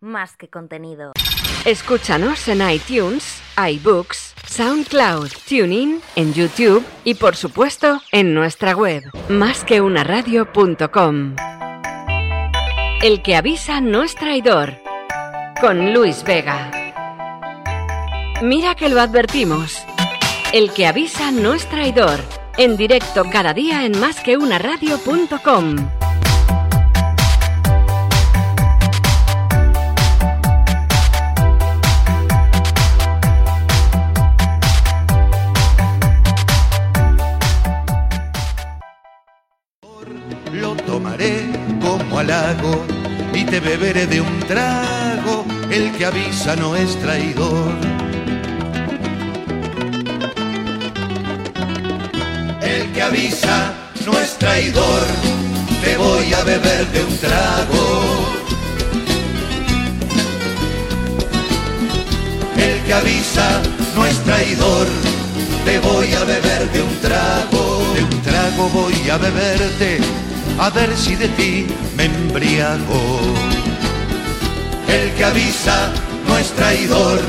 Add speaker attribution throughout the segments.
Speaker 1: Más que contenido.
Speaker 2: Escúchanos en iTunes, iBooks, SoundCloud, TuneIn, en YouTube y por supuesto en nuestra web, másqueunaradio.com. El que avisa no es traidor. Con Luis Vega. Mira que lo advertimos. El que avisa no es traidor. En directo cada día en másqueunaradio.com.
Speaker 3: Lo y te beberé de un trago. El que avisa no es traidor. El que avisa no es traidor. Te voy a beber de un trago. El que avisa no es traidor. Te voy a beber de un trago. De un trago voy a beberte. A ver si de ti me embriago. El que avisa no es traidor.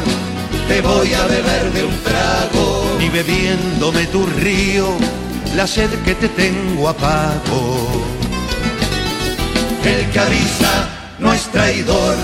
Speaker 3: Te voy a beber de un trago. Ni bebiéndome tu río, la sed que te tengo apago. El que avisa no es traidor.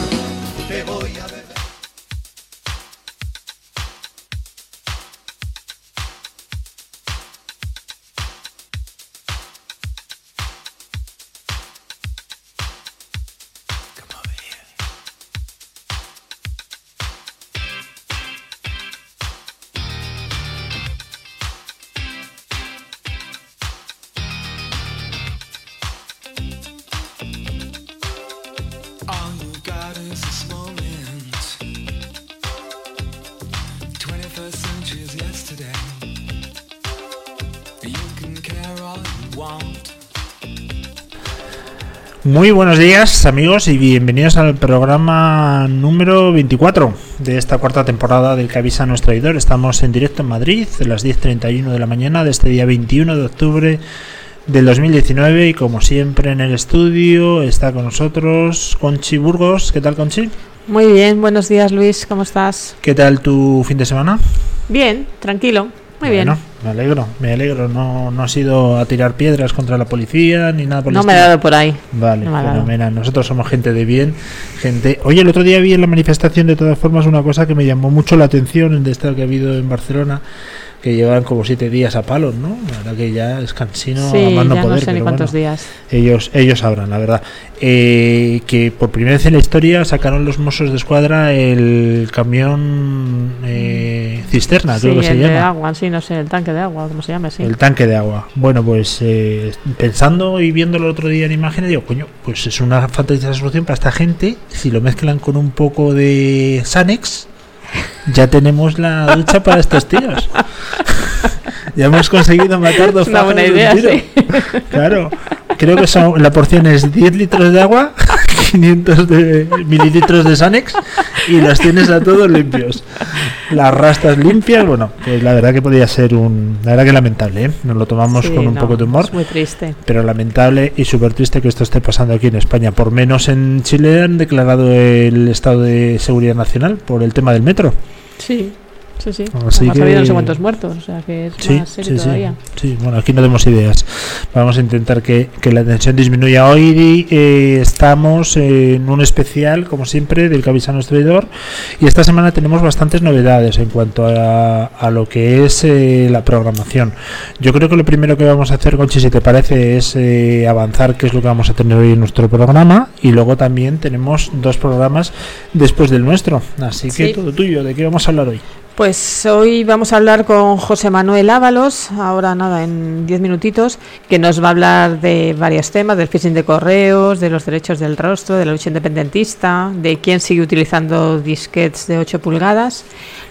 Speaker 4: Muy buenos días amigos y bienvenidos al programa número 24 de esta cuarta temporada del que avisa nuestro traidor. Estamos en directo en Madrid a las 10.31 de la mañana de este día 21 de octubre del 2019 y como siempre en el estudio está con nosotros Conchi Burgos. ¿Qué tal Conchi?
Speaker 5: Muy bien, buenos días Luis, ¿cómo estás?
Speaker 4: ¿Qué tal tu fin de semana?
Speaker 5: Bien, tranquilo, muy
Speaker 4: Bueno,
Speaker 5: bien.
Speaker 4: me alegro, me alegro. No, no has ido a tirar piedras contra la policía ni nada por el
Speaker 5: No me he dado por ahí.
Speaker 4: Vale,
Speaker 5: No
Speaker 4: fenomenal. Nosotros somos gente de bien, gente. Oye, el otro día vi en la manifestación de todas formas una cosa que me llamó mucho la atención de esta que ha habido en Barcelona, que llevan como siete días a palos, ¿no? La verdad que ya es cansino a
Speaker 5: Sí,
Speaker 4: más no
Speaker 5: ya
Speaker 4: poder.
Speaker 5: no sé ni cuántos
Speaker 4: bueno,
Speaker 5: días.
Speaker 4: Ellos, ellos sabrán, la verdad. Eh, que por primera vez en la historia sacaron los Mossos de Escuadra el camión eh, cisterna,
Speaker 5: Sí,
Speaker 4: creo que se
Speaker 5: el de
Speaker 4: llama.
Speaker 5: agua, sí, no sé, el tanque de agua, como se llame, sí.
Speaker 4: El tanque de agua. Bueno, pues eh, pensando y viéndolo el otro día en imágenes, digo, coño, pues es una fantástica solución para esta gente. Si lo mezclan con un poco de Sanex, ya tenemos la ducha para estos tíos. ya hemos conseguido matar dos
Speaker 5: Es una buena
Speaker 4: pájaros de un tiro.
Speaker 5: sí.
Speaker 4: Claro, creo que son, la porción es 10 litros de agua, 500 de, mililitros de Sanex y los tienes a todos limpios. Las rastas limpias, bueno, pues la verdad que podría ser un... La verdad que lamentable, ¿eh? Nos lo tomamos
Speaker 5: Sí,
Speaker 4: con un
Speaker 5: no,
Speaker 4: poco de humor,
Speaker 5: Es muy triste.
Speaker 4: pero lamentable y súper triste que esto esté pasando aquí en España. Por menos en Chile han declarado el estado de seguridad nacional por el tema del metro.
Speaker 5: Sí, sí, sí.
Speaker 4: Así
Speaker 5: Además, ha habido no sé cuántos muertos, o sea que es
Speaker 4: Sí,
Speaker 5: más serio
Speaker 4: sí, sí.
Speaker 5: todavía.
Speaker 4: Sí, bueno, aquí no demos ideas. Vamos a intentar que, que la tensión disminuya. Hoy eh, estamos en un especial, como siempre, del Cabizano Traidor. Y esta semana tenemos bastantes novedades en cuanto a, a lo que es eh, la programación. Yo creo que lo primero que vamos a hacer, Conchi, si te parece, es eh, avanzar qué es lo que vamos a tener hoy en nuestro programa. Y luego también tenemos dos programas después del nuestro. Así que todo tuyo. ¿De qué vamos a hablar hoy?
Speaker 5: Pues hoy vamos a hablar con José Manuel Ábalos, ahora nada, en 10 minutitos, que nos va a hablar de varios temas, del phishing de correos, de los derechos del rostro, de la lucha independentista, de quién sigue utilizando disquetes de 8 pulgadas.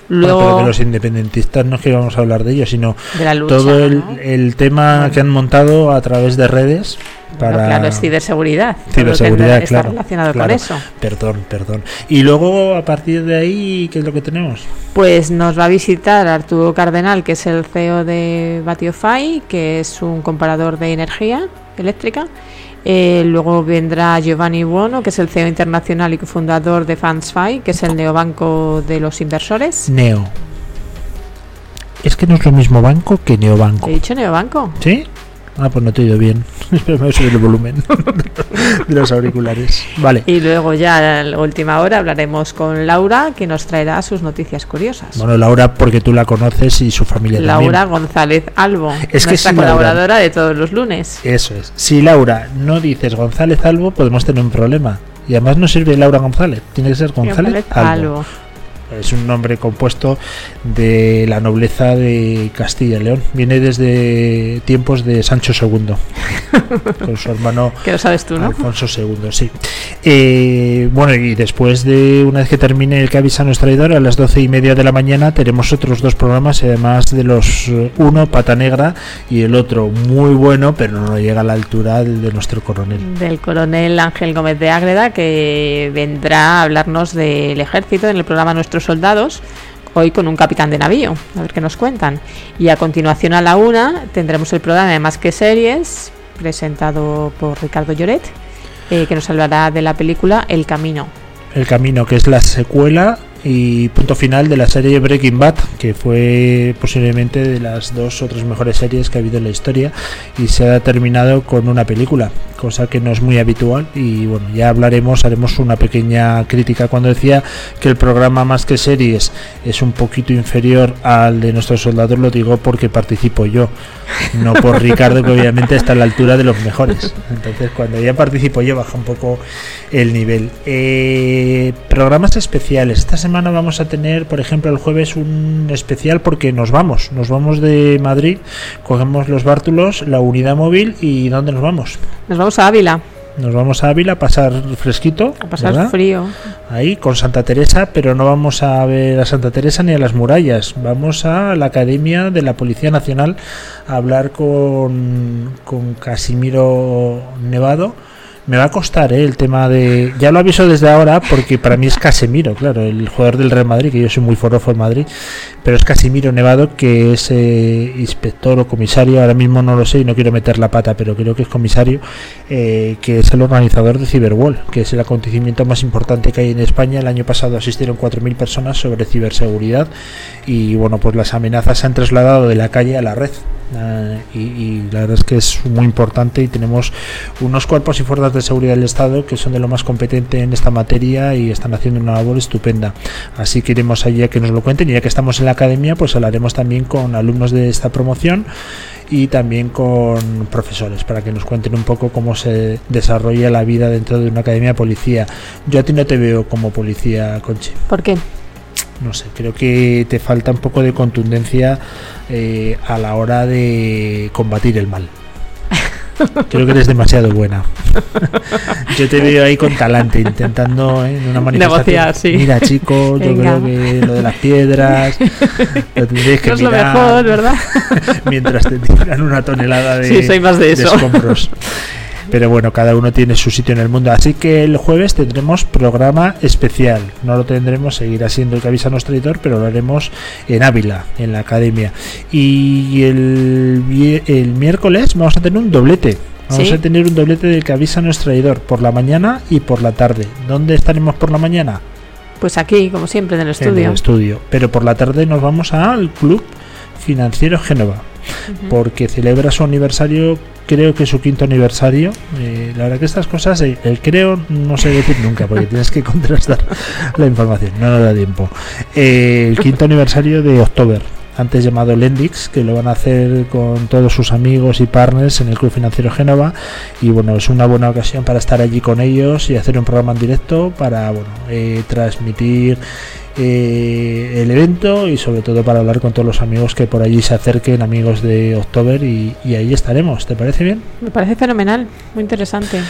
Speaker 4: Bueno,
Speaker 5: Luego,
Speaker 4: pero de los independentistas no es que vamos a hablar de ellos, sino
Speaker 5: de la lucha.
Speaker 4: todo el,
Speaker 5: ¿no?
Speaker 4: el tema
Speaker 5: Bueno.
Speaker 4: que han montado a través de redes
Speaker 5: Bueno,
Speaker 4: para
Speaker 5: claro, es ciberseguridad. que
Speaker 4: Ciberseguridad,
Speaker 5: está
Speaker 4: claro,
Speaker 5: relacionado
Speaker 4: claro.
Speaker 5: con eso.
Speaker 4: Perdón, perdón. Y luego a partir de ahí, ¿qué es lo que tenemos?
Speaker 5: Pues nos va a visitar Arturo Cardenal, que es el CEO de Batiofy, que es un comparador de energía eléctrica. Eh, luego vendrá Giovanni Buono, que es el CEO internacional y cofundador de FansFi, que es el neobanco de los inversores.
Speaker 4: Neo. Es que no es lo mismo banco que neobanco.
Speaker 5: ¿He dicho neobanco?
Speaker 4: ¿Sí? Ah, pues no te he oído bien. Espera, me voy a subir el volumen de los auriculares. Vale.
Speaker 5: Y luego ya a la última hora hablaremos con Laura, que nos traerá sus noticias curiosas.
Speaker 4: Bueno, Laura, porque tú la conoces y su familia
Speaker 5: Laura
Speaker 4: también.
Speaker 5: González Albo,
Speaker 4: Es que
Speaker 5: nuestra
Speaker 4: Laura.
Speaker 5: colaboradora de todos los lunes.
Speaker 4: Eso es. Si Laura no dices González Albo, podemos tener un problema. Y además no sirve Laura González, tiene que ser González, Albo.
Speaker 5: Albo.
Speaker 4: Es un nombre compuesto de la nobleza de Castilla y León. Viene desde tiempos de Sancho II, con su hermano
Speaker 5: Que lo sabes tú, ¿no?
Speaker 4: Alfonso II, sí. Eh, bueno, y después de una vez que termine el que avisa nuestro traidor, a las doce y media de la mañana tenemos otros dos programas, además de los eh, uno, Pata Negra, y el otro muy bueno, pero no llega a la altura de nuestro coronel.
Speaker 5: Del coronel Ángel Gómez de Ágreda, que vendrá a hablarnos del ejército en el programa Soldados, hoy con un capitán de navío, a ver qué nos cuentan. Y a continuación a la una tendremos el programa de Más que Series, presentado por Ricardo Lloret, eh, que nos hablará de la película El Camino.
Speaker 4: El Camino, que es la secuela y punto final de la serie Breaking Bad, que fue posiblemente de las dos o tres mejores series que ha habido en la historia y se ha terminado con una película, cosa que no es muy habitual y bueno, ya hablaremos, haremos una pequeña crítica cuando decía que el programa más que series es un poquito inferior al de nuestros soldados, lo digo porque participo yo, no por Ricardo que obviamente está a la altura de los mejores. Entonces cuando ya participo yo baja un poco el nivel. Eh, programas especiales. Esta semana vamos a tener, por ejemplo, el jueves un especial porque nos vamos. Nos vamos de Madrid, cogemos los bártulos, la unidad móvil y ¿dónde nos vamos?
Speaker 5: Nos vamos a Ávila
Speaker 4: Nos vamos a Ávila a pasar fresquito.
Speaker 5: a pasar
Speaker 4: ¿verdad?
Speaker 5: frío.
Speaker 4: Ahí con Santa Teresa, pero no vamos a ver a Santa Teresa ni a las murallas. Vamos a la Academia de la Policía Nacional a hablar con, con Casimiro Nevado. Me va a costar ¿eh? el tema de... Ya lo aviso desde ahora porque para mí es Casemiro, claro, el jugador del Real Madrid, que yo soy muy forofo en Madrid, pero es Casimiro Nevado, que es eh, inspector o comisario, ahora mismo no lo sé y no quiero meter la pata, pero creo que es comisario, eh, que es el organizador de Cyberwall, que es el acontecimiento más importante que hay en España. El año pasado asistieron 4.000 personas sobre ciberseguridad y bueno, pues las amenazas se han trasladado de la calle a la red. Ah, y, y la verdad es que es muy importante y tenemos unos cuerpos y fuerzas de seguridad del Estado que son de lo más competente en esta materia y están haciendo una labor estupenda. Así que iremos allí a que nos lo cuenten y ya que estamos en la academia pues hablaremos también con alumnos de esta promoción y también con profesores para que nos cuenten un poco cómo se desarrolla la vida dentro de una academia de policía. Yo a ti no te veo como policía, Conchi.
Speaker 5: ¿Por qué?
Speaker 4: No sé, creo que te falta un poco de contundencia eh, a la hora de combatir el mal. Creo que eres demasiado buena. Yo te veo ahí con talante, intentando ¿eh? en una manifestación.
Speaker 5: Negociar, sí.
Speaker 4: Mira, chico, yo
Speaker 5: Venga.
Speaker 4: creo que lo de las piedras lo tendréis que
Speaker 5: No es lo mejor, ¿verdad?
Speaker 4: mientras te tiran una tonelada de,
Speaker 5: Sí, soy más de eso.
Speaker 4: escombros. Pero bueno, cada uno tiene su sitio en el mundo. Así que el jueves tendremos programa especial. No lo tendremos, seguirá siendo el que avisa nuestro editor, pero lo haremos en Ávila, en la academia. Y el, el miércoles vamos a tener un doblete. Vamos
Speaker 5: Sí.
Speaker 4: a tener un doblete del que avisa nuestro editor por la mañana y por la tarde. ¿Dónde estaremos por la mañana?
Speaker 5: Pues aquí, como siempre, en el
Speaker 4: En
Speaker 5: estudio.
Speaker 4: el estudio. Pero por la tarde nos vamos al Club Financiero Génova porque celebra su aniversario, creo que su quinto aniversario. Eh, la verdad que estas cosas, eh, el creo no sé decir nunca, porque tienes que contrastar la información, no nos da tiempo. Eh, el quinto aniversario de October, antes llamado Lendix, que lo van a hacer con todos sus amigos y partners en el Club Financiero Génova. Y bueno, es una buena ocasión para estar allí con ellos y hacer un programa en directo para bueno, eh, transmitir eh, el evento y sobre todo para hablar con todos los amigos que por allí se acerquen, amigos de October, y, y ahí estaremos. ¿Te parece bien?
Speaker 5: Me parece fenomenal, muy interesante.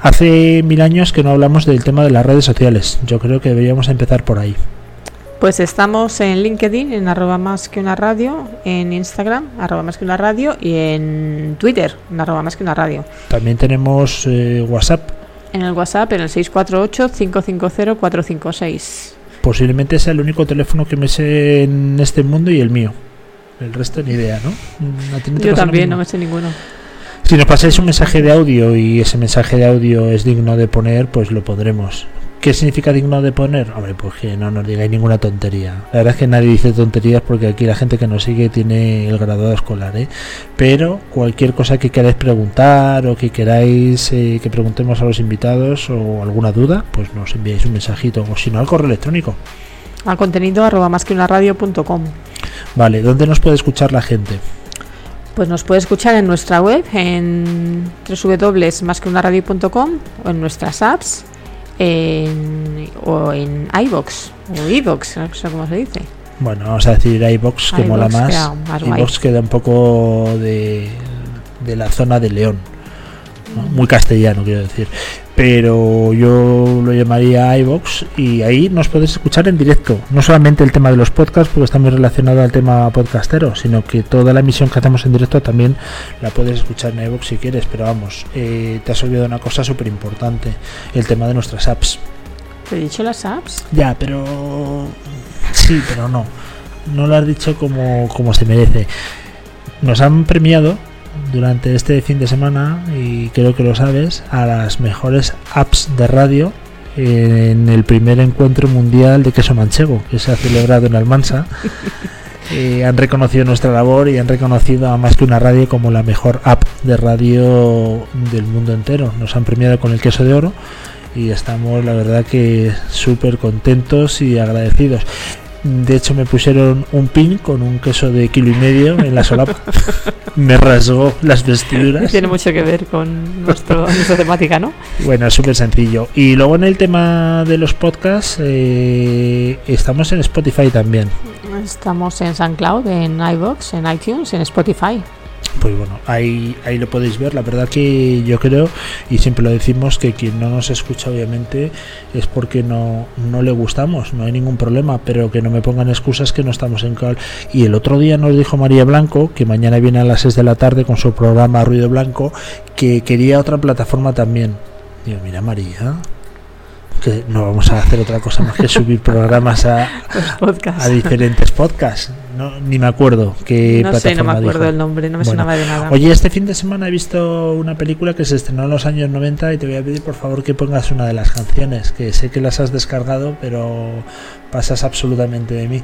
Speaker 4: Hace mil años que no hablamos del tema de las redes sociales. Yo creo que deberíamos empezar por ahí.
Speaker 5: Pues estamos en LinkedIn, en arroba más que una radio, en Instagram, arroba más que una radio, y en Twitter, en arroba más que una radio.
Speaker 4: También tenemos eh, WhatsApp.
Speaker 5: En el WhatsApp, en el 648-550-456.
Speaker 4: Posiblemente sea el único teléfono que me sé en este mundo y el mío. El resto ni idea, ¿no? Mm, ¿A ti no te
Speaker 5: Yo también, no me sé ninguno.
Speaker 4: Si nos pasáis un mensaje de audio y ese mensaje de audio es digno de poner, pues lo pondremos. ¿Qué significa digno de poner? Hombre, pues que no nos digáis ninguna tontería. La verdad es que nadie dice tonterías porque aquí la gente que nos sigue tiene el graduado escolar, ¿eh? Pero cualquier cosa que queráis preguntar o que queráis eh, que preguntemos a los invitados o alguna duda, pues nos enviáis un mensajito o si no al correo electrónico.
Speaker 5: Al contenido arroba más que una radio.com.
Speaker 4: Vale, ¿dónde nos puede escuchar la gente?
Speaker 5: Pues nos puede escuchar en nuestra web, en www.masqueunaradio.com o en nuestras apps en, o en iBox o iBox, no sé cómo se dice.
Speaker 4: Bueno, vamos a decir iBox que mola más. iVoox queda un poco de, de la zona de León. ¿no? Muy castellano, quiero decir. Pero yo lo llamaría iBox y ahí nos puedes escuchar en directo. No solamente el tema de los podcasts, porque está muy relacionado al tema podcastero, sino que toda la emisión que hacemos en directo también la puedes escuchar en iBox si quieres. Pero vamos, eh, te has olvidado una cosa súper importante: el tema de nuestras apps.
Speaker 5: ¿Te he dicho las apps?
Speaker 4: Ya, pero. Sí, pero no. No lo has dicho como, como se merece. Nos han premiado durante este fin de semana, y creo que lo sabes, a las mejores apps de radio en el primer encuentro mundial de queso manchego que se ha celebrado en Almansa. Eh, han reconocido nuestra labor y han reconocido a más que una radio como la mejor app de radio del mundo entero. Nos han premiado con el queso de oro y estamos la verdad que súper contentos y agradecidos. De hecho me pusieron un pin con un queso de kilo y medio en la solapa. me rasgó las vestiduras.
Speaker 5: Tiene mucho que ver con nuestro, nuestra temática, ¿no?
Speaker 4: Bueno, súper sencillo. Y luego en el tema de los podcasts, eh, estamos en Spotify también.
Speaker 5: Estamos en SoundCloud, en iBox, en iTunes, en Spotify.
Speaker 4: Pues bueno, ahí, ahí lo podéis ver. La verdad que yo creo, y siempre lo decimos, que quien no nos escucha obviamente es porque no, no le gustamos, no hay ningún problema, pero que no me pongan excusas que no estamos en cal. Y el otro día nos dijo María Blanco, que mañana viene a las 6 de la tarde con su programa Ruido Blanco, que quería otra plataforma también. Digo, mira María, que no vamos a hacer otra cosa más que subir programas a, diferentes podcasts. No, ni me acuerdo qué
Speaker 5: no sé, no me
Speaker 4: plataforma
Speaker 5: acuerdo
Speaker 4: dijo.
Speaker 5: el nombre, no me
Speaker 4: Bueno,
Speaker 5: sonaba de nada.
Speaker 4: Oye, este fin de semana he visto una película que se estrenó en los años 90 y te voy a pedir por favor que pongas una de las canciones, que sé que las has descargado, pero pasas absolutamente de mí.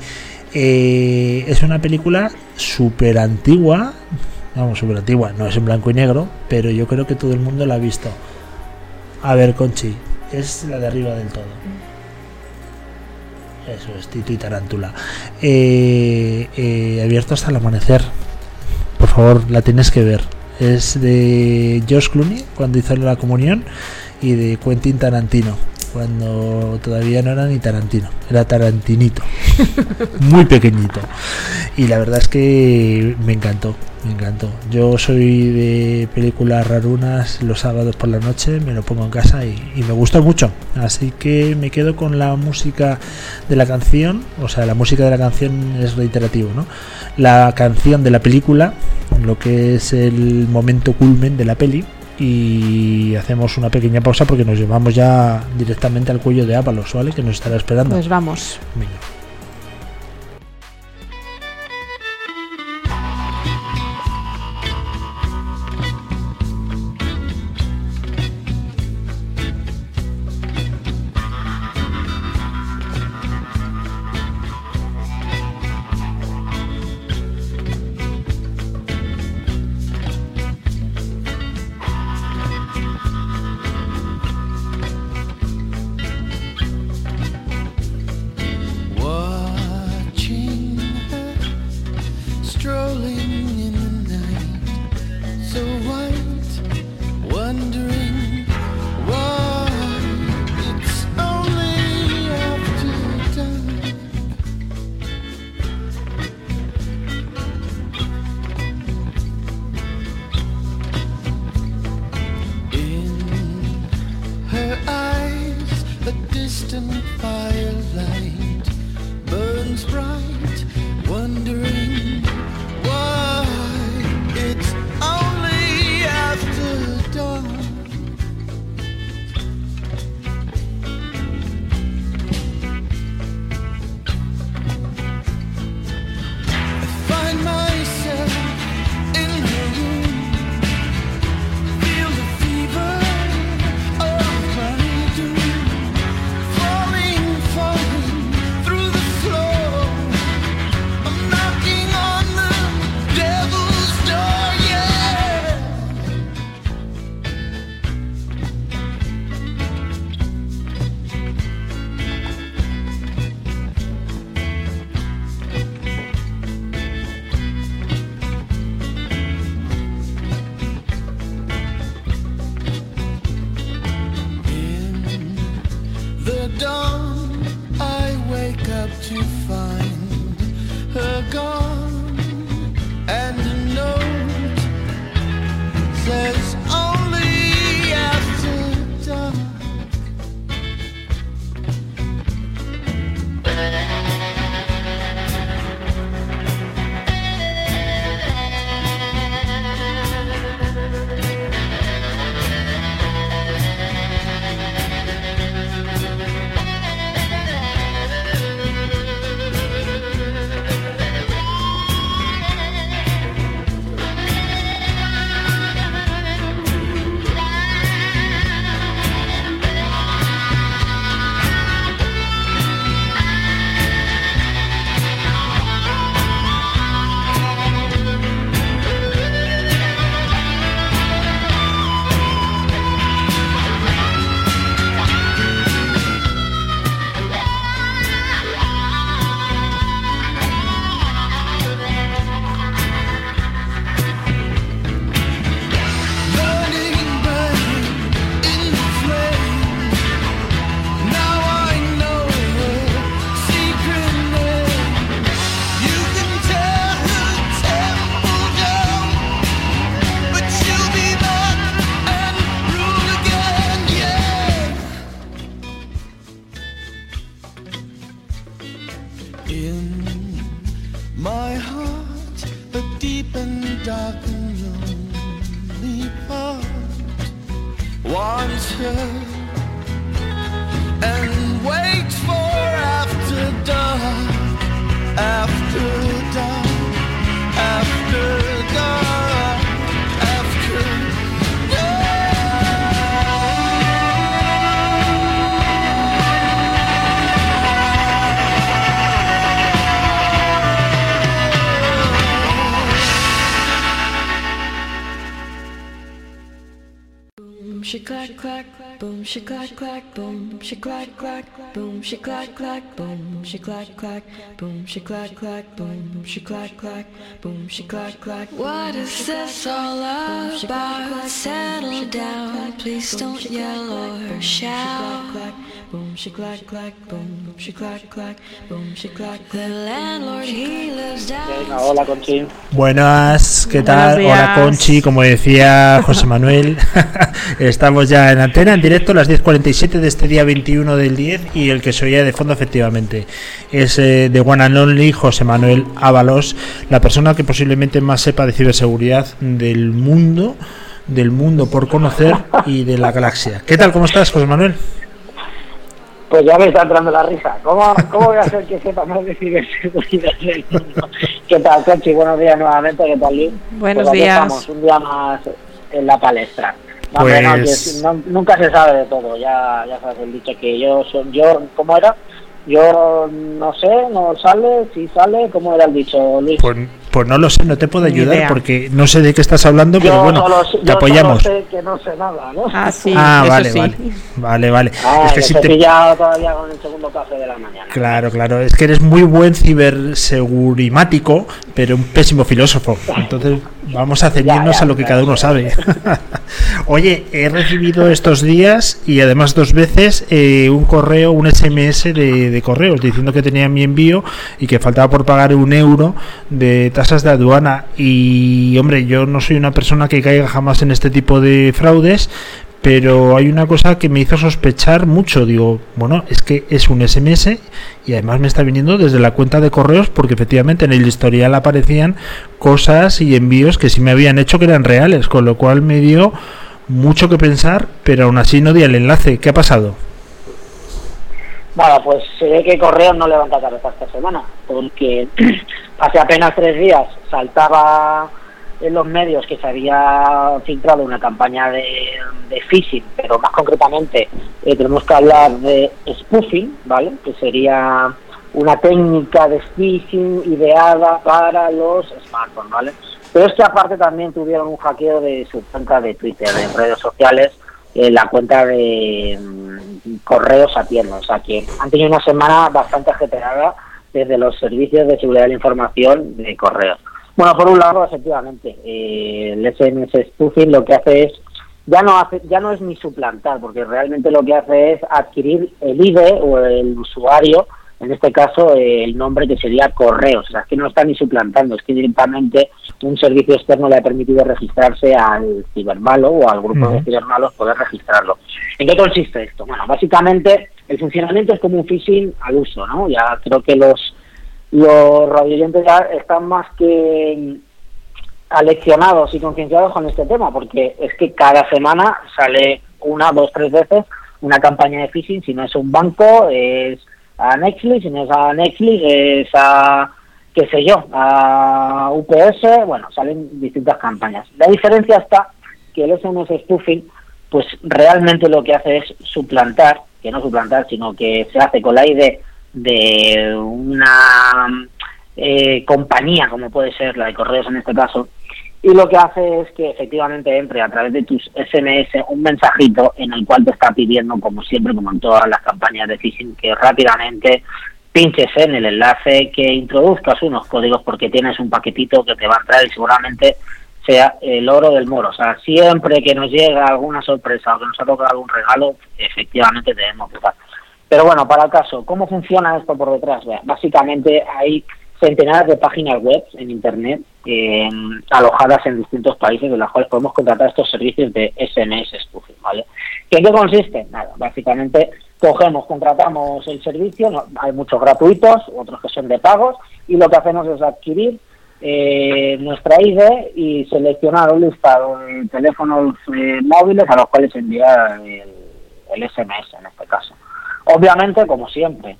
Speaker 4: Eh, es una película súper antigua, vamos, súper antigua, no es en blanco y negro, pero yo creo que todo el mundo la ha visto. A ver, Conchi, es la de arriba del todo. Eso es, Tito y Tarántula. Eh, eh, abierto hasta el amanecer. Por favor, la tienes que ver. Es de George Clooney cuando hizo la comunión y de Quentin Tarantino cuando todavía no era ni Tarantino, era Tarantinito, muy pequeñito. Y la verdad es que me encantó, me encantó. Yo soy de películas rarunas los sábados por la noche, me lo pongo en casa y, y me gustó mucho. Así que me quedo con la música de la canción, o sea, la música de la canción es reiterativo, ¿no? La canción de la película, lo que es el momento culmen de la peli, y hacemos una pequeña pausa porque nos llevamos ya directamente al cuello de Ábalos, ¿vale? Que nos estará esperando.
Speaker 5: Pues vamos.
Speaker 4: Venga.
Speaker 6: Clack boom, she clack clack, boom, she clack clack, boom, she clack clack, boom, she clack clack, boom, she clack clack, boom, she clack clack, boom, she clack clack. What is this all about? Settle down, please don't yell or shout. Boom, she clack clack, boom, she clack clack, boom, she clack. The landlord he lives down.
Speaker 7: Venga, hola Conchi.
Speaker 4: Buenas, ¿qué tal? Hola. Conchi, como decía José Manuel, estamos ya en antena, en directo, las 10.47 de este día 21 del 10 y el que se oía de fondo efectivamente es eh, de One and Only José Manuel Ábalos, la persona que posiblemente más sepa de ciberseguridad del mundo, del mundo por conocer y de la galaxia. ¿Qué tal? ¿Cómo estás, José Manuel?
Speaker 7: Pues ya me está entrando la risa. ¿Cómo, cómo voy a hacer que sepa más de ciberseguridad del mundo? ¿Qué tal, Conchi? Buenos días nuevamente. ¿Qué tal, Luis?
Speaker 5: Buenos
Speaker 7: Pues
Speaker 5: días.
Speaker 7: Estamos un día más en la palestra. No, hombre, no,
Speaker 4: Pues-
Speaker 7: que no- nunca se sabe de todo. Ya, ya sabes el dicho que yo son yo, ¿cómo era? Yo no sé, no sale, si sale, ¿cómo era el dicho, Luis?
Speaker 4: Pues, pues no lo sé, no te puedo ayudar porque no sé de qué estás hablando, pero
Speaker 7: yo
Speaker 4: bueno,
Speaker 7: solo,
Speaker 4: te
Speaker 7: yo
Speaker 4: apoyamos.
Speaker 7: solo sé que no sé nada, ¿no?
Speaker 5: Ah, sí,
Speaker 4: ah,
Speaker 5: eso
Speaker 4: vale,
Speaker 5: sí.
Speaker 4: vale, vale, vale.
Speaker 7: Ah,
Speaker 4: es que si
Speaker 7: te pillado todavía con el segundo café de la mañana.
Speaker 4: Claro, claro. Es que eres muy buen cibersegurimático, pero un pésimo filósofo. Entonces vamos a ceñirnos
Speaker 7: Ya, ya,
Speaker 4: a lo que
Speaker 7: ya,
Speaker 4: cada uno
Speaker 7: ya.
Speaker 4: sabe. Oye, he recibido estos días y además dos veces eh, un correo, un SMS de, de correos diciendo que tenía mi envío y que faltaba por pagar un euro de tasas de aduana. Y hombre, yo no soy una persona que caiga jamás en este tipo de fraudes, pero hay una cosa que me hizo sospechar mucho. Digo, bueno, es que es un SMS y además me está viniendo desde la cuenta de correos porque efectivamente en el historial aparecían cosas y envíos que sí me habían hecho que eran reales, con lo cual me dio mucho que pensar, pero aún así no di el enlace. ¿Qué ha pasado?
Speaker 7: Bueno, pues se que Correos no levanta cabeza esta semana, porque hace apenas tres días saltaba en los medios que se había filtrado una campaña de, phishing, pero más concretamente eh, tenemos que hablar de spoofing, ¿vale? Que sería una técnica de phishing ideada para los smartphones, ¿vale? Pero es que aparte también tuvieron un hackeo de su cuenta de Twitter, en redes sociales, en la cuenta de mm, correos a tierno. O sea que han tenido una semana bastante ajetreada desde los servicios de seguridad de la información de correos. Bueno, por un lado, efectivamente, eh, el SMS spoofing lo que hace es ya no hace, ya no es ni suplantar, porque realmente lo que hace es adquirir el ID o el usuario en este caso eh, el nombre que sería correos, o sea, es que no está ni suplantando, es que directamente un servicio externo le ha permitido registrarse al cibermalo o al grupo de cibermalos poder registrarlo. ¿En qué consiste esto? Bueno, básicamente el funcionamiento es como un phishing al uso, ¿no? Ya creo que los los radioyentes ya están más que aleccionados y concienciados con este tema, porque es que cada semana sale una, dos, tres veces una campaña de phishing, si no es un banco, es a Netflix, si no es a Netflix, es a, qué sé yo, a UPS, bueno, salen distintas campañas. La diferencia está que el SMS spoofing, pues realmente lo que hace es suplantar, que no suplantar, sino que se hace con la idea de una eh, compañía, como puede ser la de correos en este caso, y lo que hace es que efectivamente entre a través de tus SMS un mensajito en el cual te está pidiendo, como siempre, como en todas las campañas de phishing, que rápidamente pinches en el enlace, que introduzcas unos códigos porque tienes un paquetito que te va a entrar y seguramente el oro del moro. O sea, siempre que nos llega alguna sorpresa o que nos ha tocado algún regalo, efectivamente debemos votar. Pero bueno, para el caso, ¿cómo funciona esto por detrás? Básicamente hay centenares de páginas web en Internet eh, alojadas en distintos países de las cuales podemos contratar estos servicios de SMS spoofing, ¿vale? ¿Qué, ¿En qué consiste? Nada, básicamente cogemos, contratamos el servicio, hay muchos gratuitos, otros que son de pagos, y lo que hacemos es adquirir eh, nuestra ID y seleccionar un listado de teléfonos eh, móviles a los cuales enviar el, el SMS en este caso. Obviamente, como siempre,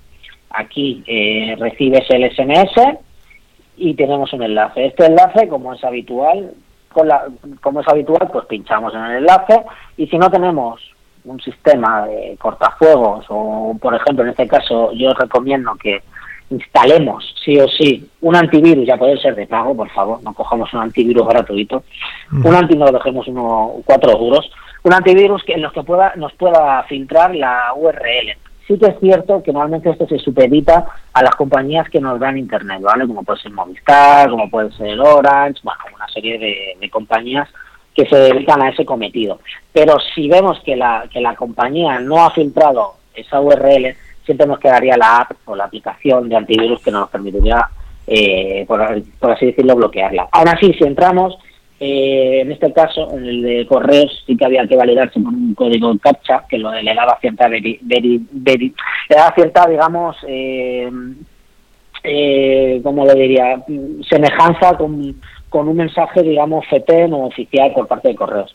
Speaker 7: aquí eh, recibes el SMS y tenemos un enlace. Este enlace, como es habitual, con la, como es habitual, pues pinchamos en el enlace y si no tenemos un sistema de cortafuegos o, por ejemplo, en este caso, yo recomiendo que instalemos sí o sí un antivirus, ya puede ser de pago, por favor, no cojamos un antivirus gratuito, un antivirus, dejemos uno cuatro euros, un antivirus que en los que pueda nos pueda filtrar la URL. Sí que es cierto que normalmente esto se supedita a las compañías que nos dan internet, ¿vale? Como puede ser Movistar, como puede ser Orange, bueno, una serie de, de compañías que se dedican a ese cometido. Pero si vemos que la, que la compañía no ha filtrado esa URL, siempre nos quedaría la app o la aplicación de antivirus que nos permitiría, eh, por, por así decirlo, bloquearla. Aún así, si entramos, eh, en este caso, en el de correos, sí que había que validarse con un código CAPTCHA que lo le daba cierta, veri- veri- veri- le daba cierta digamos, eh, eh, ¿cómo le diría? Semejanza con, con un mensaje, digamos, FETEN o oficial por parte de correos.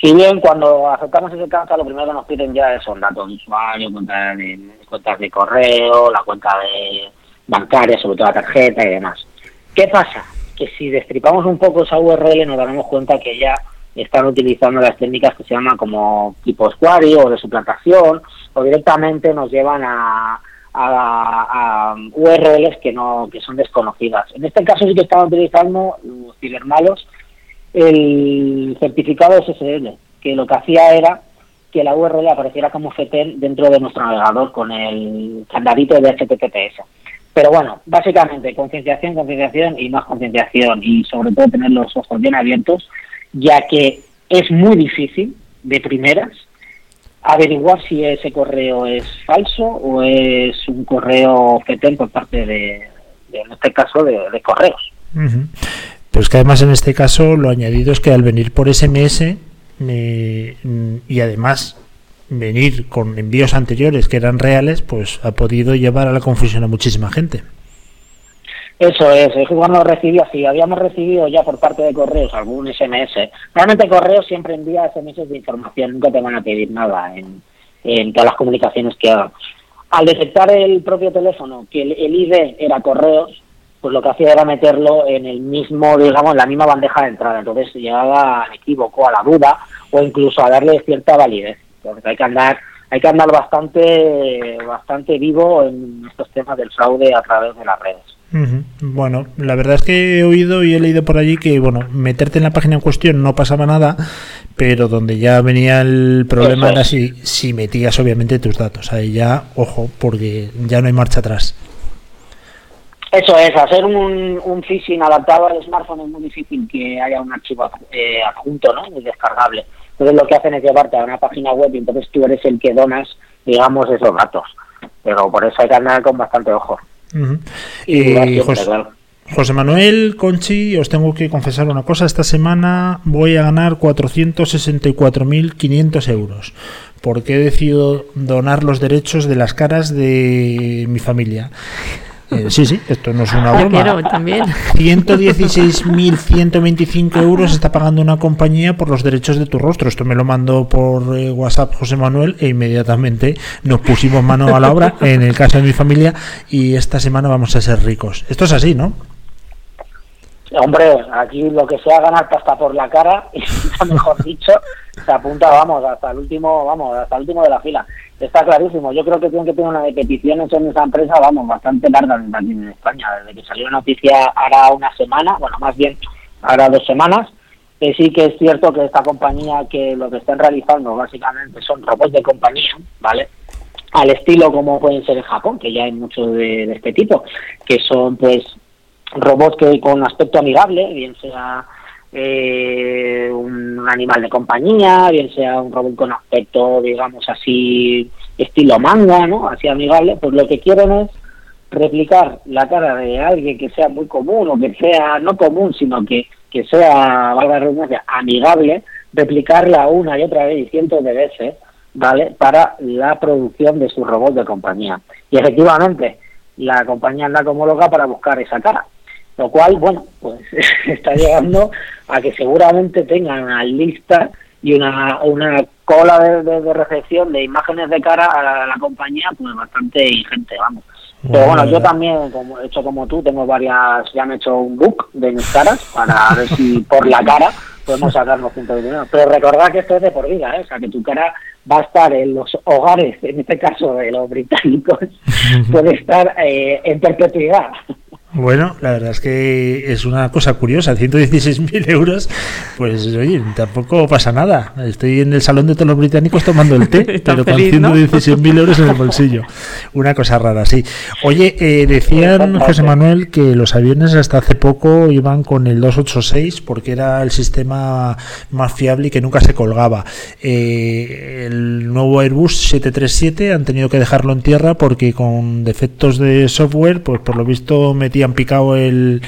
Speaker 7: Si bien cuando aceptamos ese CAPTCHA lo primero que nos piden ya son datos de usuario, cuentas de, cuentas de correo, la cuenta de bancaria, sobre todo la tarjeta y demás. ¿Qué pasa? Que si destripamos un poco esa URL nos daremos cuenta que ya están utilizando las técnicas que se llaman como tipo squaring o de suplantación o directamente nos llevan a, a, a URLs que no que son desconocidas. En este caso sí que estaban utilizando los cibermalos el certificado SSL, que lo que hacía era que la URL apareciera como FTP dentro de nuestro navegador con el candadito de HTTPS. Pero bueno, básicamente concienciación, concienciación y más concienciación y sobre todo tener los ojos bien abiertos, ya que es muy difícil de primeras averiguar si ese correo es falso o es un correo FETEN por parte de, en este caso, de, correos.
Speaker 4: Pero es que además en este caso lo añadido es que al venir por SMS y además venir con envíos anteriores que eran reales, pues ha podido llevar a la confusión a muchísima gente.
Speaker 7: Eso es, es que cuando recibía, si habíamos recibido ya por parte de correos algún SMS, realmente correos siempre envía SMS de información, nunca te van a pedir nada en, en todas las comunicaciones que hagan. Al detectar el propio teléfono que el, el ID era correos, pues lo que hacía era meterlo en el mismo, digamos, en la misma bandeja de entrada. Entonces llegaba al equívoco, a la duda o incluso a darle cierta validez. Entonces hay que andar, hay que andar bastante, bastante vivo en estos temas del fraude a través de las redes.
Speaker 4: Bueno, la verdad es que he oído y he leído por allí que, bueno, meterte en la página en cuestión no pasaba nada, pero donde ya venía el problema
Speaker 7: Eso
Speaker 4: era si, si metías obviamente tus datos. Ahí ya, ojo, porque ya no hay marcha atrás.
Speaker 7: Eso es, hacer un, un phishing adaptado al smartphone es muy difícil que haya un archivo eh, adjunto, ¿no? Y descargable. Entonces lo que hacen es llevarte a una página web y entonces tú eres el que donas, digamos, esos datos. pero por eso hay que andar con bastante ojo. Y
Speaker 4: Eh, José,
Speaker 7: claro.
Speaker 4: José Manuel, Conchi, os tengo que confesar una cosa. Esta semana voy a ganar 464.500 euros porque he decidido donar los derechos de las caras de mi familia. Eh, sí, sí, esto no es una
Speaker 5: Yo
Speaker 4: broma.
Speaker 5: quiero también.
Speaker 4: 116.125 euros está pagando una compañía por los derechos de tu rostro. Esto me lo mandó por eh, WhatsApp José Manuel e inmediatamente nos pusimos mano a la obra en el caso de mi familia y esta semana vamos a ser ricos. Esto es así, ¿no?
Speaker 7: Hombre, aquí lo que sea ganar pasta por la cara, mejor dicho, se apunta, vamos, hasta el último, vamos, hasta el último de la fila. Está clarísimo. Yo creo que tienen que tener una de peticiones en esa empresa, vamos, bastante larga aquí en España. Desde que salió la noticia hará una semana, bueno, más bien hará dos semanas, que sí que es cierto que esta compañía que lo que están realizando básicamente son robots de compañía, ¿vale? Al estilo como pueden ser en Japón, que ya hay muchos de, de este tipo, que son pues robots que con aspecto amigable, bien sea eh, un animal de compañía, bien sea un robot con aspecto, digamos así, estilo manga, ¿no? Así amigable, pues lo que quieren es replicar la cara de alguien que sea muy común o que sea no común, sino que, que sea, valga la redundancia, amigable, replicarla una y otra vez y cientos de veces, ¿vale? Para la producción de sus robots de compañía. Y efectivamente, la compañía anda como loca para buscar esa cara. Lo cual, bueno, pues está llegando a que seguramente tengan una lista y una, una cola de, de- de recepción de imágenes de cara a la, a la compañía, pues bastante ingente, vamos. Pero bueno, yo también, como he hecho como tú, tengo varias, ya me he hecho un book de mis caras para ver si por la cara podemos sacarnos puntos de dinero. Pero recordad que esto es de por vida, ¿eh? o sea, que tu cara va a estar en los hogares, en este caso de los británicos, puede estar eh, en perpetuidad.
Speaker 4: Bueno, la verdad es que es una cosa curiosa, 116.000 euros, pues oye, tampoco pasa nada. Estoy en el salón de todos los británicos tomando el té, pero
Speaker 5: feliz,
Speaker 4: con
Speaker 5: ¿no?
Speaker 4: 116.000 euros en el bolsillo. Una cosa rara, sí. Oye, eh, decían José Manuel que los aviones hasta hace poco iban con el 286 porque era el sistema más fiable y que nunca se colgaba. Eh, el nuevo Airbus 737 han tenido que dejarlo en tierra porque con defectos de software, pues por lo visto metían picado el,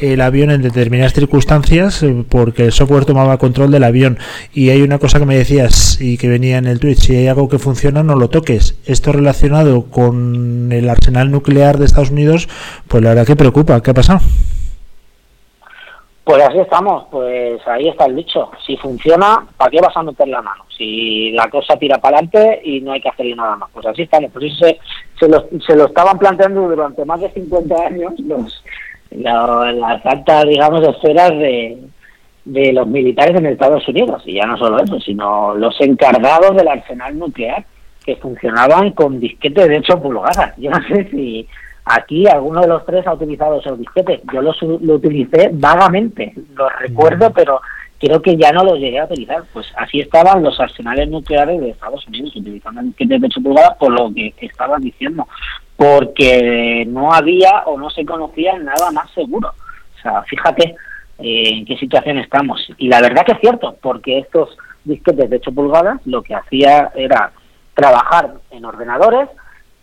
Speaker 4: el avión en determinadas circunstancias eh, porque el software tomaba control del avión. Y hay una cosa que me decías y que venía en el tweet, si hay algo que funciona no lo toques. Esto relacionado con el arsenal nuclear de Estados Unidos, pues la verdad que preocupa. ¿Qué ha pasado?
Speaker 7: Pues así estamos, pues ahí está el dicho. Si funciona, ¿para qué vas a meter la mano? Si la cosa tira para adelante y no hay que hacerle nada más. Pues así estamos. Pues eso se, se, lo, se lo estaban planteando durante más de 50 años los, la- las altas, digamos, esferas de, de los militares en Estados Unidos. Y ya no solo eso, sino los encargados del arsenal nuclear que funcionaban con disquetes de 8 pulgadas. Yo no sé si aquí alguno de los tres ha utilizado esos disquetes. Yo los lo utilicé vagamente, los recuerdo, pero creo que ya no los llegué a utilizar. Pues así estaban los arsenales nucleares de Estados Unidos, utilizando disquetes de 8 pulgadas, por lo que estabas diciendo, porque no había o no se conocía nada más seguro. O sea, fíjate eh, en qué situación estamos. Y la verdad que es cierto, porque estos disquetes de 8 pulgadas lo que hacía era trabajar en ordenadores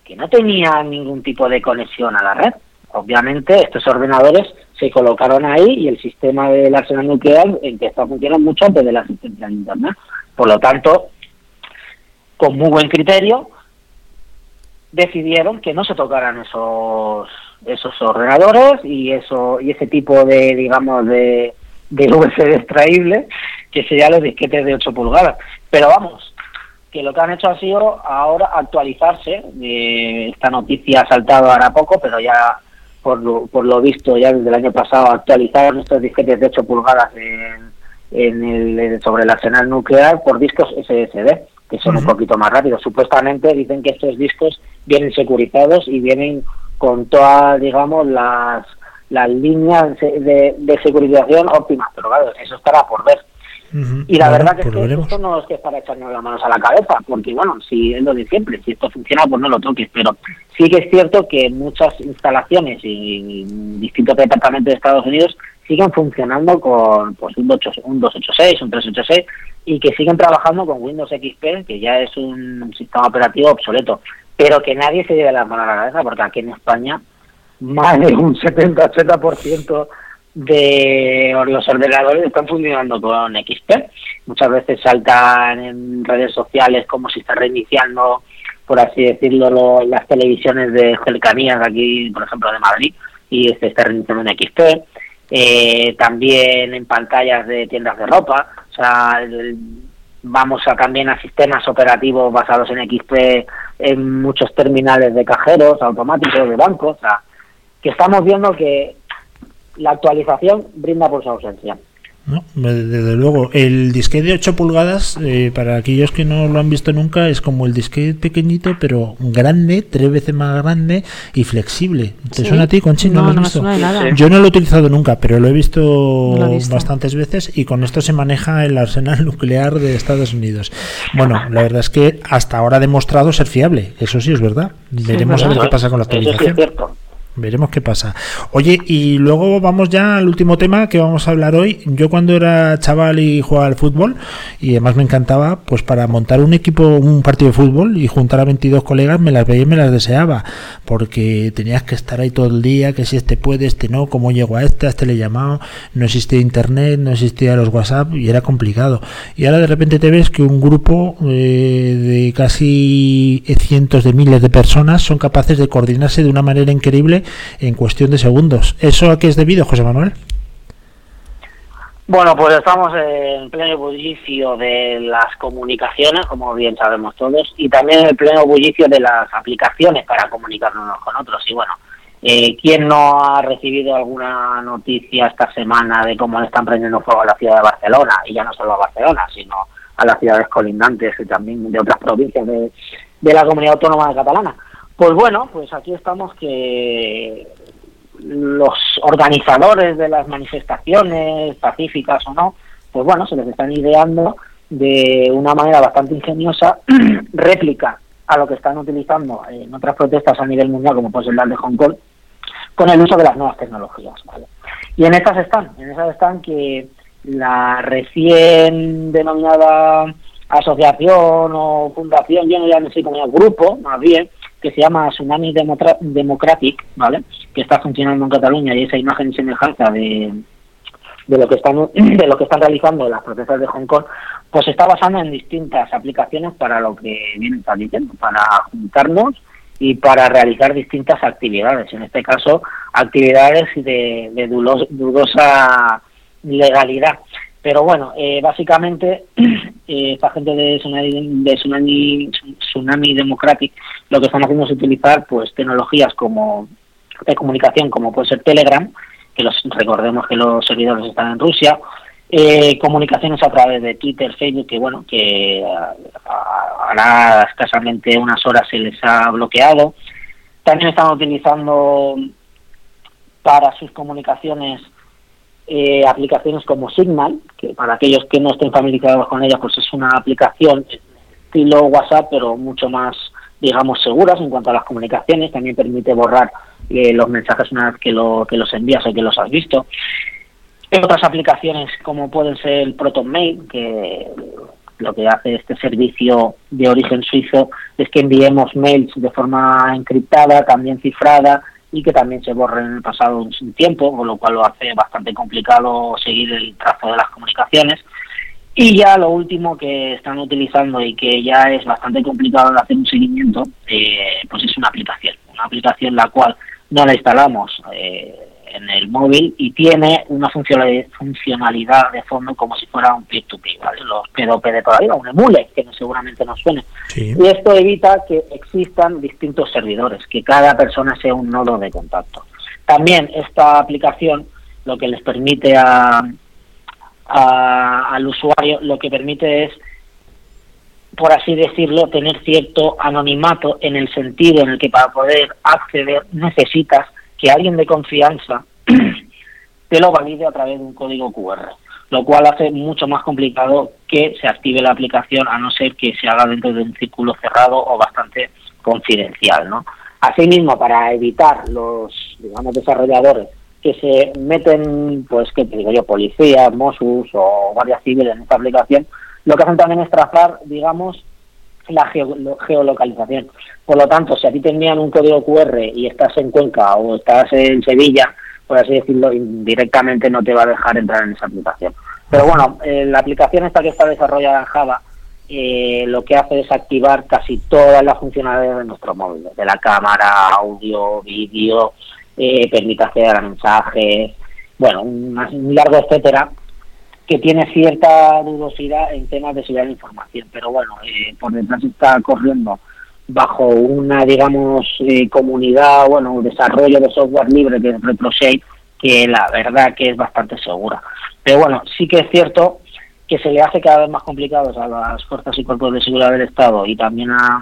Speaker 7: que no tenían ningún tipo de conexión a la red. Obviamente estos ordenadores se colocaron ahí y el sistema del arsenal nuclear empezó a funcionar mucho antes de la asistencia al Internet. Por lo tanto, con muy buen criterio, decidieron que no se tocaran esos esos ordenadores y eso y ese tipo de digamos de, de USB extraíble que serían los disquetes de 8 pulgadas pero vamos que lo que han hecho ha sido ahora actualizarse. Eh, esta noticia ha saltado ahora poco pero ya por lo, por lo visto ya desde el año pasado actualizaron estos disquetes de 8 pulgadas en, en el, sobre el arsenal nuclear por discos SSD que son un poquito más rápidos. Supuestamente dicen que estos discos vienen securizados y vienen con todas digamos las las líneas de, de, de securización óptimas pero claro eso estará por ver Y la
Speaker 4: Bueno,
Speaker 7: verdad que,
Speaker 4: pues
Speaker 7: es que
Speaker 4: veremos.
Speaker 7: esto no es que es para echarnos las manos a la cabeza, porque bueno, si es lo de siempre, si esto funciona, pues no lo toques, pero sí que es cierto que muchas instalaciones y distintos departamentos de Estados Unidos siguen funcionando con pues un, 2, un 286, un 386 y que siguen trabajando con Windows XP, que ya es un sistema operativo obsoleto. pero que nadie se lleve la mano a la cabeza, porque aquí en España más de un 70-80% de los ordenadores están funcionando con XP. Muchas veces saltan en redes sociales como si está reiniciando, por así decirlo, lo- las televisiones de cercanías aquí, por ejemplo, de Madrid, y se está reiniciando en XP. Eh, también en pantallas de tiendas de ropa. O sea, vamos a también a sistemas operativos basados en XP en muchos terminales de cajeros automáticos de bancos. O sea, que estamos viendo que la actualización brinda por su ausencia.
Speaker 4: ¿no? Desde luego, el disquete de 8 pulgadas, eh, para aquellos que no lo han visto nunca, es como el disquete pequeñito, pero grande, tres veces más grande y flexible. ¿Te
Speaker 5: Sí.
Speaker 4: suena a ti, Conchi?
Speaker 5: No,
Speaker 4: lo has
Speaker 5: no me
Speaker 4: visto?
Speaker 5: suena de nada.
Speaker 4: Yo no lo he utilizado nunca, pero lo he visto,
Speaker 5: lo he visto.
Speaker 4: bastantes veces y con esto se maneja el arsenal nuclear de Estados Unidos. Bueno, la verdad es que hasta ahora ha demostrado ser fiable, eso sí es verdad. Veremos a ver qué pasa con la
Speaker 7: Eso sí es
Speaker 4: actualización.
Speaker 7: cierto.
Speaker 4: Veremos qué pasa. Oye, y luego vamos ya al último tema que vamos a hablar hoy. Yo cuando era chaval y jugaba al fútbol, y además me encantaba, pues para montar un equipo, un partido de fútbol y juntar a 22 colegas, me las veía y me las deseaba, porque tenías que estar ahí todo el día, que si este puede, este no, cómo llego a este, a este le he llamado, no existía internet, no existía los WhatsApp y era complicado. Y ahora de repente te ves que un grupo eh, de casi cientos de miles de personas son capaces de coordinarse de una manera increíble en cuestión de segundos. ¿Eso a qué es debido, José Manuel?
Speaker 7: Bueno, pues estamos en pleno bullicio de las comunicaciones, como bien sabemos todos, y también en pleno bullicio de las aplicaciones para comunicarnos unos con otros. Y bueno, eh, ¿quién no ha recibido alguna noticia esta semana de cómo le están prendiendo fuego a la ciudad de Barcelona? Y ya no solo a Barcelona, sino a las ciudades colindantes y también de otras provincias de, de la comunidad autónoma de catalana. Pues bueno, pues aquí estamos que los organizadores de las manifestaciones, pacíficas o no, pues bueno, se les están ideando de una manera bastante ingeniosa réplica a lo que están utilizando en otras protestas a nivel mundial, como puede ser la de Hong Kong, con el uso de las nuevas tecnologías. Y en estas están, en esas están que la recién denominada asociación o fundación, yo no ya no sé cómo grupo, más bien, que se llama Tsunami Democratic, ¿vale? Que está funcionando en Cataluña y esa imagen y semejanza de, de lo que están de lo que están realizando las protestas de Hong Kong, pues está basando en distintas aplicaciones para lo que viene está diciendo, para juntarnos y para realizar distintas actividades. En este caso, actividades de, de dudosa legalidad. Pero bueno, eh, básicamente eh, esta gente de Tsunami, de Tsunami, Tsunami Democratic lo que están haciendo es utilizar pues tecnologías como de comunicación como puede ser Telegram, que los recordemos que los servidores están en Rusia, eh, comunicaciones a través de Twitter, Facebook, que bueno, que hará escasamente unas horas se les ha bloqueado. También están utilizando para sus comunicaciones eh, aplicaciones como Signal, que para aquellos que no estén familiarizados con ella, pues es una aplicación estilo WhatsApp, pero mucho más, digamos, seguras en cuanto a las comunicaciones. También permite borrar eh, los mensajes una vez que, lo, que los envías o que los has visto. Otras aplicaciones como pueden ser el ProtonMail, que lo que hace este servicio de origen suizo es que enviemos mails de forma encriptada, también cifrada y que también se borren en el pasado un tiempo, con lo cual lo hace bastante complicado seguir el trazo de las comunicaciones. Y ya lo último que están utilizando y que ya es bastante complicado de hacer un seguimiento, eh, pues es una aplicación. Una aplicación la cual no la instalamos eh, en el móvil y tiene una funcionalidad, funcionalidad de fondo como si fuera un peer-to-peer, ¿vale? Los P2P de toda la vida, un emule, que no- seguramente nos suene.
Speaker 4: Sí.
Speaker 7: Y esto evita que existan distintos servidores, que cada persona sea un nodo de contacto. También esta aplicación lo que les permite a, a- al usuario, lo que permite es, por así decirlo, tener cierto anonimato en el sentido en el que para poder acceder necesitas que alguien de confianza te lo valide a través de un código QR, lo cual hace mucho más complicado que se active la aplicación a no ser que se haga dentro de un círculo cerrado o bastante confidencial, ¿no? Asimismo, para evitar los, digamos, desarrolladores que se meten, pues, ¿qué te digo yo? Policías, Mossos o guardias civiles en esta aplicación, lo que hacen también es trazar, digamos, la geo- geolocalización. Por lo tanto, si a ti te envían un código QR y estás en Cuenca o estás en Sevilla, por así decirlo, directamente no te va a dejar entrar en esa aplicación. Pero bueno, eh, la aplicación esta que está desarrollada en Java eh, lo que hace es activar casi todas las funcionalidades de nuestro móvil, de la cámara, audio, vídeo, eh, permite acceder a mensajes, bueno, un largo etcétera, que tiene cierta dudosidad en temas de seguridad de información, pero bueno, eh, por detrás está corriendo bajo una, digamos, eh, comunidad, bueno, un desarrollo de software libre que es RetroShape, que la verdad que es bastante segura. Pero bueno, sí que es cierto que se le hace cada vez más complicados a las fuerzas y cuerpos de seguridad del Estado y también a,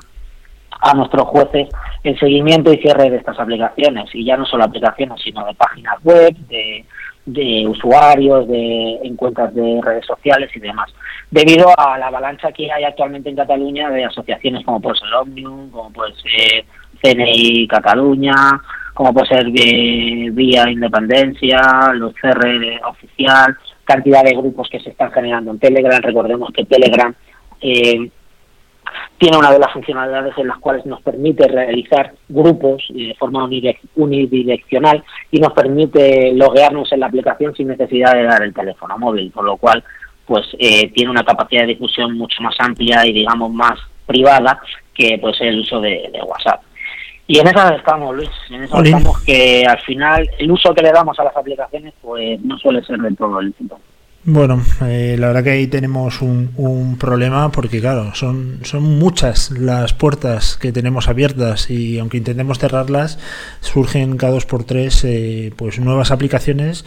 Speaker 7: a nuestros jueces el seguimiento y cierre de estas aplicaciones, y ya no solo aplicaciones, sino de páginas web, de, de usuarios, de en cuentas de redes sociales y demás, debido a la avalancha que hay actualmente en Cataluña de asociaciones como puede ser Omnium, como puede ser CNI Cataluña, como puede ser eh, Vía Independencia, los CR Oficial, cantidad de grupos que se están generando en Telegram. Recordemos que Telegram eh, tiene una de las funcionalidades en las cuales nos permite realizar grupos de forma unidireccional y nos permite loguearnos en la aplicación sin necesidad de dar el teléfono móvil, con lo cual pues eh, tiene una capacidad de difusión mucho más amplia y digamos más privada que pues el uso de, de WhatsApp. Y en esa estamos, Luis, en
Speaker 4: Olín.
Speaker 7: estamos que al final el uso que le damos a las aplicaciones pues no suele ser del todo lícito.
Speaker 4: Bueno, eh, la verdad que ahí tenemos un, un problema porque, claro, son, son muchas las puertas que tenemos abiertas y aunque intentemos cerrarlas, surgen cada dos por tres eh, pues nuevas aplicaciones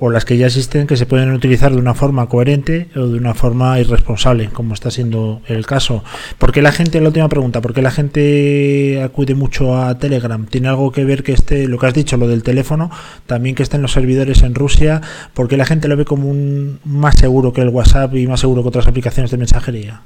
Speaker 4: o las que ya existen que se pueden utilizar de una forma coherente o de una forma irresponsable, como está siendo el caso. ¿Por qué la gente, la última pregunta, por qué la gente acude mucho a Telegram? ¿Tiene algo que ver que esté, lo que has dicho, lo del teléfono, también que estén los servidores en Rusia? ¿Por qué la gente lo ve como un más seguro que el WhatsApp y más seguro que otras aplicaciones de mensajería?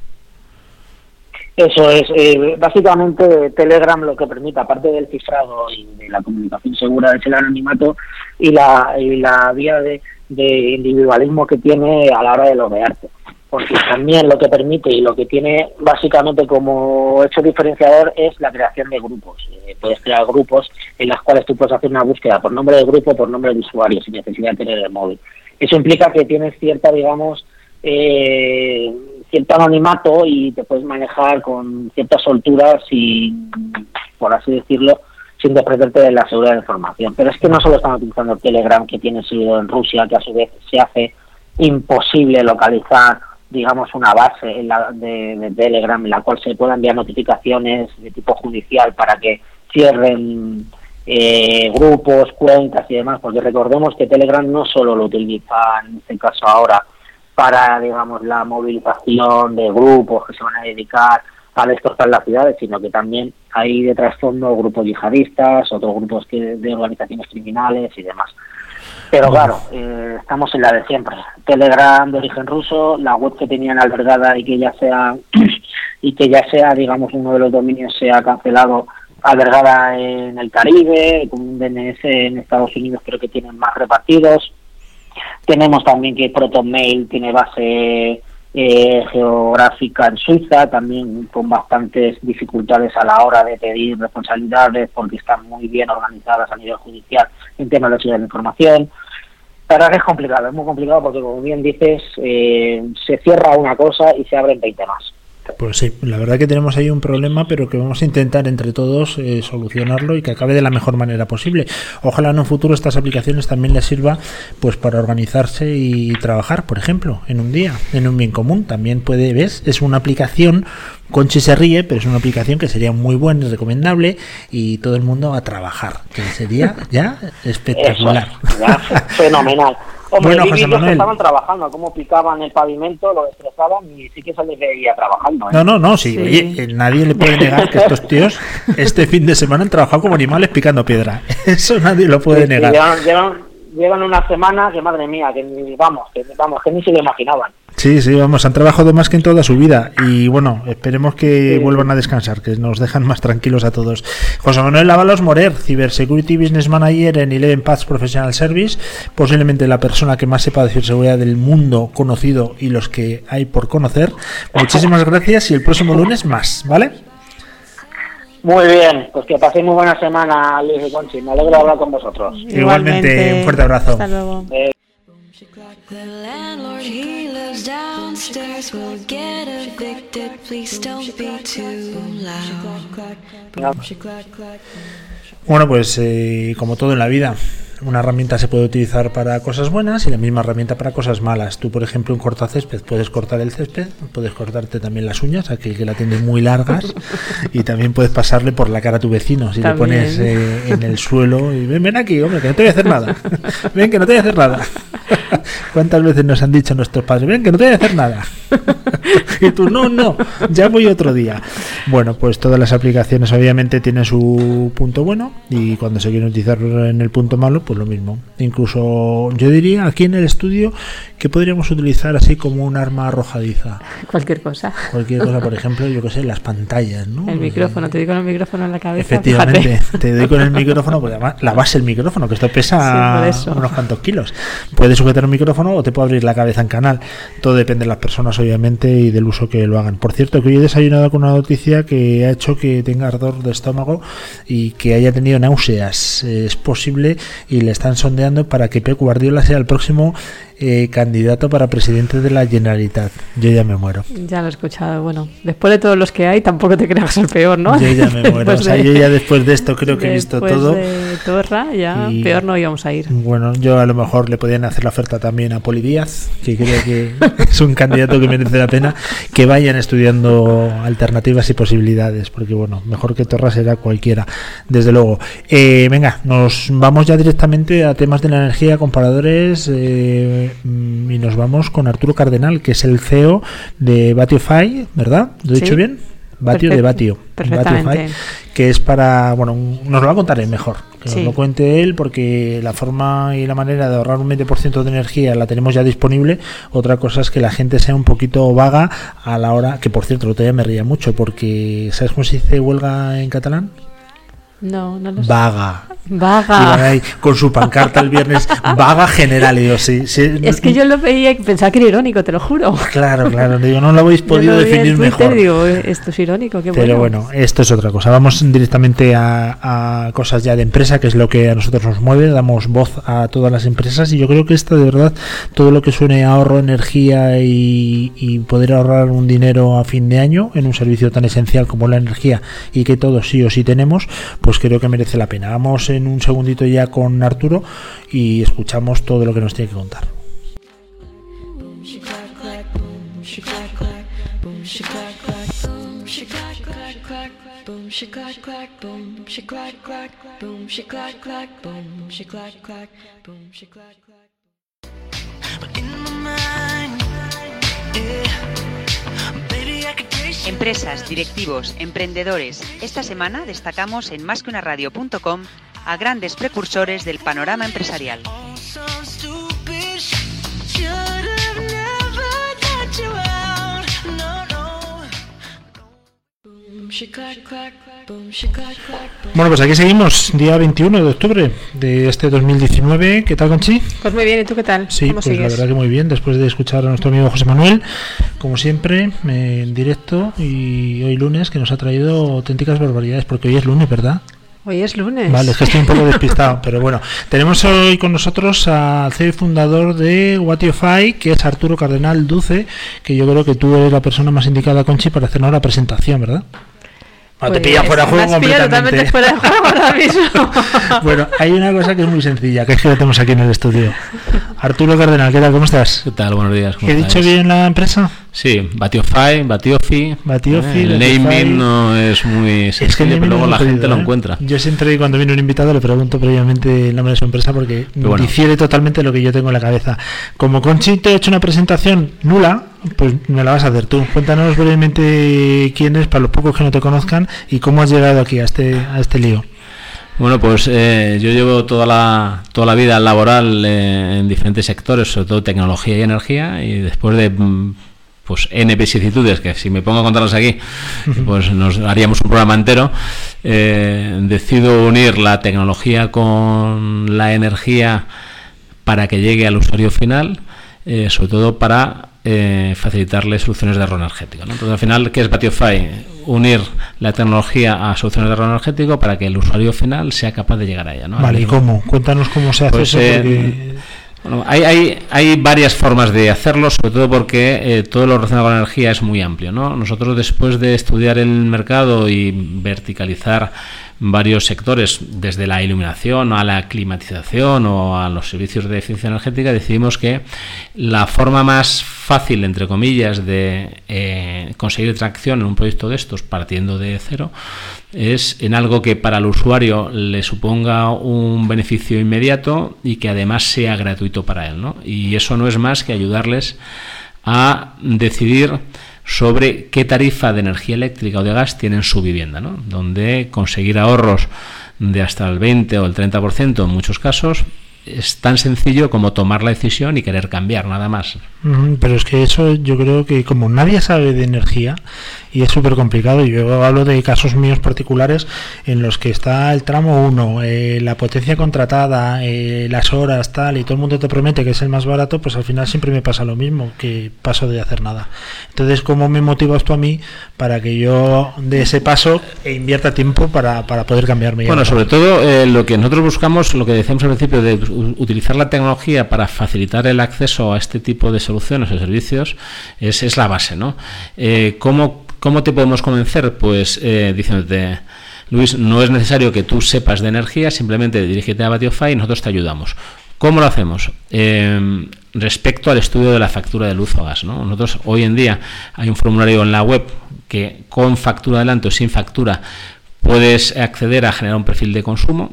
Speaker 7: Eso es, eh, básicamente Telegram lo que permite, aparte del cifrado y de la comunicación segura, es el anonimato y la, y la vía de, individualismo que tiene a la hora de loguearte. Porque también lo que permite y lo que tiene básicamente como hecho diferenciador es la creación de grupos. Eh, puedes crear grupos en los cuales tú puedes hacer una búsqueda por nombre de grupo, por nombre de usuario, sin necesidad de tener el móvil. Eso implica que tienes cierta, digamos, eh, cierto anonimato y te puedes manejar con cierta soltura sin, por así decirlo, sin desprenderte de la seguridad de información. Pero es que no solo están utilizando Telegram, que tiene servidor en Rusia, que a su vez se hace imposible localizar, digamos, una base en la- de, de Telegram en la cual se puedan enviar notificaciones de tipo judicial para que cierren eh, grupos, cuentas y demás, porque recordemos que Telegram no solo lo utiliza, en este caso ahora, para, digamos, la movilización de grupos que se van a dedicar a destrozar las ciudades, sino que también hay de trasfondo grupos yihadistas, otros grupos que, de organizaciones criminales y demás. Pero claro, eh, estamos en la de siempre. Telegram de origen ruso, la web que tenían albergada y que ya sea y que ya sea, digamos, uno de los dominios sea cancelado, albergada en el Caribe, con un DNS en Estados Unidos creo que tienen más repartidos. Tenemos también que ProtonMail tiene base eh, geográfica en Suiza, también con bastantes dificultades a la hora de pedir responsabilidades porque están muy bien organizadas a nivel judicial en temas de seguridad de la información. La verdad que es complicado, es muy complicado porque como bien dices, eh, se cierra una cosa y se abren 20 más.
Speaker 4: Pues sí, la verdad que tenemos ahí un problema, pero que vamos a intentar entre todos eh, solucionarlo y que acabe de la mejor manera posible. Ojalá en un futuro estas aplicaciones también les sirva pues para organizarse y trabajar, por ejemplo, en un día, en un bien común. También puede, ¿ves? Es una aplicación, Conchi se ríe, pero es una aplicación que sería muy buena y recomendable y todo el mundo a trabajar, que sería ya espectacular.
Speaker 7: Eso, ya, fenomenal. Hombre,
Speaker 4: Bueno, José
Speaker 7: vídeos que
Speaker 4: Manuel.
Speaker 7: estaban trabajando, cómo picaban el pavimento, lo destrozaban y sí que se les veía trabajando. ¿eh?
Speaker 4: No, no, no, sí,
Speaker 5: Sí.
Speaker 4: oye, eh, nadie le puede negar que estos tíos este fin de semana han trabajado como animales picando piedra. Eso nadie lo puede
Speaker 7: Sí,
Speaker 4: negar.
Speaker 7: Llevan, llevan- llevan una semana que madre mía, que ni, vamos, que vamos, que ni se lo imaginaban.
Speaker 4: Sí, sí, vamos, han trabajado más que en toda su vida y bueno, esperemos que vuelvan a descansar, que nos dejan más tranquilos a todos. José Manuel Ábalos Morer, Cybersecurity Business Manager en Eleven Paths Professional Service, posiblemente la persona que más sepa de ciberseguridad del mundo conocido y los que hay por conocer. Muchísimas gracias y el próximo lunes más, ¿vale?
Speaker 7: Muy bien, pues que paséis muy buena semana, Luis y Conchi. Me alegro de hablar con vosotros.
Speaker 4: Igualmente, un fuerte abrazo.
Speaker 5: Hasta luego.
Speaker 7: Eh,
Speaker 6: The landlord, he lives downstairs, will get evicted. Please don't be too loud.
Speaker 4: Bueno, pues eh, como todo en la vida, una herramienta se puede utilizar para cosas buenas y la misma herramienta para cosas malas. Tú, por ejemplo, un cortacésped puedes cortar el césped, puedes cortarte también las uñas, aquel que la tiene muy largas, y también puedes pasarle por la cara a tu vecino si le pones eh, en el suelo y ven, ven aquí, hombre, que no te voy a hacer nada. Ven, que no te voy a hacer nada. ¿Cuántas veces nos han dicho nuestros padres, ven, que no te voy a hacer nada? y tú, no, no, ya voy otro día. Bueno, pues todas las aplicaciones obviamente tienen su punto bueno y cuando se quieren utilizar en el punto malo, pues lo mismo. Incluso yo diría aquí en el estudio que podríamos utilizar así como un arma arrojadiza.
Speaker 5: Cualquier cosa.
Speaker 4: Cualquier cosa, por ejemplo, yo que sé, las pantallas, ¿no?
Speaker 5: El micrófono, te digo con el micrófono en la cabeza.
Speaker 4: Efectivamente,
Speaker 5: fíjate.
Speaker 4: te doy con el micrófono, porque además la base del micrófono, que esto pesa unos cuantos kilos. Puedes sujetar un micrófono o te puede abrir la cabeza en canal. Todo depende de las personas, obviamente, y del uso que lo hagan. Por cierto, que hoy he desayunado con una noticia que ha hecho que tenga ardor de estómago y que haya tenido náuseas. Eh, Es posible y le están sondeando para que Pep Guardiola sea el próximo eh, candidato para presidente de la Generalitat. Yo ya me muero.
Speaker 5: Ya lo he escuchado. Bueno, después de todos los que hay, tampoco te creas el peor, ¿no?
Speaker 4: Yo ya me muero. O sea,
Speaker 5: de-
Speaker 4: yo ya después de esto creo que he visto todo.
Speaker 5: de Torra, ya
Speaker 4: Y-
Speaker 5: peor no íbamos a ir.
Speaker 4: Bueno, yo a lo mejor le podían hacer la oferta también a Poli Díaz, que creo que es un candidato que merece la pena que vayan estudiando alternativas y posibilidades, porque bueno, mejor que Torra será cualquiera, desde luego. Eh, venga, nos vamos ya directamente a temas de la energía, comparadores, eh, y nos vamos con Arturo Cardenal, que es el CEO de Batiofy, ¿verdad? ¿Lo he
Speaker 5: Sí.
Speaker 4: dicho bien? Batio de
Speaker 5: Perfecto,
Speaker 4: Batio.
Speaker 5: perfectamente.
Speaker 4: Que es para, bueno, nos lo va a contar él mejor, que
Speaker 5: Sí.
Speaker 4: nos lo cuente él, porque la forma y la manera de ahorrar un 20% de energía la tenemos ya disponible. Otra cosa es que la gente sea un poquito vaga a la hora, que por cierto, el otro día me reía mucho, porque ¿sabes cómo se dice huelga en catalán?
Speaker 5: No, no lo sé.
Speaker 4: Vaga.
Speaker 5: Vaga.
Speaker 4: Iban ahí con su pancarta el viernes, vaga general. Y yo, sí, sí,
Speaker 5: Es que yo lo veía y pensaba que era irónico, te lo juro.
Speaker 4: Claro, claro, digo, no lo habéis
Speaker 5: Yo
Speaker 4: podido
Speaker 5: lo
Speaker 4: definir mejor.
Speaker 5: digo, "Eh, esto es irónico, qué
Speaker 4: Pero bueno, esto es otra cosa. Vamos directamente a, a cosas ya de empresa, que es lo que a nosotros nos mueve. Damos voz a todas las empresas y yo creo que esto de verdad, todo lo que suene a ahorro, energía y, y poder ahorrar un dinero a fin de año en un servicio tan esencial como la energía y que todos sí o sí tenemos, pues creo que merece la pena. Vamos en un segundito ya con Arturo y escuchamos todo lo que nos tiene que contar.
Speaker 8: Empresas, directivos, emprendedores. Esta semana destacamos en másqueunaradio.com a grandes precursores del panorama empresarial.
Speaker 4: Bueno, pues aquí seguimos, día 21 de octubre de este 2019. ¿Qué tal, Conchi?
Speaker 5: Pues muy bien, ¿y tú qué tal?
Speaker 4: Sí,
Speaker 5: ¿Cómo
Speaker 4: pues la verdad que muy bien, después de escuchar a nuestro amigo José Manuel, como siempre, eh, en directo y hoy lunes, que nos ha traído auténticas barbaridades, porque hoy es lunes, ¿verdad?
Speaker 5: Hoy es lunes.
Speaker 4: Vale, es que estoy un poco despistado, pero bueno, tenemos hoy con nosotros al CEO y fundador de Watiofy, que es Arturo Cardenal Duce, que yo creo que tú eres la persona más indicada, Conchi, para hacernos la presentación, ¿verdad? Te
Speaker 5: Pues,
Speaker 4: pilla fuera de juego completamente.
Speaker 5: totalmente fuera de juego ahora mismo.
Speaker 4: Bueno, hay una cosa que es muy sencilla, que es que lo tenemos aquí en el estudio. Arturo Cardenal, ¿qué tal? ¿Cómo estás?
Speaker 9: ¿Qué tal? Buenos días. ¿cómo
Speaker 4: ¿He dicho bien la empresa?
Speaker 9: Sí, Batiofy, Batiofi.
Speaker 4: Batiofi,
Speaker 9: El
Speaker 4: Batiofy.
Speaker 9: naming no es muy
Speaker 4: Es que
Speaker 9: sencillo,
Speaker 4: el
Speaker 9: pero luego la
Speaker 4: he
Speaker 9: gente
Speaker 4: podido,
Speaker 9: lo
Speaker 4: ¿eh?
Speaker 9: encuentra.
Speaker 4: Yo siempre cuando viene un invitado le pregunto previamente el nombre de su empresa porque
Speaker 9: bueno.
Speaker 4: difiere totalmente lo que yo tengo en la cabeza. Como Conchi te ha hecho una presentación nula, pues me la vas a hacer tú. Cuéntanos brevemente quién es, para los pocos que no te conozcan, y cómo has llegado aquí a este, a este lío.
Speaker 9: Bueno, pues eh, yo llevo toda la, toda la vida laboral eh, en diferentes sectores, sobre todo tecnología y energía, y después de mm, pues N vicisitudes, que si me pongo a contarlas aquí, pues nos haríamos un programa entero, eh, decido unir la tecnología con la energía para que llegue al usuario final, eh, sobre todo para eh, facilitarle soluciones de ahorro energético. ¿no? Entonces, al final, ¿qué es Batiofy? Unir la tecnología a soluciones de ahorro energético para que el usuario final sea capaz de llegar a ella. ¿no?
Speaker 4: Vale, ¿y cómo? Cuéntanos cómo se hace
Speaker 9: Pues,
Speaker 4: eso.
Speaker 9: eh, Bueno, hay, hay, hay varias formas de hacerlo, sobre todo porque eh, todo lo relacionado con la energía es muy amplio. ¿no? Nosotros después de estudiar el mercado y verticalizar varios sectores, desde la iluminación a la climatización o a los servicios de eficiencia energética, decidimos que la forma más fácil, entre comillas, de eh, conseguir tracción en un proyecto de estos, partiendo de cero, es en algo que para el usuario le suponga un beneficio inmediato y que además sea gratuito para él. ¿no? Y eso no es más que ayudarles a decidir sobre qué tarifa de energía eléctrica o de gas tiene en su vivienda, ¿no? donde conseguir ahorros de hasta el 20 o el 30% en muchos casos es tan sencillo como tomar la decisión y querer cambiar, nada más.
Speaker 4: Pero es que eso yo creo que como nadie sabe de energía y es súper complicado, yo hablo de casos míos particulares en los que está el tramo 1, la potencia contratada, eh, las horas, tal, y todo el mundo te promete que es el más barato, pues al final siempre me pasa lo mismo, que paso de hacer nada. Entonces, ¿cómo me motivas tú a mí para que yo de ese paso e invierta tiempo para, para poder cambiarme?
Speaker 9: Bueno, sobre todo eh, lo que nosotros buscamos, lo que decíamos al principio, de utilizar la tecnología para facilitar el acceso a este tipo de soluciones o servicios, es, es la base, ¿no? Eh, ¿cómo, ¿Cómo te podemos convencer? Pues eh, diciéndote, Luis, no es necesario que tú sepas de energía, simplemente dirígete a Batiofy y nosotros te ayudamos. ¿Cómo lo hacemos? Eh, respecto al estudio de la factura de luz o gas. ¿no? Nosotros hoy en día hay un formulario en la web que con factura adelante o sin factura puedes acceder a generar un perfil de consumo.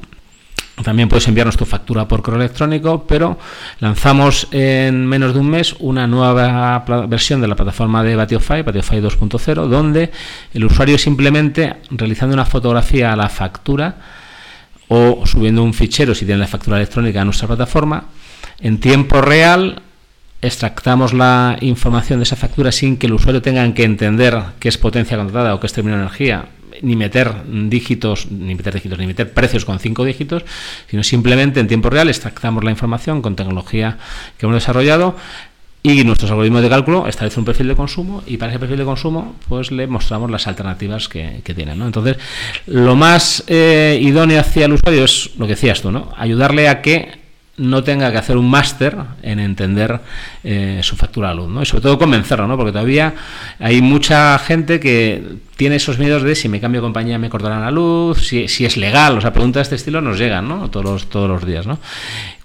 Speaker 9: También puedes enviarnos tu factura por correo electrónico, pero lanzamos en menos de un mes una nueva versión de la plataforma de Batiofy, Batiofy 2.0, donde el usuario simplemente realizando una fotografía a la factura o subiendo un fichero si tiene la factura electrónica a nuestra plataforma, en tiempo real extractamos la información de esa factura sin que el usuario tenga que entender qué es potencia contratada o qué es término de energía, ni meter dígitos, ni meter dígitos, ni meter precios con cinco dígitos, sino simplemente en tiempo real extractamos la información con tecnología que hemos desarrollado y nuestros algoritmos de cálculo establecen un perfil de consumo y para ese perfil de consumo pues le mostramos las alternativas que, que tienen. Entonces, lo más eh, idóneo hacia el usuario es lo que decías tú, ¿no? ayudarle a que no tenga que hacer un máster en entender eh, su factura de luz, ¿no? Y sobre todo convencerlo, ¿no? Porque todavía hay mucha gente que tiene esos miedos de si me cambio de compañía me cortarán la luz, si, es legal, o sea, preguntas de este estilo nos llegan, ¿no? Todos los, todos los días, ¿no?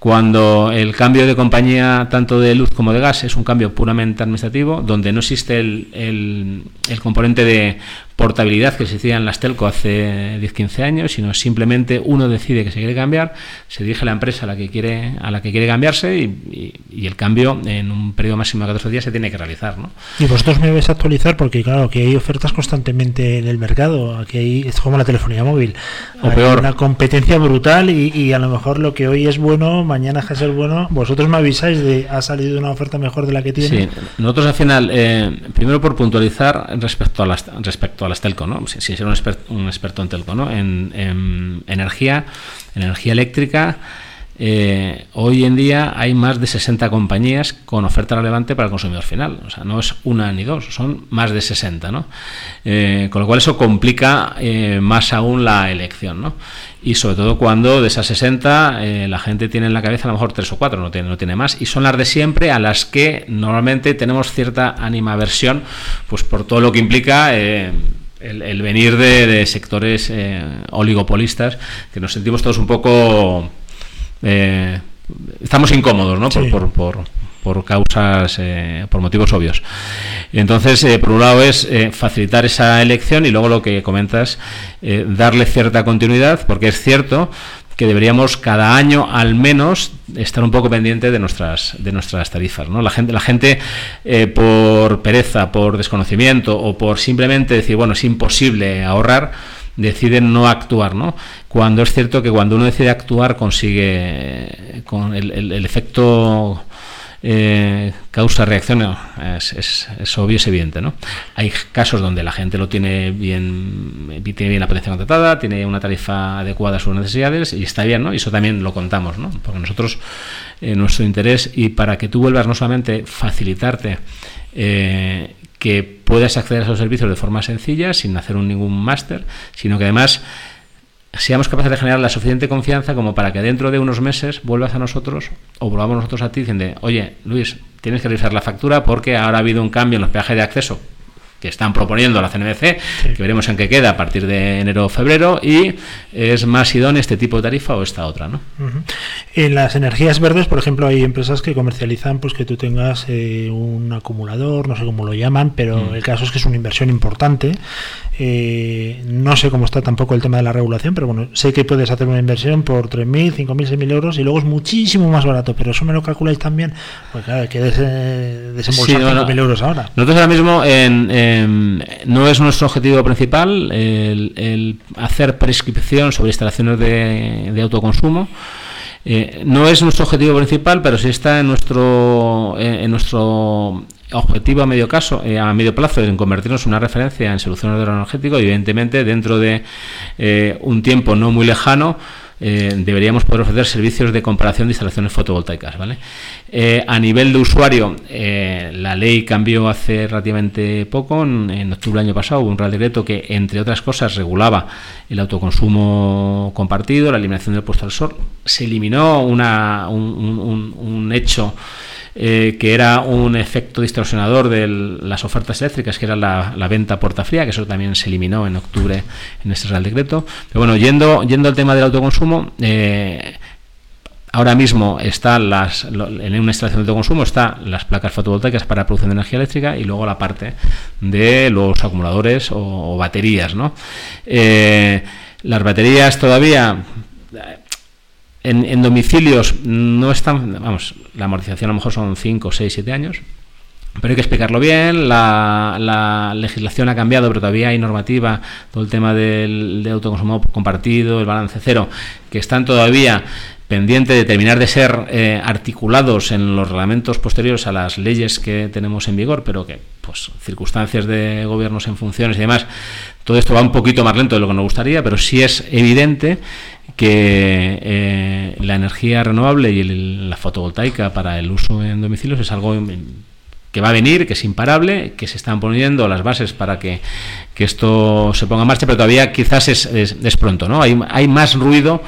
Speaker 9: Cuando el cambio de compañía tanto de luz como de gas es un cambio puramente administrativo, donde no existe el, el, componente de portabilidad que existía en las telco hace 10-15 años, sino simplemente uno decide que se quiere cambiar, se dirige a la empresa a la que quiere, a la que quiere cambiarse y el cambio en un periodo máximo de 14 días se tiene que realizar. ¿no?
Speaker 4: Y vosotros me vais a actualizar porque claro, que hay ofertas constantemente en el mercado, aquí hay, es como la telefonía móvil,
Speaker 9: O
Speaker 4: hay
Speaker 9: peor.
Speaker 4: una competencia brutal y, y a lo mejor lo que hoy es bueno, mañana de ser bueno, vosotros me avisáis de ha salido una oferta mejor de la que tiene.
Speaker 9: Sí, nosotros al final, eh, primero por puntualizar respecto a las respecto a las telco, ¿no? Sin, sin ser un, experto, un experto en telco, ¿no? En, en energía, energía eléctrica, eh, hoy en día hay más de 60 compañías con oferta relevante para el consumidor final. O sea, no es una ni dos, son más de 60, ¿no? Eh, con lo cual eso complica eh, más aún la elección, ¿no? Y sobre todo cuando de esas 60 eh, la gente tiene en la cabeza a lo mejor tres o cuatro, no tiene, no tiene más. Y son las de siempre a las que normalmente tenemos cierta animaversión, pues por todo lo que implica. El, venir de, sectores oligopolistas que nos sentimos todos un poco eh, estamos incómodos ¿no?
Speaker 4: Sí.
Speaker 9: por, por, por, por, causas eh, por motivos obvios entonces eh, por un lado es eh, facilitar esa elección y luego lo que comentas eh, darle cierta continuidad porque es cierto que deberíamos cada año al menos estar un poco pendiente de nuestras de nuestras tarifas no la gente la gente eh, por pereza por desconocimiento o por simplemente decir bueno es imposible ahorrar deciden no actuar, ¿no? Cuando es cierto que cuando uno decide actuar consigue con el, el, efecto eh, causa-reacción es, es, es, obvio, es evidente. ¿no? Hay casos donde la gente lo tiene bien, tiene bien la potencia contratada, tiene una tarifa adecuada a sus necesidades y está bien, ¿no? y eso también lo contamos, ¿no? porque nosotros, eh, nuestro interés, y para que tú vuelvas no solamente facilitarte eh, que puedas acceder a esos servicios de forma sencilla, sin hacer un, ningún máster, sino que además seamos capaces de generar la suficiente confianza como para que dentro de unos meses vuelvas a nosotros o volvamos nosotros a ti diciendo, oye, Luis, tienes que revisar la factura porque ahora ha habido un cambio en los peajes de acceso que están proponiendo la CNBC, sí. que veremos en qué queda a partir de enero o febrero, y es más idóneo este tipo de tarifa o esta otra. ¿no?
Speaker 4: Uh -huh. En las energías verdes, por ejemplo, hay empresas que comercializan pues que tú tengas eh, un acumulador, no sé cómo lo llaman, pero uh -huh. el caso es que es una inversión importante. Eh, no sé cómo está tampoco el tema de la regulación, pero bueno, sé que puedes hacer una inversión por 3.000, 5.000, 6.000 euros y luego es muchísimo más barato, pero eso me lo calculáis también, pues claro, que des, desembolsar sí, no, 5.000 euros ahora.
Speaker 9: Nosotros ahora mismo en, en no es nuestro objetivo principal el, hacer prescripción sobre instalaciones de, autoconsumo. Eh, no es nuestro objetivo principal, pero sí está en nuestro en, nuestro objetivo a medio caso eh, a medio plazo en convertirnos en una referencia en soluciones de energético evidentemente dentro de eh, un tiempo no muy lejano eh, deberíamos poder ofrecer servicios de comparación de instalaciones fotovoltaicas. ¿vale? Eh, a nivel de usuario, eh, la ley cambió hace relativamente poco, en, octubre del año pasado, hubo un real decreto que, entre otras cosas, regulaba el autoconsumo compartido, la eliminación del puesto al sol. Se eliminó una, un, un, un hecho eh, que era un efecto distorsionador de las ofertas eléctricas, que era la, venta puerta fría, que eso también se eliminó en octubre en este Real Decreto. Pero bueno, yendo, yendo al tema del autoconsumo, eh, ahora mismo está las, en una instalación de autoconsumo está las placas fotovoltaicas para producción de energía eléctrica y luego la parte de los acumuladores o, o baterías, ¿no? Eh, las baterías todavía en, en, domicilios no están, vamos, la amortización a lo mejor son 5, 6, 7 años, pero hay que explicarlo bien, la, la, legislación ha cambiado, pero todavía hay normativa, todo el tema del de autoconsumo compartido, el balance cero, que están todavía pendiente de terminar de ser eh, articulados en los reglamentos posteriores a las leyes que tenemos en vigor, pero que, pues, circunstancias de gobiernos en funciones y demás, todo esto va un poquito más lento de lo que nos gustaría, pero sí es evidente que eh, la energía renovable y el, la fotovoltaica para el uso en domicilios es algo que va a venir, que es imparable, que se están poniendo las bases para que, que esto se ponga en marcha, pero todavía quizás es, es, pronto, ¿no? Hay, hay más ruido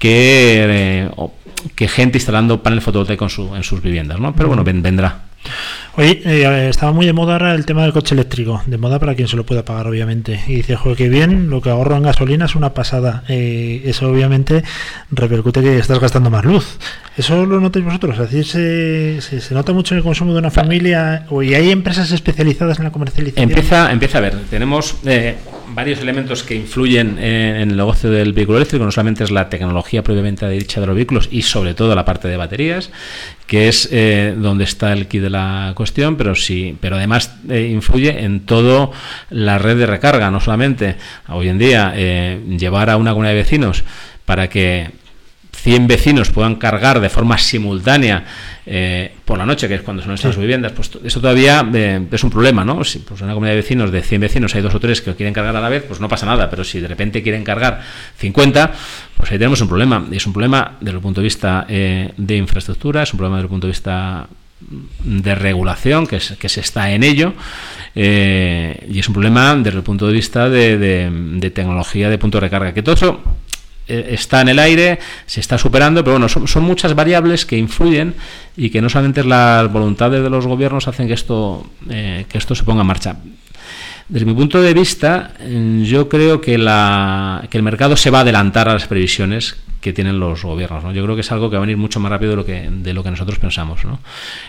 Speaker 9: que, eh, que gente instalando panel fotovoltaico en, su, en sus viviendas, ¿no? Pero bueno, ven, vendrá.
Speaker 4: Oye, eh, estaba muy de moda ahora el tema del coche eléctrico, de moda para quien se lo pueda pagar, obviamente. Y dice, joder, que bien, lo que ahorro en gasolina es una pasada. Eh, eso obviamente repercute que estás gastando más luz. ¿Eso lo notáis vosotros? Es decir, se, se, se, nota mucho en el consumo de una familia o y hay empresas especializadas en la comercialización.
Speaker 9: Empieza, empieza a ver, tenemos eh, varios elementos que influyen en, el negocio del vehículo eléctrico, no solamente es la tecnología propiamente dicha de los vehículos y sobre todo la parte de baterías, que es eh, donde está el kit de la cuestión, pero sí, pero además eh, influye en toda la red de recarga, no solamente hoy en día eh, llevar a una comunidad de vecinos para que 100 vecinos puedan cargar de forma simultánea eh, por la noche, que es cuando son estas sí. viviendas, pues eso todavía eh, es un problema, ¿no? Si pues en una comunidad de vecinos de 100 vecinos hay dos o tres que quieren cargar a la vez, pues no pasa nada, pero si de repente quieren cargar 50, pues ahí tenemos un problema. Y es un problema desde el punto de vista eh, de infraestructura, es un problema desde el punto de vista de regulación, que, es, que se está en ello, eh, y es un problema desde el punto de vista de, de, de tecnología de punto de recarga, que todo eso está en el aire, se está superando, pero bueno, son, son, muchas variables que influyen y que no solamente las voluntades de los gobiernos hacen que esto, eh, que esto se ponga en marcha. Desde mi punto de vista, yo creo que, la, que el mercado se va a adelantar a las previsiones que tienen los gobiernos. ¿no? Yo creo que es algo que va a venir mucho más rápido de lo que, de lo que nosotros pensamos. ¿no?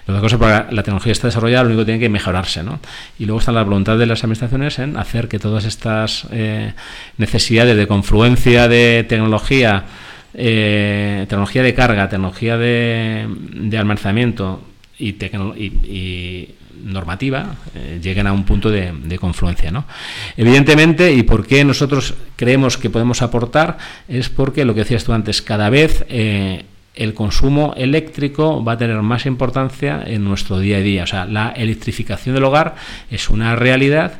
Speaker 9: La cosa es la tecnología está desarrollada, lo único que tiene que mejorarse. ¿no? Y luego está la voluntad de las administraciones en hacer que todas estas eh, necesidades de confluencia de tecnología, eh, tecnología de carga, tecnología de, almacenamiento, y, y- y normativa eh, lleguen a un punto de, confluencia. ¿no? Evidentemente, y por qué nosotros creemos que podemos aportar, es porque lo que decías tú antes, cada vez eh, el consumo eléctrico va a tener más importancia en nuestro día a día. O sea, la electrificación del hogar es una realidad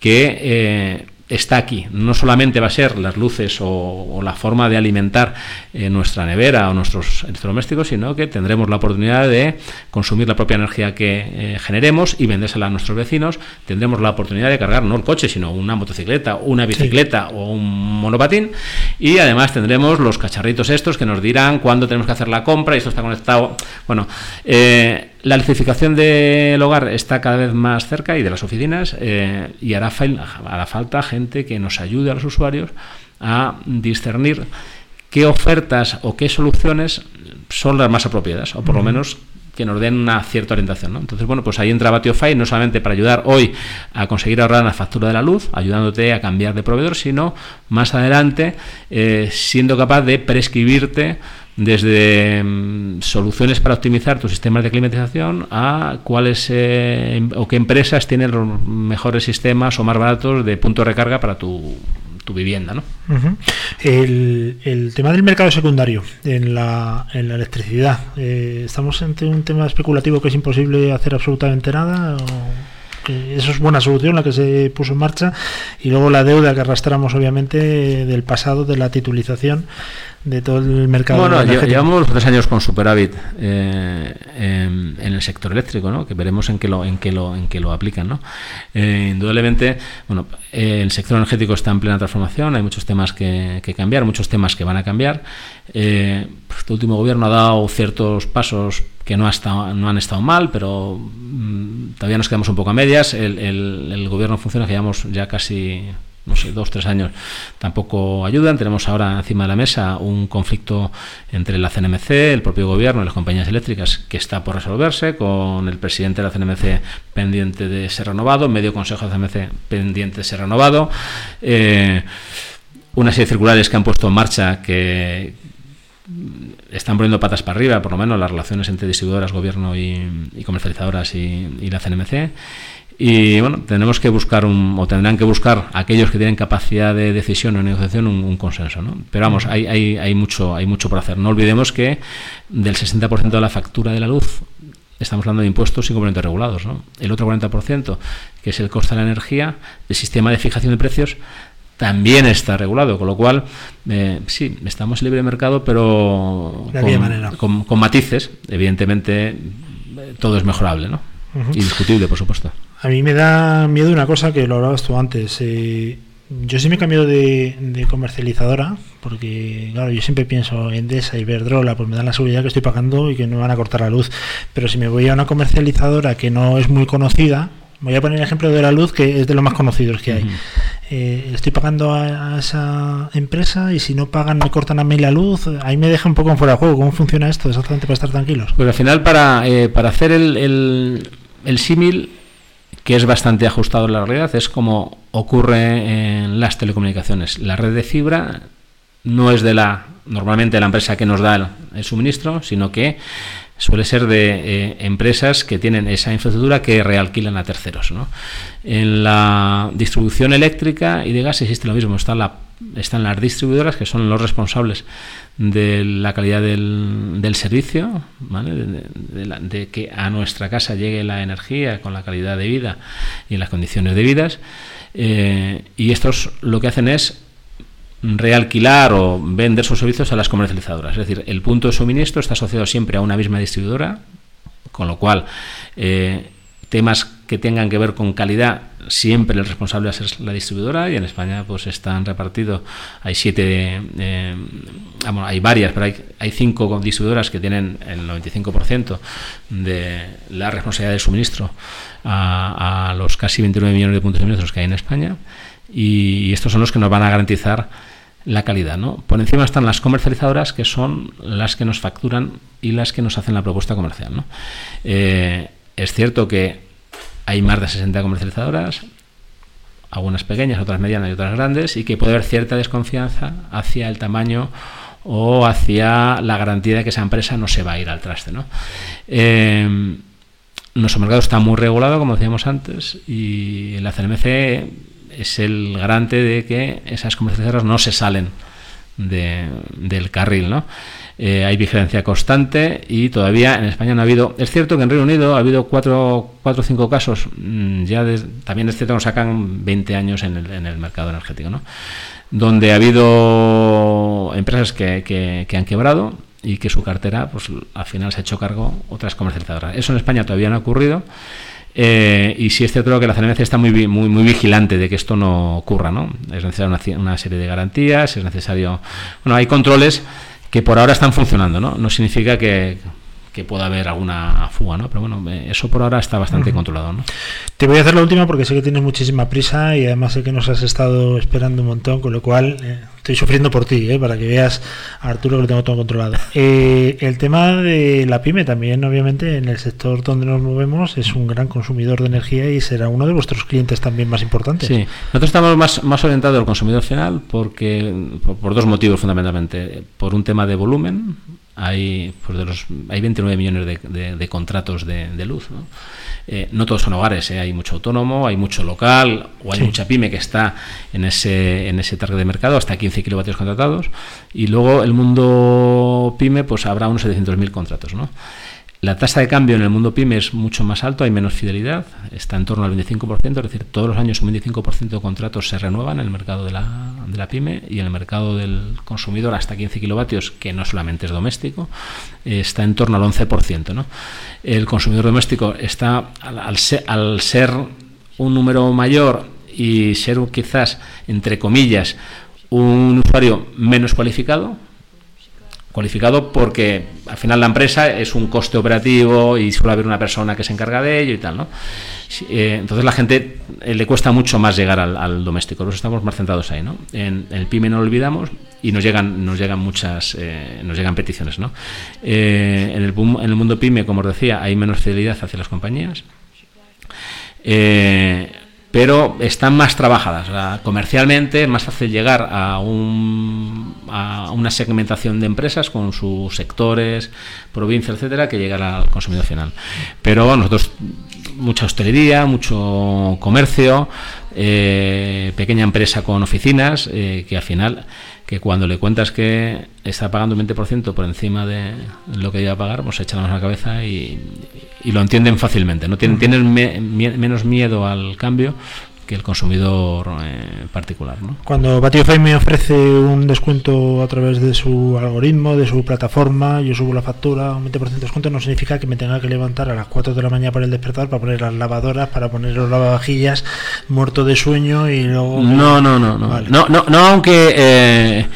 Speaker 9: que eh, está aquí. No solamente va a ser las luces o, o la forma de alimentar eh, nuestra nevera o nuestros electrodomésticos, sino que tendremos la oportunidad de consumir la propia energía que eh, generemos y vendérsela a nuestros vecinos. Tendremos la oportunidad de cargar no el coche, sino una motocicleta, una bicicleta o un monopatín. Y además tendremos los cacharritos estos que nos dirán cuándo tenemos que hacer la compra y esto está conectado. Bueno, eh, la electrificación del hogar está cada vez más cerca y de las oficinas eh, y hará, hará falta gente que nos ayude a los usuarios a discernir qué ofertas o qué soluciones son las más apropiadas o por lo menos que nos den una cierta orientación. ¿no? Entonces, bueno, pues ahí entra Batiofy no solamente para ayudar hoy a conseguir ahorrar la factura de la luz, ayudándote a cambiar de proveedor, sino más adelante eh, siendo capaz de prescribirte desde mm, soluciones para optimizar tus sistemas de climatización a cuáles eh, em- o qué empresas tienen los mejores sistemas o más baratos de punto de recarga para tu, tu vivienda, ¿no?
Speaker 4: Ujú. el, el tema del mercado secundario en la, en la electricidad. eh, ¿Estamos ante un tema especulativo que es imposible hacer absolutamente nada? O eso es buena solución la que se puso en marcha. Y luego la deuda que arrastramos, obviamente, del pasado, de la titulización de todo el mercado.
Speaker 9: Bueno,
Speaker 4: energético.
Speaker 9: llevamos tres años con superávit eh, en, en el sector eléctrico, ¿no? que veremos en qué lo, en qué lo, en qué lo aplican. ¿no? Eh, indudablemente, bueno, el sector energético está en plena transformación, hay muchos temas que, que cambiar, muchos temas que van a cambiar. Eh, este último gobierno ha dado ciertos pasos que no, ha estado- no han estado mal, pero mm, todavía nos quedamos un poco a medias. El, el- el gobierno funciona que llevamos ya casi no sé, dos, tres años tampoco ayudan. Tenemos ahora encima de la mesa un conflicto entre la CNMC, el propio gobierno y las compañías eléctricas que está por resolverse, con el presidente de la CNMC pendiente de ser renovado, medio consejo de la CNMC pendiente de ser renovado. Eh, una serie de circulares que han puesto en marcha que están poniendo patas para arriba, por lo menos las relaciones entre distribuidoras, gobierno y, comercializadoras y la CNMC. Y bueno, tenemos que buscar un, o tendrán que buscar aquellos que tienen capacidad de decisión o negociación un, un consenso, ¿no? Pero vamos, hay, hay, hay mucho, hay mucho por hacer. No olvidemos que del 60% de la factura de la luz estamos hablando de impuestos y complementos regulados, ¿no? El otro 40%, que es el coste de la energía, el sistema de fijación de precios también está regulado, con lo cual eh, sí, estamos en libre mercado, pero con, con- con matices, evidentemente todo es mejorable, ¿no?
Speaker 4: Ujú.
Speaker 9: Y discutible, por supuesto.
Speaker 4: A mí me da miedo una cosa que lo hablabas tú antes. eh, yo sí me he cambiado de, de comercializadora, porque claro, yo siempre pienso en Endesa y Verdrola, pues me dan la seguridad que estoy pagando y que no me van a cortar la luz. Pero si me voy a una comercializadora que no es muy conocida, voy a poner el ejemplo de la luz, que es de los más conocidos que hay. Eh, estoy pagando a, a esa empresa y si no pagan me cortan a mí la luz, ahí me deja un poco en fuera de juego. ¿Cómo funciona esto exactamente para estar tranquilos?
Speaker 9: Pues al final, para, eh, para hacer el, el, el símil, que es bastante ajustado a la realidad, es como ocurre en las telecomunicaciones. La red de fibra no es de la normalmente la empresa que nos da el, suministro, sino que suele ser de eh, empresas que tienen esa infraestructura que realquilan a terceros. ¿no? En la distribución eléctrica y de gas existe lo mismo. Está la, están las distribuidoras que son los responsables de la calidad del, del servicio, ¿vale? de, de- de la- de que a nuestra casa llegue la energía con la calidad de vida y las condiciones debidas. Eh, y estos lo que hacen es realquilar o vender sus servicios a las comercializadoras. Es decir, el punto de suministro está asociado siempre a una misma distribuidora, con lo cual eh, temas que tengan que ver con calidad siempre el responsable es la distribuidora y en España pues están repartidos hay siete eh, hay varias pero hay, hay cinco distribuidoras que tienen el 95% de la responsabilidad del suministro a, a los casi 29 millones de puntos de suministros que hay en España y estos son los que nos van a garantizar la calidad. ¿no? Por encima están las comercializadoras, que son las que nos facturan y las que nos hacen la propuesta comercial. ¿no? Eh, es cierto que hay más de 60 comercializadoras, algunas pequeñas, otras medianas y otras grandes, y que puede haber cierta desconfianza hacia el tamaño o hacia la garantía de que esa empresa no se va a ir al traste. ¿no? Eh, nuestro mercado está muy regulado, como decíamos antes, y la CNMC es el garante de que esas comercializadoras no se salen de- del carril, ¿no? Eh, hay vigilancia constante y todavía en España no ha habido. Es cierto que en Reino Unido ha habido cuatro, cuatro o cinco casos. mm, Ya des- también es cierto que nos sacan 20 años en el, en el mercado energético, ¿no? Donde ha habido empresas que, que- que han quebrado y que su cartera, pues al final se ha hecho cargo otras comercializadoras. Eso en España todavía no ha ocurrido. Eh, y sí es cierto que la CNMC está muy, muy, muy vigilante de que esto no ocurra, ¿no? Es necesaria una, una serie de garantías, es necesario... Bueno, hay controles que por ahora están funcionando, ¿no? No significa que, que pueda haber alguna fuga, ¿no? Pero bueno, eh, eso por ahora está bastante
Speaker 4: Ujú.
Speaker 9: controlado, ¿no?
Speaker 4: Te voy a hacer la última porque sé que tienes muchísima prisa y además sé que nos has estado esperando un montón, con lo cual eh, estoy sufriendo por ti, eh, para que veas a Arturo que lo tengo todo controlado. Eh, el tema de la pyme también, obviamente, en el sector donde nos movemos, es un gran consumidor de energía y será uno de vuestros clientes también más importantes.
Speaker 9: Sí, nosotros estamos más, más orientados al consumidor final porque por, por dos motivos fundamentalmente. Por un tema de volumen, hay pues de los hay 29 millones de, de- de contratos de, de luz. ¿no? Eh, no todos son hogares, ¿eh? hay mucho autónomo, hay mucho local o hay
Speaker 4: Sí.
Speaker 9: mucha pyme que está en ese en ese target de mercado hasta 15 kilovatios contratados y luego el mundo pyme pues habrá unos 700.000 contratos, ¿no? La tasa de cambio en el mundo pyme es mucho más alto, hay menos fidelidad, está en torno al 25%, es decir, todos los años un 25% de contratos se renuevan en el mercado de la, de la pyme y en el mercado del consumidor hasta 15 kilovatios, que no solamente es doméstico, eh, está en torno al 11%. ¿no? El consumidor doméstico está, al, al ser, al ser un número mayor y ser quizás, entre comillas, un usuario menos cualificado, cualificado porque al final la empresa es un coste operativo y suele haber una persona que se encarga de ello y tal, ¿no? Eh, entonces la gente eh, le cuesta mucho más llegar al, al doméstico, nosotros estamos más centrados ahí, ¿no? En, el pyme no lo olvidamos y nos llegan nos llegan muchas eh, nos llegan peticiones, ¿no? En el en el mundo pyme, como os decía, hay menos fidelidad hacia las compañías. Pero están más trabajadas. O sea, comercialmente es más fácil llegar a, un, a una segmentación de empresas con sus sectores, provincias, etcétera, que llegar al consumidor final. Pero nosotros, mucha hostelería, mucho comercio, eh, pequeña empresa con oficinas, eh, que al final, que cuando le cuentas que está pagando un 20% por encima de lo que iba a pagar, pues se echan a la cabeza y, y lo entienden fácilmente. No tienen, tienen me- menos miedo al cambio que el consumidor eh, particular. ¿no?
Speaker 4: Cuando Batify me ofrece un descuento a través de su algoritmo, de su plataforma, yo subo la factura, un 20% de descuento, no significa que me tenga que levantar a las 4 de la mañana para el despertar, para poner las lavadoras, para poner los lavavajillas, muerto de sueño y luego...
Speaker 9: No, no, no, no.
Speaker 4: Vale.
Speaker 9: No, no, no, aunque eh,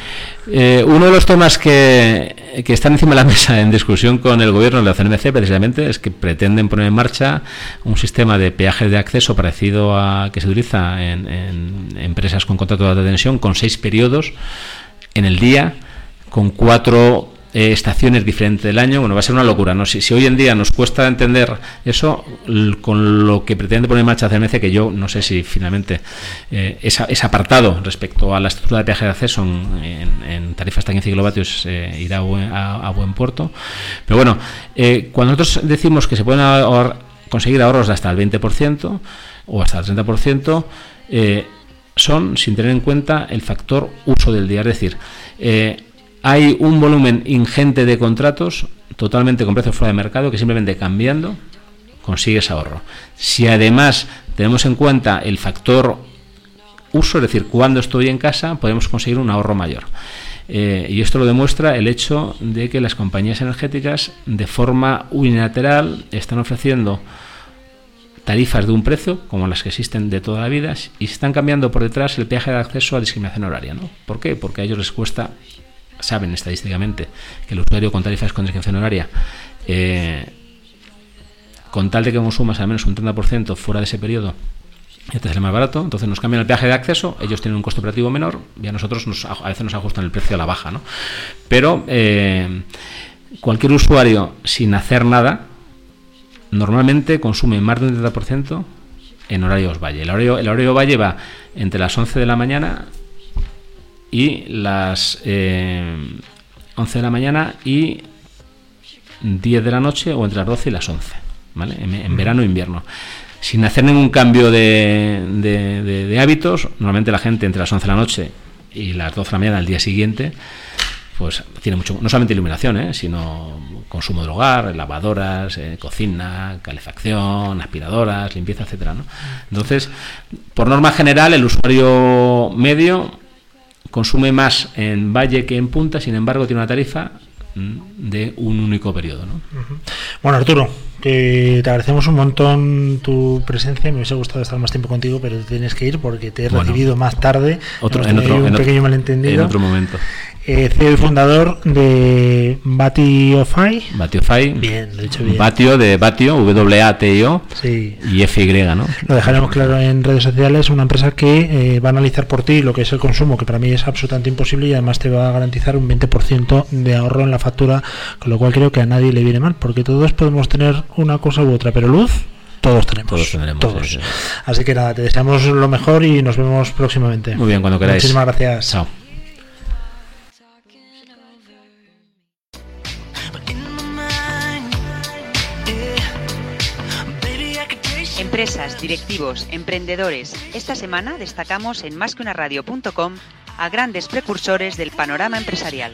Speaker 9: eh, uno de los temas que, que están encima de la mesa en discusión con el gobierno de la CNMC precisamente es que pretenden poner en marcha un sistema de peaje de acceso parecido a que se utiliza en, en empresas con contrato de alta tensión con seis periodos en el día, con cuatro eh, estaciones diferentes del año, bueno, va a ser una locura. ¿no? Si, si hoy en día nos cuesta entender eso, con lo que pretende poner en marcha CNMC, que yo no sé si finalmente eh, ese apartado respecto a la estructura de peaje de acceso en, en- tarifas hasta 15 kilovatios eh, irá a buen, a- buen puerto. Pero bueno, cuando nosotros decimos que se pueden ahorrar- conseguir ahorros de hasta el 20% o hasta el 30%, eh, son sin tener en cuenta el factor uso del día. Es decir, hay un volumen ingente de contratos totalmente con precios fuera de mercado que simplemente cambiando consigues ahorro. Si además tenemos en cuenta el factor uso, es decir, cuando estoy en casa, podemos conseguir un ahorro mayor. Eh, y esto lo demuestra el hecho de que las compañías energéticas de forma unilateral están ofreciendo tarifas de un precio, como las que existen de toda la vida, y están cambiando por detrás el peaje de acceso a discriminación horaria. ¿no? ¿Por qué? Porque a ellos les cuesta, saben estadísticamente, que el usuario con tarifas con discriminación horaria, eh, con tal de que consumas al menos un 30% fuera de ese periodo, ya te sale más barato, entonces nos cambian el peaje de acceso, ellos tienen un coste operativo menor y a nosotros nos, a veces nos ajustan el precio a la baja. ¿no? Pero eh, cualquier usuario sin hacer nada, normalmente consume más de un 30% en horarios valle. El horario, el horario valle va entre las 11 de la mañana y las eh, 11 de la mañana y 10 de la noche o entre las 12 y las 11. ¿vale? En, en verano e invierno. Sin hacer ningún cambio de, de- de- de hábitos, normalmente la gente entre las 11 de la noche y las 12 de la mañana al día siguiente, pues tiene mucho, no solamente iluminación, ¿eh? sino consumo del hogar, lavadoras, eh, cocina, calefacción, aspiradoras, limpieza, etcétera, ¿no? Entonces, por norma general, el usuario medio consume más en valle que en punta, sin embargo, tiene una tarifa mm, de un único periodo, ¿no?
Speaker 4: Bueno, Arturo, que te agradecemos un montón tu presencia. Me hubiese gustado estar más tiempo contigo, pero te tienes que ir porque te he
Speaker 9: Bueno.
Speaker 4: recibido más tarde.
Speaker 9: Otro, en otro,
Speaker 4: un
Speaker 9: en otro-
Speaker 4: pequeño malentendido.
Speaker 9: en otro momento.
Speaker 4: Eh, CEO y fundador de Batiofy.
Speaker 9: Batiofy.
Speaker 4: Bien, lo he dicho bien.
Speaker 9: Batio de Batio, W-A-T-I-O
Speaker 4: Sí.
Speaker 9: y F-Y, ¿no?
Speaker 4: Lo dejaremos claro en redes sociales. Una empresa que eh, va a analizar por ti lo que es el consumo, que para mí es absolutamente imposible y además te va a garantizar un 20% de ahorro en la factura, con lo cual creo que a nadie le viene mal, porque todos podemos tener una cosa u otra, pero luz. Todos tenemos.
Speaker 9: Todos tendremos,
Speaker 4: Todos.
Speaker 9: sí, sí.
Speaker 4: Así que nada, te deseamos lo mejor y nos vemos próximamente.
Speaker 9: Muy bien, cuando queráis.
Speaker 4: Muchísimas gracias.
Speaker 9: Chao.
Speaker 8: Empresas, directivos, emprendedores. Esta semana destacamos en másqueunaradio.com a grandes precursores del panorama empresarial.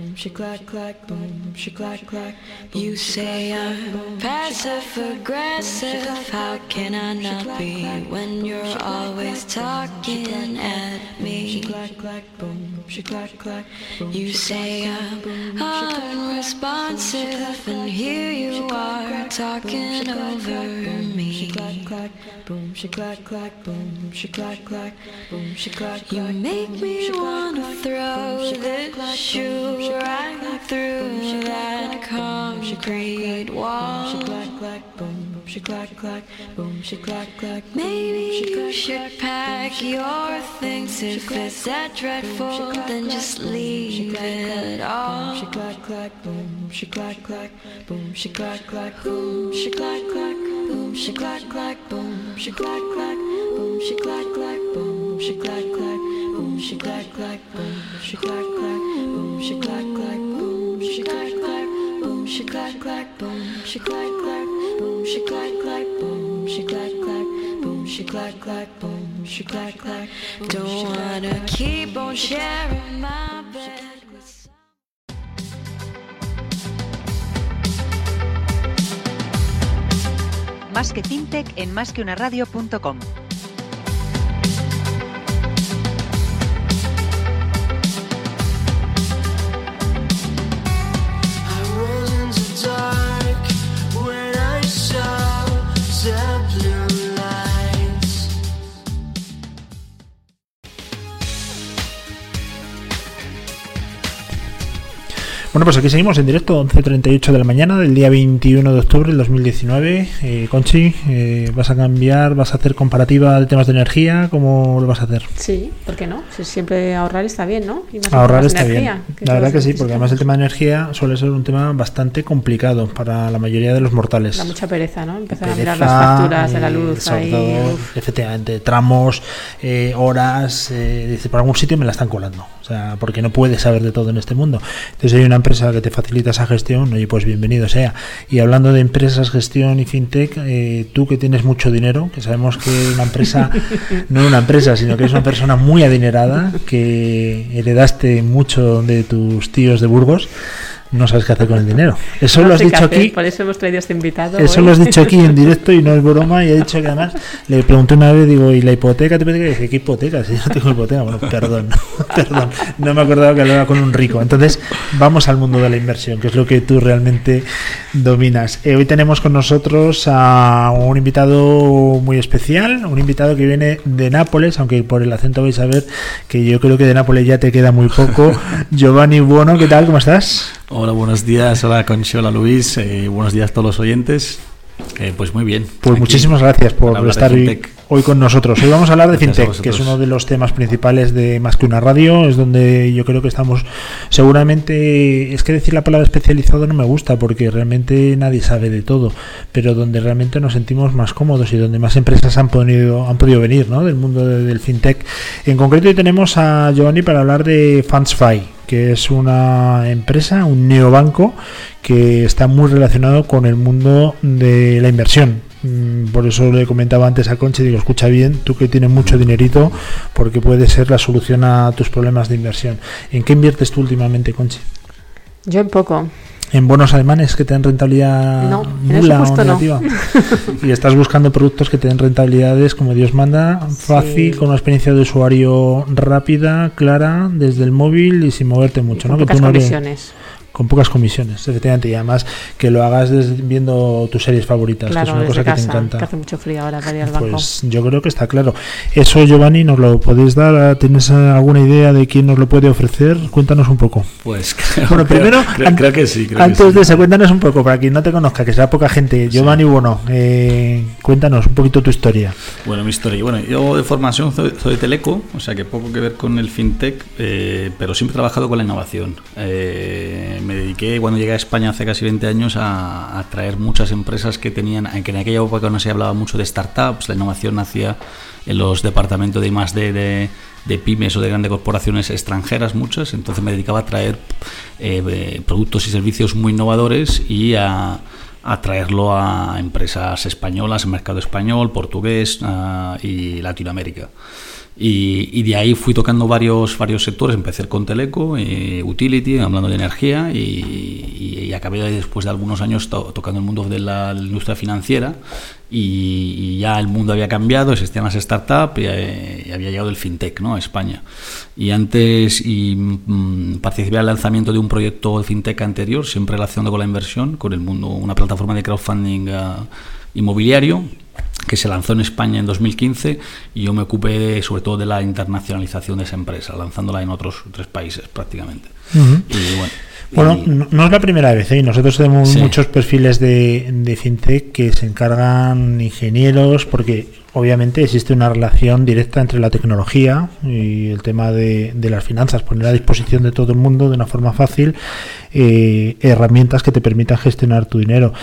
Speaker 6: Boom, she clack clack, boom, she clack clack.
Speaker 10: You say I'm passive aggressive. How can I not be when you're always talking at me?
Speaker 6: boom, she clack clack.
Speaker 10: You say I'm unresponsive, and here you are talking over me.
Speaker 6: Boom, she clack clack, boom, she clack clack, boom, she clack clack.
Speaker 10: You make me wanna throw this shoe right through that concrete wall.
Speaker 6: Boom, she clack clack, boom, she clack clack.
Speaker 10: Maybe you should pack your things if it's that dreadful, then just leave it all.
Speaker 6: She clack clack, boom, she clack clack, boom, she clack clack, boom, she clack clack, boom, she clack clack, boom, she clack clack, boom, she clack clack, boom, she clack clack, boom, she clack clack, boom, she clack clack, boom, she clack clack, boom, she clack clack, boom, she clack clack, boom, she clack clack, boom, she clack clack, boom, she clack clack, boom, she clack clack, boom, she clack clack.
Speaker 10: Don't wanna keep on sharing my bed with
Speaker 8: Más que FinTech en másqueunaradio.com.
Speaker 11: I
Speaker 4: Bueno, pues aquí seguimos en directo, 11.38 de la mañana del día 21 de octubre del 2019. Eh, Conchi, eh, ¿vas a cambiar, vas a hacer comparativa de temas de energía? ¿Cómo lo vas a hacer?
Speaker 5: Sí, ¿por qué no? Si siempre ahorrar está bien, ¿no? Y más
Speaker 4: Ahorrar
Speaker 5: más
Speaker 4: está
Speaker 5: energía,
Speaker 4: bien. La verdad que sí, porque además el tema de energía suele ser un tema bastante complicado para la mayoría de los mortales.
Speaker 5: Da mucha pereza, ¿no? Empezar a mirar las facturas de la
Speaker 4: eh,
Speaker 5: luz ahí.
Speaker 4: todo, efectivamente, tramos, eh, horas, dice, por algún sitio me la están colando. O sea, porque no puedes saber de todo en este mundo. Entonces hay una empresa que te facilita esa gestión, oye, pues bienvenido sea. Y hablando de empresas, gestión y fintech, eh, tú que tienes mucho dinero, que sabemos que una empresa, no una empresa, sino que es una persona muy adinerada, que heredaste mucho de tus tíos de Burgos, no sabes qué hacer con el dinero. Eso
Speaker 5: No
Speaker 4: lo has dicho
Speaker 5: hacer,
Speaker 4: aquí.
Speaker 5: Por eso hemos traído a este invitado.
Speaker 4: Eso
Speaker 5: hoy.
Speaker 4: lo has dicho aquí en directo y no es broma. Y he dicho que además le pregunté una vez, digo, ¿y la hipoteca? Te dije, ¿qué hipoteca? Si yo no tengo hipoteca. Bueno, perdón, perdón. No me acordaba que hablaba con un rico. Entonces, vamos al mundo de la inversión, que es lo que tú realmente dominas. Eh, hoy tenemos con nosotros a un invitado muy especial, un invitado que viene de Nápoles, aunque por el acento vais a ver que yo creo que de Nápoles ya te queda muy poco. Giovanni Buono, ¿qué tal? ¿Cómo estás?
Speaker 12: Hola, buenos días. Hola, Conchi. Hola, Luis. Eh, buenos días a todos los oyentes. Eh, pues muy bien.
Speaker 4: Pues
Speaker 12: Aquí,
Speaker 4: muchísimas gracias por estar hoy, con nosotros. Hoy vamos a hablar de
Speaker 12: Gracias
Speaker 4: fintech, que es uno de los temas principales de Más que una radio. Es donde yo creo que estamos seguramente, es que decir la palabra especializado no me gusta porque realmente nadie sabe de todo, pero donde realmente nos sentimos más cómodos y donde más empresas han podido, han podido venir ¿no? del mundo de- del fintech. En concreto hoy tenemos a Giovanni para hablar de FundsFi que es una empresa, un neobanco que está muy relacionado con el mundo de la inversión. Mm, Por eso le comentaba antes a Conchi, digo, escucha bien, tú que tienes mucho dinerito, porque puede ser la solución a tus problemas de inversión. ¿En qué inviertes tú últimamente, Conchi?
Speaker 5: Yo en poco.
Speaker 4: ¿En bonos alemanes que te den rentabilidad
Speaker 5: No,
Speaker 4: nula o
Speaker 5: justo no.
Speaker 4: negativa? y estás buscando productos que te den rentabilidades como Dios manda, fácil,
Speaker 5: Sí.
Speaker 4: con una experiencia de usuario rápida, clara, desde el móvil y sin moverte mucho. ¿no? Que tú no eres-
Speaker 5: comisiones.
Speaker 4: Con pocas comisiones, efectivamente, y además que lo hagas viendo tus series favoritas, que es
Speaker 5: Claro,
Speaker 4: una cosa que te
Speaker 5: casa,
Speaker 4: encanta.
Speaker 5: que hace mucho frío ahora para ir al banco.
Speaker 4: Pues yo creo que está claro. Eso, Giovanni, ¿nos lo podéis dar? ¿Tienes alguna idea de quién nos lo puede ofrecer? Cuéntanos un poco.
Speaker 12: Pues creo,
Speaker 4: Bueno, primero,
Speaker 12: creo, que sí. Creo que
Speaker 4: Antes
Speaker 12: sí.
Speaker 4: de eso, cuéntanos un poco, para quien no te conozca, que será poca gente. Giovanni, bueno, eh, cuéntanos un poquito tu historia.
Speaker 12: Bueno, mi historia. Bueno, yo de formación soy, soy de Teleco, o sea que poco que ver con el fintech, eh, pero siempre he trabajado con la innovación. Eh, me dediqué, cuando llegué a España hace casi 20 años, a, traer muchas empresas que tenían, que en aquella época no se hablaba mucho de startups, la innovación nacía en los departamentos de I+D de, de pymes o de grandes corporaciones extranjeras, muchas, entonces me dedicaba a traer eh, eh, productos y servicios muy innovadores y a traerlo a empresas españolas, mercado español, portugués ah, y Latinoamérica. Y, y de ahí fui tocando varios, varios sectores, empecé con Teleco, eh, Utility, hablando de energía, y, y- y acabé después de algunos años to- tocando el mundo de la, la industria financiera, y, ya el mundo había cambiado, existían las startups y, eh, había llegado el fintech ¿no? a España. Y antes y, mm, participé al lanzamiento de un proyecto de fintech anterior, siempre relacionado con la inversión, con el mundo, una plataforma de crowdfunding ah, inmobiliario que se lanzó en España en 2015 y yo me ocupé sobre todo de la internacionalización de esa empresa, lanzándola en otros tres países prácticamente. Y bueno,
Speaker 4: no, no es la primera vez, ¿eh? Nosotros tenemos
Speaker 12: Sí.
Speaker 4: muchos perfiles de, de fintech que se encargan ingenieros, porque obviamente existe una relación directa entre la tecnología y el tema de, de las finanzas, poner a disposición de todo el mundo de una forma fácil eh, herramientas que te permitan gestionar tu dinero.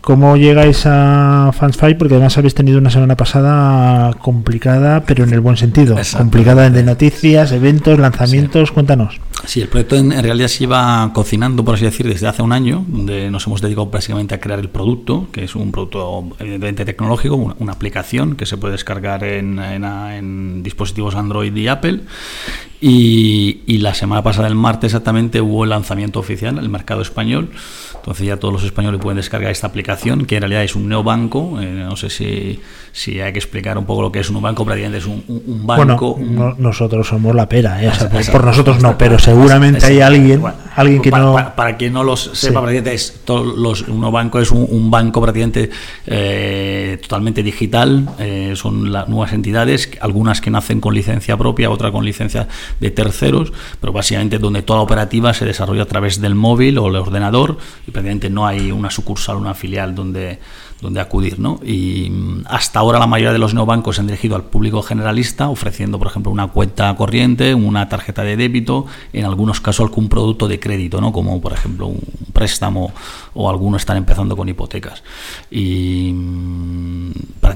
Speaker 4: ¿Cómo llegáis a FansFi? Porque además habéis tenido una semana pasada complicada, pero en el buen sentido. Complicada de noticias, eventos, lanzamientos. Cuéntanos.
Speaker 12: Sí, el proyecto en, en realidad se iba cocinando, por así decir, desde hace un año, donde nos hemos dedicado básicamente a crear el producto, que es un producto evidentemente tecnológico, una, una aplicación que se puede descargar en, en- en dispositivos Android y Apple. Y, y la semana pasada, el martes exactamente, hubo el lanzamiento oficial en el mercado español. Entonces ya todos los españoles pueden descargar esta aplicación, que en realidad es un neobanco. Eh, no sé si, si hay que explicar un poco lo que es un neobanco, prácticamente es un, un- banco.
Speaker 4: bueno,
Speaker 12: un-
Speaker 4: no- nosotros somos la pera, ¿eh? O sea, por, por nosotros no, pero seguramente hay alguien,
Speaker 12: Bueno,
Speaker 4: alguien que
Speaker 12: para,
Speaker 4: no.
Speaker 12: para- para quien no los sepa,
Speaker 4: Sí.
Speaker 12: es todos los, un banco es un, un banco prácticamente eh, totalmente digital. eh, son las nuevas entidades, algunas que nacen con licencia propia, otras con licencia de terceros, pero básicamente donde toda operativa se desarrolla a través del móvil o el ordenador y prácticamente no hay una sucursal, una filial donde donde acudir, ¿no? Y mm, hasta ahora la mayoría de los neobancos se han dirigido al público generalista, ofreciendo, por ejemplo, una cuenta corriente, una tarjeta de débito, en algunos casos algún producto de crédito, ¿no? Como, por ejemplo, un préstamo o algunos están empezando con hipotecas. Y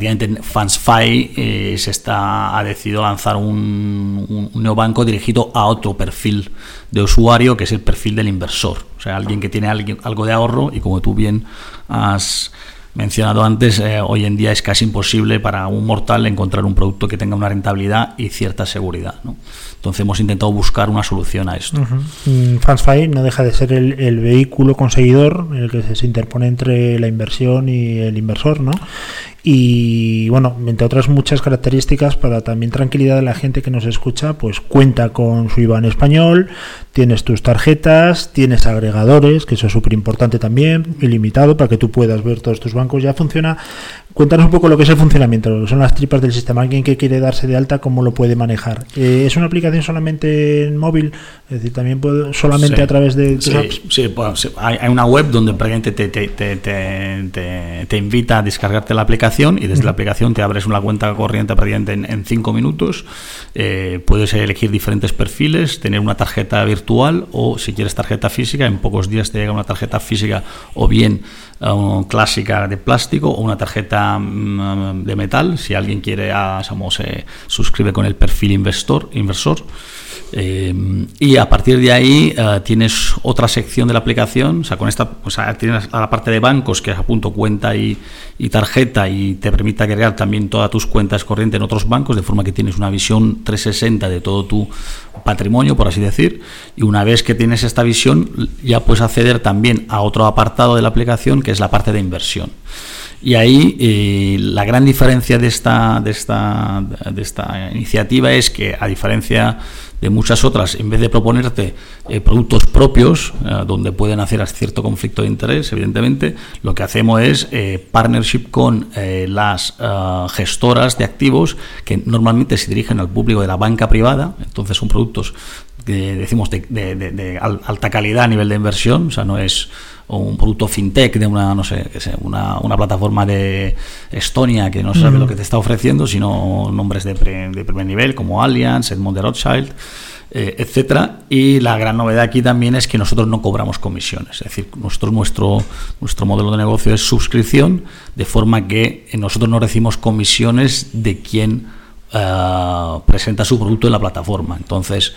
Speaker 12: prácticamente FansFi eh, se está, ha decidido lanzar un, un- un neobanco dirigido a otro perfil de usuario, que es el perfil del inversor. O sea, alguien que tiene algo de ahorro y como tú bien has mencionado antes, eh, hoy en día es casi imposible para un mortal encontrar un producto que tenga una rentabilidad y cierta seguridad. ¿no? Entonces hemos intentado buscar una solución a esto.
Speaker 4: Ujú. Mm, Fansfy no deja de ser el, el vehículo conseguidor el que se interpone entre la inversión y el inversor, ¿no? Y bueno, entre otras muchas características, para también tranquilidad de la gente que nos escucha, pues cuenta con su IBAN español, tienes tus tarjetas, tienes agregadores, que eso es súper importante también, ilimitado, para que tú puedas ver todos tus bancos. Ya funciona. Cuéntanos un poco lo que es el funcionamiento, lo que son las tripas del sistema. Alguien que quiere darse de alta, ¿cómo lo puede manejar? Eh, ¿Es una aplicación solamente en móvil? Es decir, también puedo, solamente
Speaker 12: Sí.
Speaker 4: a través de tus
Speaker 12: Sí,
Speaker 4: apps.
Speaker 12: sí, bueno, sí, hay, hay una web donde prácticamente te, te, te, te, te- te invita a descargarte la aplicación y desde la aplicación te abres una cuenta corriente prácticamente en, en cinco minutos. Eh, puedes elegir diferentes perfiles, tener una tarjeta virtual o si quieres tarjeta física, en pocos días te llega una tarjeta física o bien eh, clásica de plástico o una tarjeta mm, de metal. Si alguien quiere, ah, digamos, se suscribe con el perfil inversor. Eh, y a partir de ahí eh, tienes otra sección de la aplicación, o sea, con esta, sea, tienes a la parte de bancos que es a punto cuenta y, y tarjeta y te permite agregar también todas tus cuentas corrientes en otros bancos, de forma que tienes una visión 360 de todo tu patrimonio, por así decir, y una vez que tienes esta visión ya puedes acceder también a otro apartado de la aplicación que es la parte de inversión. Y ahí eh, la gran diferencia de esta, de, esta, de esta iniciativa es que, a diferencia de muchas otras, en vez de proponerte eh, productos propios, eh, donde pueden hacer cierto conflicto de interés, evidentemente, lo que hacemos es eh, partnership con eh, las gestoras de activos que normalmente se dirigen al público de la banca privada, entonces son productos que decimos de, de- de- de al- alta calidad a nivel de inversión, o sea, no es un producto fintech de una, no sé, sé, una, una plataforma de Estonia que no sabe lo que te está ofreciendo, sino nombres de, pre- de primer nivel como Allianz, Edmond de Rothschild, eh, etcétera. Y la gran novedad aquí también es que nosotros no cobramos comisiones, es decir, nosotros nuestro nuestro modelo de negocio es suscripción, de forma que nosotros no recibimos comisiones de quien eh, presenta su producto en la plataforma. Entonces,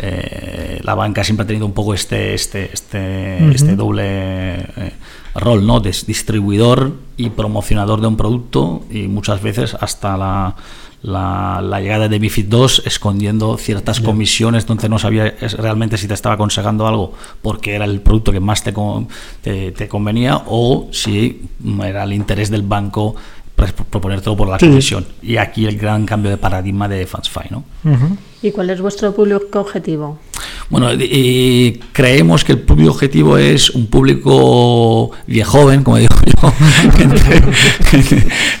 Speaker 12: eh, la banca siempre ha tenido un poco este, este, este,
Speaker 4: Ujú.
Speaker 12: este doble eh, rol, ¿no? De distribuidor y promocionador de un producto y muchas veces hasta la, la, la llegada de MIFID 2 escondiendo ciertas comisiones, entonces no sabía realmente si te estaba aconsejando algo porque era el producto que más te, te, te convenía o si era el interés del banco proponértelo por la
Speaker 4: Sí.
Speaker 12: comisión. Y aquí el gran cambio de paradigma de FansFi, ¿no?
Speaker 4: Ujú.
Speaker 5: ¿Y cuál es vuestro público objetivo?
Speaker 12: Bueno, creemos que el público objetivo es un público viejoven, como digo yo, entre,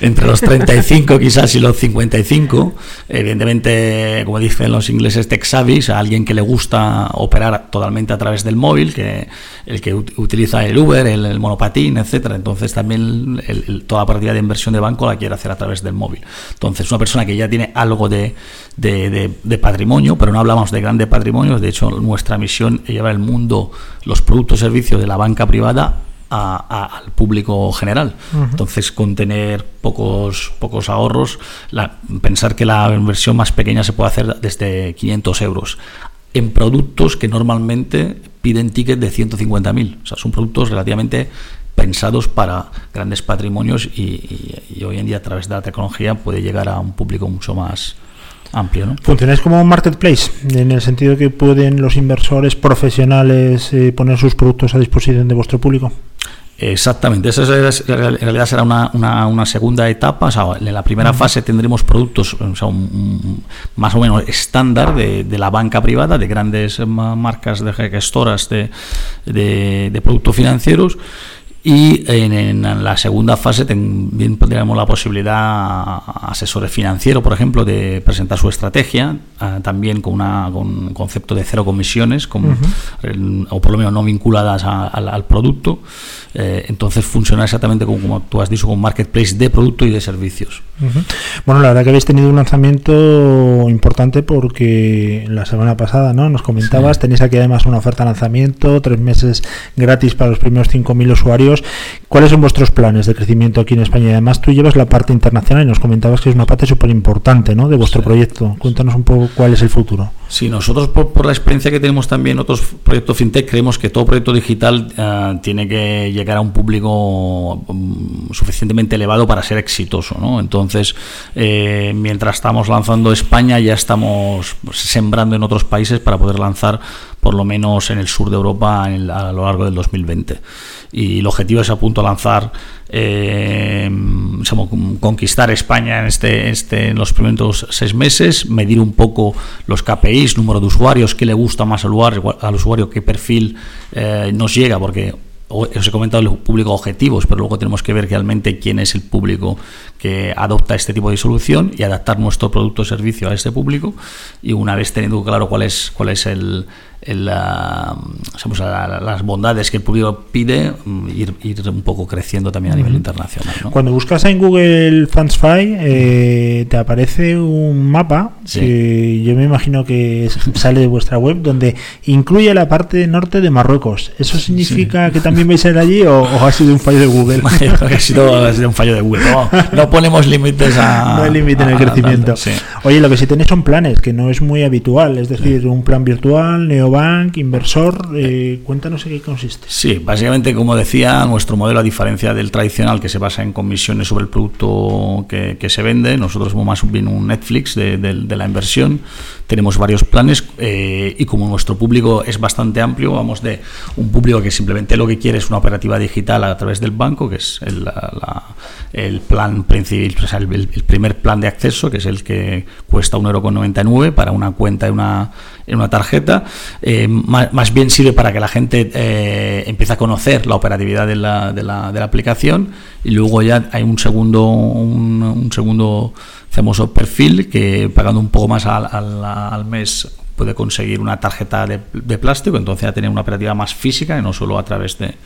Speaker 12: entre los 35 quizás y los 55. Evidentemente, como dicen los ingleses, tech savvy, sea, alguien que le gusta operar totalmente a través del móvil, que el que ut- utiliza el Uber, el, el monopatín, etcétera. Entonces también el- el- toda partida de inversión de banco la quiere hacer a través del móvil. Entonces, una persona que ya tiene algo de, de- de- de patrimonio, pero no hablamos de grandes patrimonios, de hecho nuestra misión es llevar el mundo, los productos y servicios de la banca privada a- a- al público general. Entonces, con tener pocos, pocos ahorros, la- pensar que la inversión más pequeña se puede hacer desde 500 euros en productos que normalmente piden tickets de 150.000. O sea, son productos relativamente pensados para grandes patrimonios y, y- y hoy en día a través de la tecnología puede llegar a un público mucho más amplio. ¿no?
Speaker 4: Funcionáis como un marketplace, en el sentido que pueden los inversores profesionales eh, poner sus productos a disposición de vuestro público.
Speaker 12: Exactamente, esa es- en realidad será una, una- una segunda etapa. O sea, en la primera fase tendremos productos o sea, un- un- más o menos estándar de, de la banca privada, de grandes ma- marcas de gestoras de, de- de productos financieros. Y en, en la segunda fase también tendremos la posibilidad a asesores financieros, por ejemplo, de presentar su estrategia, ah, también con, una, con un concepto de cero comisiones, o por lo menos no vinculadas a- al, al producto. Eh, entonces funciona exactamente como, como tú has dicho, como un marketplace de producto y de servicios.
Speaker 4: Bueno, la verdad que habéis tenido un lanzamiento importante porque la semana pasada, ¿no? Nos comentabas, tenéis aquí además una oferta de lanzamiento, tres meses gratis para los primeros 5.000 usuarios ¿Cuáles son vuestros planes de crecimiento aquí en España? Y además tú llevas la parte internacional y nos comentabas que es una parte súper importante ¿no? de vuestro proyecto. Cuéntanos un poco cuál es el futuro.
Speaker 12: Sí, nosotros por, por la experiencia que tenemos también en otros proyectos fintech creemos que todo proyecto digital eh, tiene que llegar a un público mm, suficientemente elevado para ser exitoso, ¿no? Entonces, eh, mientras estamos lanzando España, ya estamos sembrando en otros países para poder lanzar por lo menos en el sur de Europa en el- a lo largo del 2020. Y el objetivo es a punto lanzar, eh, conquistar España en, este, este, en los primeros seis meses, medir un poco los KPIs, número de usuarios, qué le gusta más al usuario, al usuario qué perfil eh, nos llega, porque os he comentado el público objetivos, pero luego tenemos que ver realmente quién es el público que adopta este tipo de solución y adaptar nuestro producto o servicio a este público. Y una vez teniendo claro cuál es, cuál es el, ah, digamos, la- la- las bondades que el público pide, mm, ir, ir un poco creciendo también a nivel internacional. ¿no?
Speaker 4: Cuando buscas en Google Fansfy, eh, te aparece un mapa
Speaker 12: Sí.
Speaker 4: que yo me imagino que sale de vuestra web, donde incluye la parte norte de Marruecos. ¿Eso significa que también vais a ir allí o, o ha sido un fallo de Google?
Speaker 12: Ha sido, ha sido un fallo de Google. No, no ponemos límites a.
Speaker 4: no hay límite en el crecimiento.
Speaker 12: a- sí.
Speaker 4: Oye, lo que sí tenéis son planes, que no es muy habitual, es decir, un plan virtual, neobank, inversor. eh, cuéntanos en qué consiste.
Speaker 12: Sí, básicamente, como decía, nuestro modelo, a diferencia del tradicional que se basa en comisiones sobre el producto que, se vende, nosotros somos más bien un Netflix de, de- de la inversión. Tenemos varios planes eh, y como nuestro público es bastante amplio, vamos de un público que simplemente lo que quiere es una operativa digital a través del banco, que es el, la- la- el plan principal, el, el primer plan de acceso, que es el que cuesta 1,99€ para una cuenta en una, en una tarjeta. Eh, más, más bien sirve para que la gente eh, empiece a conocer la operatividad de la, de la, de la aplicación y luego ya hay un segundo, un, un segundo famoso perfil que pagando un poco más al, al, al mes puede conseguir una tarjeta de, de plástico, entonces ya tener una operativa más física y no solo a través de,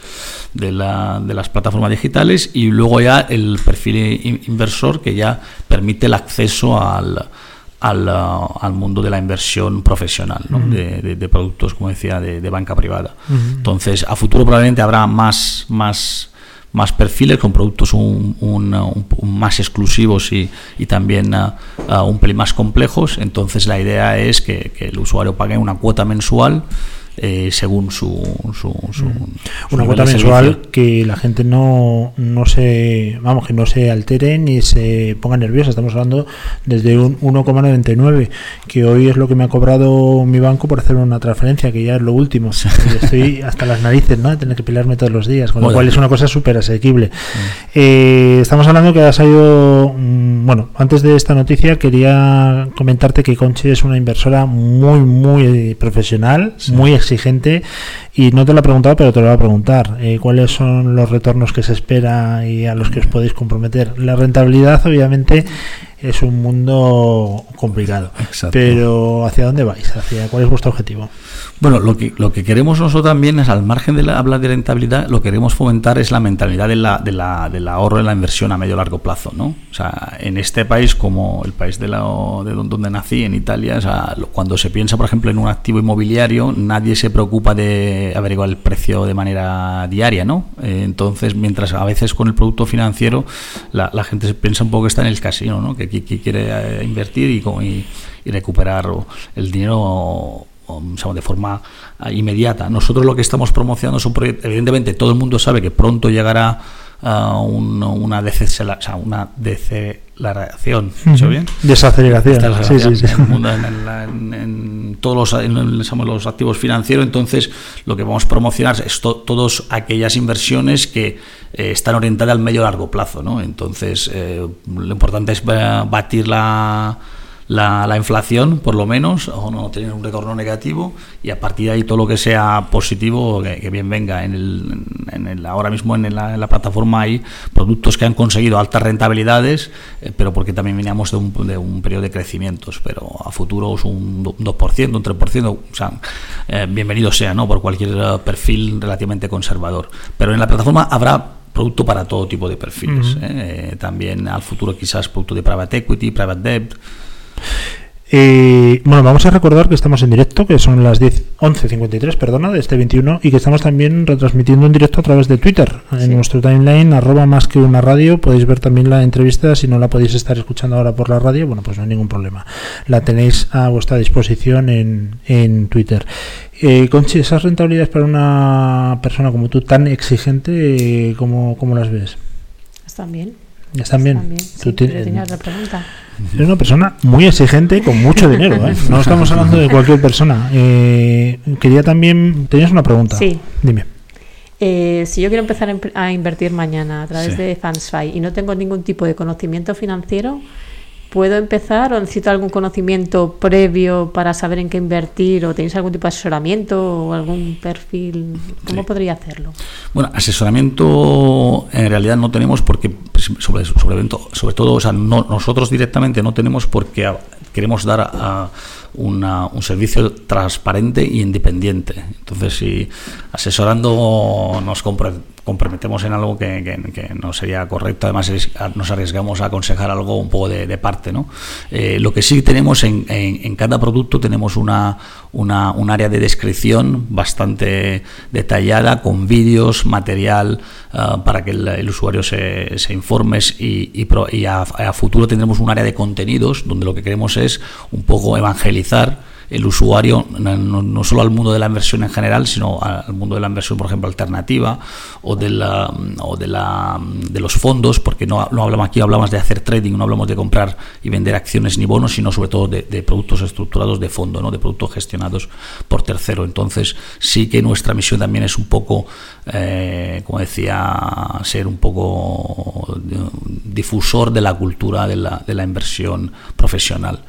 Speaker 12: de, la- de las plataformas digitales y luego ya el perfil in- inversor que ya permite el acceso al, al, uh, al mundo de la inversión profesional, ¿no?
Speaker 4: Ujú.
Speaker 12: de, de- de productos, como decía, de, de banca privada.
Speaker 4: Ujú.
Speaker 12: Entonces, a futuro probablemente habrá más, más, más perfiles con productos un, un, uh, un- un más exclusivos y, y también uh, uh, un pelín más complejos. Entonces, la idea es que, que el usuario pague una cuota mensual eh, según su, su, su- su
Speaker 4: Una cuota mensual que la gente no, no se vamos que no se altere ni se ponga nerviosa. Estamos hablando desde un 1,99 que hoy es lo que me ha cobrado mi banco por hacer una transferencia que ya es lo último. Y Estoy hasta las narices, ¿no? De tener que pelearme todos los días, con lo
Speaker 12: Bueno.
Speaker 4: cual es una cosa súper asequible. Eh, estamos hablando que ha salido mm, bueno antes de esta noticia quería comentarte que Conchi es una inversora muy muy profesional, muy exigente y no te lo he preguntado, pero te lo voy a preguntar. Eh, ¿Cuáles son los retornos que se espera y a los que os podéis comprometer? La rentabilidad, obviamente, es un mundo complicado.
Speaker 12: Exacto.
Speaker 4: Pero ¿hacia dónde vais? ¿Hacia cuál es vuestro objetivo?
Speaker 12: Bueno, lo que, lo que queremos nosotros también es, al margen de la, hablar de rentabilidad, lo que queremos fomentar es la mentalidad de la, de la, del ahorro en la inversión a medio largo plazo, ¿no? O sea, en este país, como el país de, la, de don- donde nací, en Italia, o sea, cuando se piensa, por ejemplo, en un activo inmobiliario, nadie se preocupa de averiguar el precio de manera diaria, ¿no? Eh, entonces, mientras a veces con el producto financiero la, gente se piensa un poco que está en el casino, ¿no? Que, que- quiere eh, invertir y, y- y recuperar el dinero de forma ah, inmediata. Nosotros lo que estamos promocionando son proyectos, evidentemente todo el mundo sabe que pronto llegará ah, un- una, decesela- o sea, una deceleración, ¿se oye bien?
Speaker 4: Desaceleración. Sí, sí, sí.
Speaker 12: En el mundo- en el- en- en todos los, los activos financieros, entonces lo que vamos a promocionar es to- todas aquellas inversiones que eh, están orientadas al medio largo plazo, ¿no? Entonces eh, lo importante es ba- batir la, la, la inflación, por lo menos, o no tener un retorno negativo, y a partir de ahí todo lo que sea positivo, que, que bien venga. En el, en el- ahora mismo en la, en la plataforma hay productos que han conseguido altas rentabilidades, eh, pero porque también veníamos de un, de un periodo de crecimientos, pero a futuro es un do- un 2%, un 3%, o sea, eh, bienvenido sea, ¿no? Por cualquier eh, perfil relativamente conservador. Pero en la plataforma habrá producto para todo tipo de perfiles.
Speaker 4: Ujú.
Speaker 12: ¿eh? Eh, también al futuro quizás producto de private equity, private debt.
Speaker 4: Eh, bueno, vamos a recordar que estamos en directo, que son las 10, 11.53, perdona, de este 21, y que estamos también retransmitiendo en directo a través de Twitter, en nuestro timeline, arroba más que una radio, podéis ver también la entrevista, si no la podéis estar escuchando ahora por la radio, bueno, pues no hay ningún problema. La tenéis a vuestra disposición en, en Twitter. Eh, Conchi, esas rentabilidades para una persona como tú, tan exigente, eh, ¿cómo, cómo las ves?
Speaker 5: ¿Están bien?
Speaker 4: ¿Están bien?
Speaker 5: Están bien.
Speaker 4: Tú
Speaker 5: Sí,
Speaker 4: tienes-
Speaker 5: tenías la pregunta.
Speaker 4: Eres una persona muy exigente y con mucho dinero, ¿eh? No estamos hablando de cualquier persona. Eh, quería también... Tenías una pregunta.
Speaker 5: Sí.
Speaker 4: Dime.
Speaker 5: Eh, si yo quiero empezar a, a invertir mañana a través
Speaker 4: Sí.
Speaker 5: de Fansfy y no tengo ningún tipo de conocimiento financiero, ¿puedo empezar o necesito algún conocimiento previo para saber en qué invertir o tenéis algún tipo de asesoramiento o algún perfil? ¿Cómo podría hacerlo?
Speaker 12: Bueno, asesoramiento en realidad no tenemos porque, pues, sobre, sobre, sobre todo, o sea, no, nosotros directamente no tenemos porque queremos dar a una- un servicio transparente y independiente. Entonces, si asesorando nos compre- comprometemos en algo que, que- no sería correcto, además nos arriesgamos a aconsejar algo un poco de, de parte. ¿no? Eh, lo que sí tenemos en, en- cada producto tenemos una, una- un área de descripción bastante detallada con vídeos, material ah, para que el, usuario se, se informe y, y pro- y a futuro tendremos un área de contenidos donde lo que queremos es un poco evangelizar el usuario no, solo al mundo de la inversión en general, sino al mundo de la inversión, por ejemplo, alternativa o de, la, o de, la, de los fondos, porque no, no hablamos aquí, hablamos de hacer trading, no hablamos de comprar y vender acciones ni bonos, sino sobre todo de, de productos estructurados de fondo, ¿no? de productos gestionados por tercero. Entonces, sí que nuestra misión también es un poco, eh, como decía, ser un poco eh, difusor de la cultura de la, de la inversión profesional.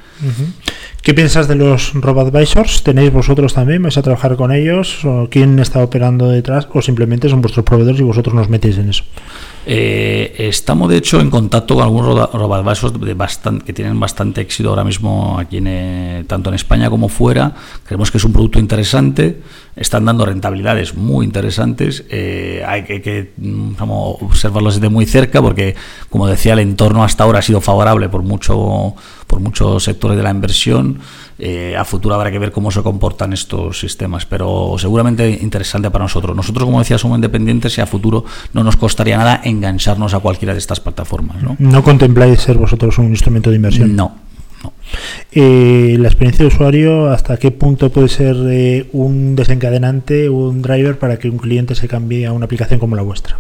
Speaker 4: ¿Qué piensas de los robo-advisors? ¿Tenéis vosotros también? ¿Vais a trabajar con ellos? ¿O quién está operando detrás? ¿O simplemente son vuestros proveedores y vosotros nos metéis en eso?
Speaker 12: Eh, estamos de hecho en contacto con algunos bastan- que tienen bastante éxito ahora mismo aquí en, eh, tanto en España como fuera. Creemos que es un producto interesante, están dando rentabilidades muy interesantes. eh, hay que, que, mm, vamos, observarlos desde muy cerca porque, como decía, el entorno hasta ahora ha sido favorable por mucho por muchos sectores de la inversión. Eh, a futuro habrá que ver cómo se comportan estos sistemas, pero seguramente interesante para nosotros. Nosotros, como decía, somos independientes y a futuro no nos costaría nada engancharnos a cualquiera de estas plataformas. ¿no?
Speaker 4: ¿No contempláis ser vosotros un instrumento de inversión?
Speaker 12: No.
Speaker 4: Eh, la experiencia de usuario, ¿hasta qué punto puede ser eh, un desencadenante, un driver para que un cliente se cambie a una aplicación como la vuestra?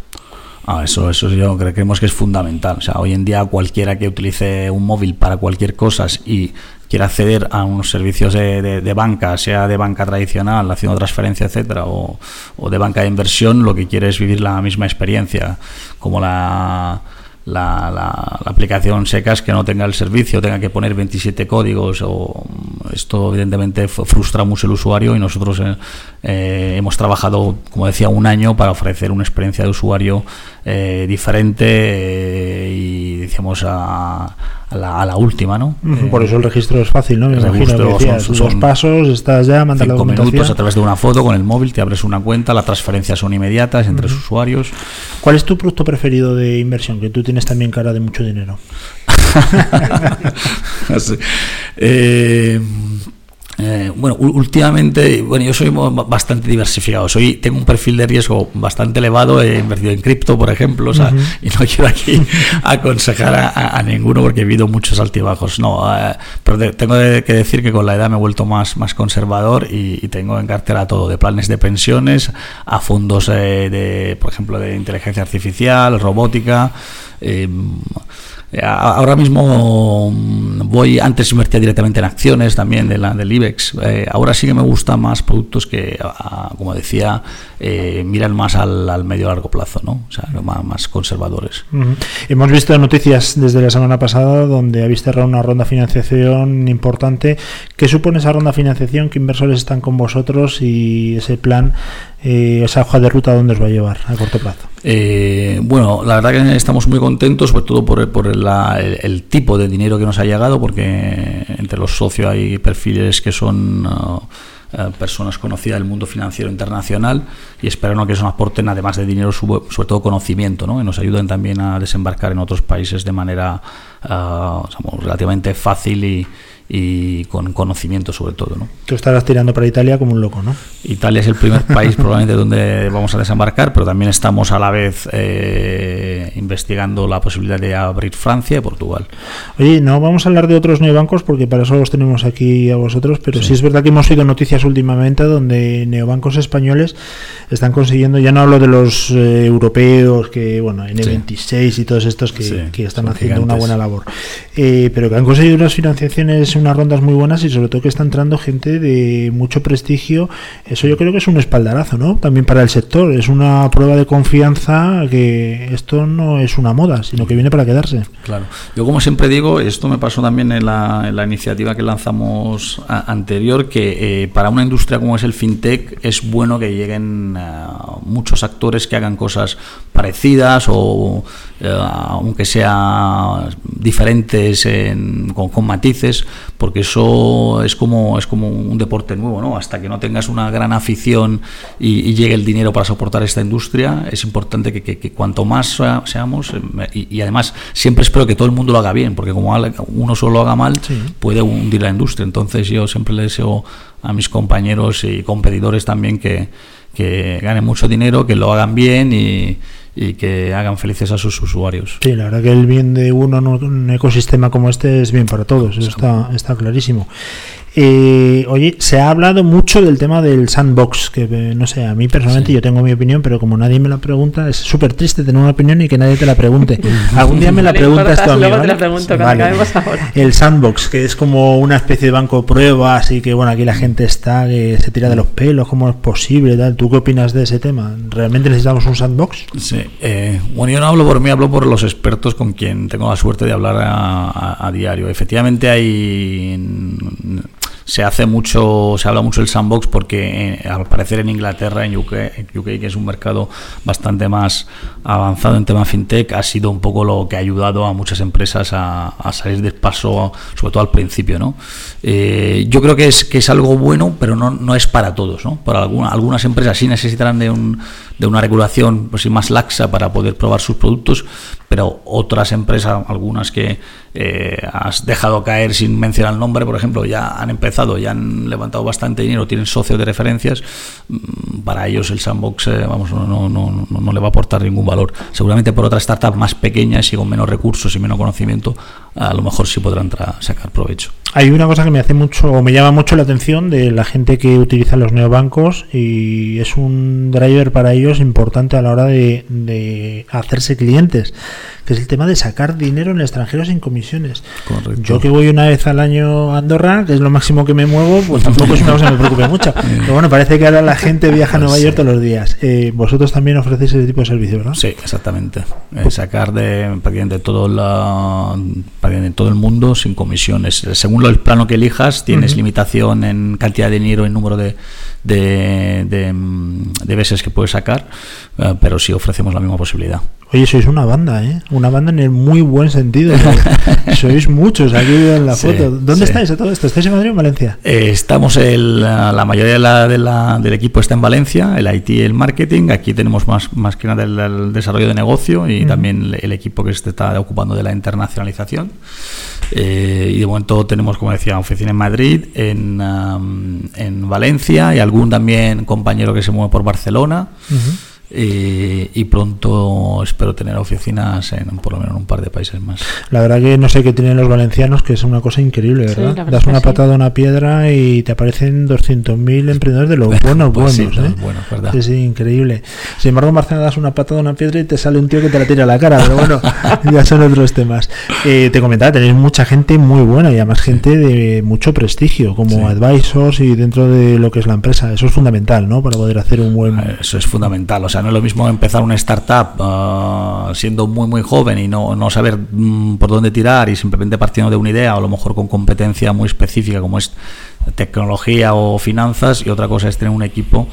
Speaker 12: Ah, eso, eso yo creo, creemos que es fundamental. O sea, hoy en día cualquiera que utilice un móvil para cualquier cosa y quiera acceder a unos servicios de, de- de banca, sea de banca tradicional, haciendo transferencia, etcétera, o, o de banca de inversión, lo que quiere es vivir la misma experiencia, como la, la, la- la aplicación secas que no tenga el servicio, tenga que poner 27 códigos, o esto evidentemente frustra mucho el usuario y nosotros eh, eh, hemos trabajado, como decía, un año para ofrecer una experiencia de usuario eh, diferente eh, y decíamos a, a la, a la última, ¿no?
Speaker 4: Por eso el registro es fácil, ¿no? Me
Speaker 12: el
Speaker 4: imagino
Speaker 12: registro
Speaker 4: que decías,
Speaker 12: son-
Speaker 4: dos pasos, estás ya, mandas la documentación.
Speaker 12: minutos a través de una foto con el móvil, te abres una cuenta, las transferencias son inmediatas entre
Speaker 4: Ujú.
Speaker 12: usuarios.
Speaker 4: ¿Cuál es tu producto preferido de inversión? Que tú tienes también cara de mucho dinero.
Speaker 12: Sí. Eh, eh, bueno, últimamente, bueno, yo soy bastante diversificado. Soy, tengo un perfil de riesgo bastante elevado. He invertido en cripto, por ejemplo, o sea, y no quiero aquí aconsejar a, ninguno porque he vivido muchos altibajos. No, eh, pero tengo de- que decir que con la edad me he vuelto más, más conservador y, y tengo en cartera todo, de planes de pensiones a fondos eh, de, por ejemplo, de inteligencia artificial, robótica. Eh, Ahora mismo mm, voy, antes invertía directamente en acciones también de la, del IBEX. eh, ahora sí que me gustan más productos que, como decía, eh, miran más al, al medio largo plazo, ¿no? O sea, más, más conservadores.
Speaker 4: Hemos visto noticias desde la semana pasada donde habéis cerrado una ronda de financiación importante. ¿Qué supone esa ronda de financiación? ¿Qué inversores están con vosotros? Y ese plan, eh, esa hoja de ruta, ¿dónde os va a llevar a corto plazo?
Speaker 12: Eh, bueno, la verdad que estamos muy contentos, sobre todo por, por la- el, el tipo de dinero que nos ha llegado, porque entre los socios hay perfiles que son ah, eh, personas conocidas del mundo financiero internacional y esperamos que eso nos aporten, además de dinero, sobre, todo conocimiento, ¿no? que nos ayuden también a desembarcar en otros países de manera digamos, relativamente fácil y, y con conocimiento sobre todo. ¿no?
Speaker 4: Tú estarás tirando para Italia como un loco, ¿no?
Speaker 12: Italia es el primer país probablemente donde vamos a desembarcar, pero también estamos a la vez eh, investigando la posibilidad de abrir Francia y Portugal.
Speaker 4: Oye, no vamos a hablar de otros neobancos porque para eso los tenemos aquí a vosotros, pero sí,
Speaker 12: Sí.
Speaker 4: es verdad que hemos oído noticias últimamente donde neobancos españoles están consiguiendo, ya no hablo de los eh, europeos, que bueno, N26 y todos estos que,
Speaker 12: Sí,
Speaker 4: que están haciendo una buena labor, Eh, pero que han conseguido unas financiaciones, unas rondas muy buenas y sobre todo que está entrando gente de mucho prestigio. Eso yo creo que es un espaldarazo, ¿no? También para el sector, es una prueba de confianza que esto no es una moda, sino que viene para quedarse.
Speaker 12: Claro. Yo como siempre digo, esto me pasó también en la, en la iniciativa que lanzamos anterior, que eh, para una industria como es el fintech es bueno que lleguen eh, muchos actores que hagan cosas parecidas o aunque sea diferentes en- con, con matices, porque eso es como es como un deporte nuevo, ¿no? Hasta que no tengas una gran afición y, y llegue el dinero para soportar esta industria, es importante que, que- que cuanto más sea- seamos eh, y, y además siempre espero que todo el mundo lo haga bien, porque como uno solo lo haga mal puede hundir la industria. Entonces yo siempre le deseo a mis compañeros y competidores también que, que ganen mucho dinero, que lo hagan bien y, y que hagan felices a sus usuarios.
Speaker 4: Sí, la verdad que el bien de uno en un ecosistema como este es bien para todos, eso está, está clarísimo. Eh, oye, se ha hablado mucho del tema del sandbox, que eh, no sé, a mí personalmente yo tengo mi opinión, pero como nadie me la pregunta, es súper triste tener una opinión y que nadie te la pregunte. Algún día me la preguntas tú a mí,
Speaker 5: luego te
Speaker 4: ¿vale?
Speaker 5: la pregunto cuando
Speaker 4: Vale.
Speaker 5: acabemos ahora.
Speaker 4: El sandbox, que es como una especie de banco de pruebas y que bueno, aquí la gente está, que se tira de los pelos, ¿cómo es posible? Tal? ¿Tú qué opinas de ese tema? ¿Realmente necesitamos un sandbox?
Speaker 12: Sí, eh, bueno, yo no hablo por mí, hablo por los expertos con quien tengo la suerte de hablar a, a- a diario. Efectivamente, hay se hace mucho, se habla mucho del sandbox porque eh, al parecer en Inglaterra, en UK, en UK, que es un mercado bastante más avanzado en tema fintech, ha sido un poco lo que ha ayudado a muchas empresas a, salir del paso, sobre todo al principio, ¿no? Eh, yo creo que es que es algo bueno, pero no, no es para todos, ¿no? Para alguna- algunas empresas sí necesitarán de un de una regulación pues, más laxa para poder probar sus productos, pero otras empresas, algunas que eh, has dejado caer sin mencionar el nombre, por ejemplo, ya han empezado, ya han levantado bastante dinero, tienen socios de referencias, mm, para ellos el sandbox eh, vamos, no, no- no le va a aportar ningún valor. Seguramente por otras startups más pequeñas y con menos recursos y menos conocimiento, a lo mejor sí podrán sacar provecho.
Speaker 4: Hay una cosa que me hace mucho, o me llama mucho la atención de la gente que utiliza los neobancos y es un driver para ellos importante a la hora de, de hacerse clientes, que es el tema de sacar dinero en el extranjero sin comisiones.
Speaker 12: Correcto.
Speaker 4: Yo que voy una vez al año a Andorra, que es lo máximo que me muevo, pues tampoco es una cosa que me preocupe mucho. Pero bueno, parece que ahora la gente viaja a Nueva York todos los días. Eh, vosotros también ofrecéis ese tipo de servicio, ¿verdad?
Speaker 12: Sí, exactamente. Eh, sacar de prácticamente todo, la, prácticamente todo el mundo sin comisiones. Según el plano que elijas, tienes limitación en cantidad de dinero, en número de, de, de, mm, de veces que puedes sacar, eh, pero sí ofrecemos la misma posibilidad.
Speaker 4: Oye, sois una banda, ¿eh? Una banda en el muy buen sentido. sois muchos aquí en la
Speaker 12: Sí,
Speaker 4: foto. ¿Dónde
Speaker 12: sí.
Speaker 4: estáis a todo esto? ¿Estáis en Madrid o en Valencia?
Speaker 12: Eh, Estamos, el, la mayoría de la- de la- del equipo está en Valencia, el IT y el marketing. Aquí tenemos más, más que nada el, el desarrollo de negocio y también el, el equipo que se está ocupando de la internacionalización. Eh, y de momento tenemos, como decía, oficina en Madrid, en, en Valencia y algún también compañero que se mueve por Barcelona. Y pronto espero tener oficinas en por lo menos en un par de países más.
Speaker 4: La verdad que no sé qué tienen los valencianos, que es una cosa increíble,
Speaker 5: Sí,
Speaker 4: ¿verdad? das una
Speaker 5: sí.
Speaker 4: patada a una piedra y te aparecen 200.000 emprendedores de los buenos,
Speaker 12: Pues sí,
Speaker 4: buenos,
Speaker 12: de
Speaker 4: ¿eh?
Speaker 12: los buenos, ¿verdad?
Speaker 4: Sí, sí, increíble. Sin embargo, en Barcelona das una patada a una piedra y te sale un tío que te la tira a la cara, pero bueno, ya son otros temas. Eh, te comentaba, tenéis mucha gente muy buena y además gente de mucho prestigio, como
Speaker 12: Sí.
Speaker 4: advisors y dentro de lo que es la empresa. Eso es fundamental, ¿no? Para poder hacer un buen...
Speaker 12: Eso es fundamental. O sea, no es lo mismo empezar una startup ah, siendo muy, muy joven y no, no saber mm, por dónde tirar y simplemente partiendo de una idea a lo mejor con competencia muy específica como es tecnología o finanzas y otra cosa es tener un equipo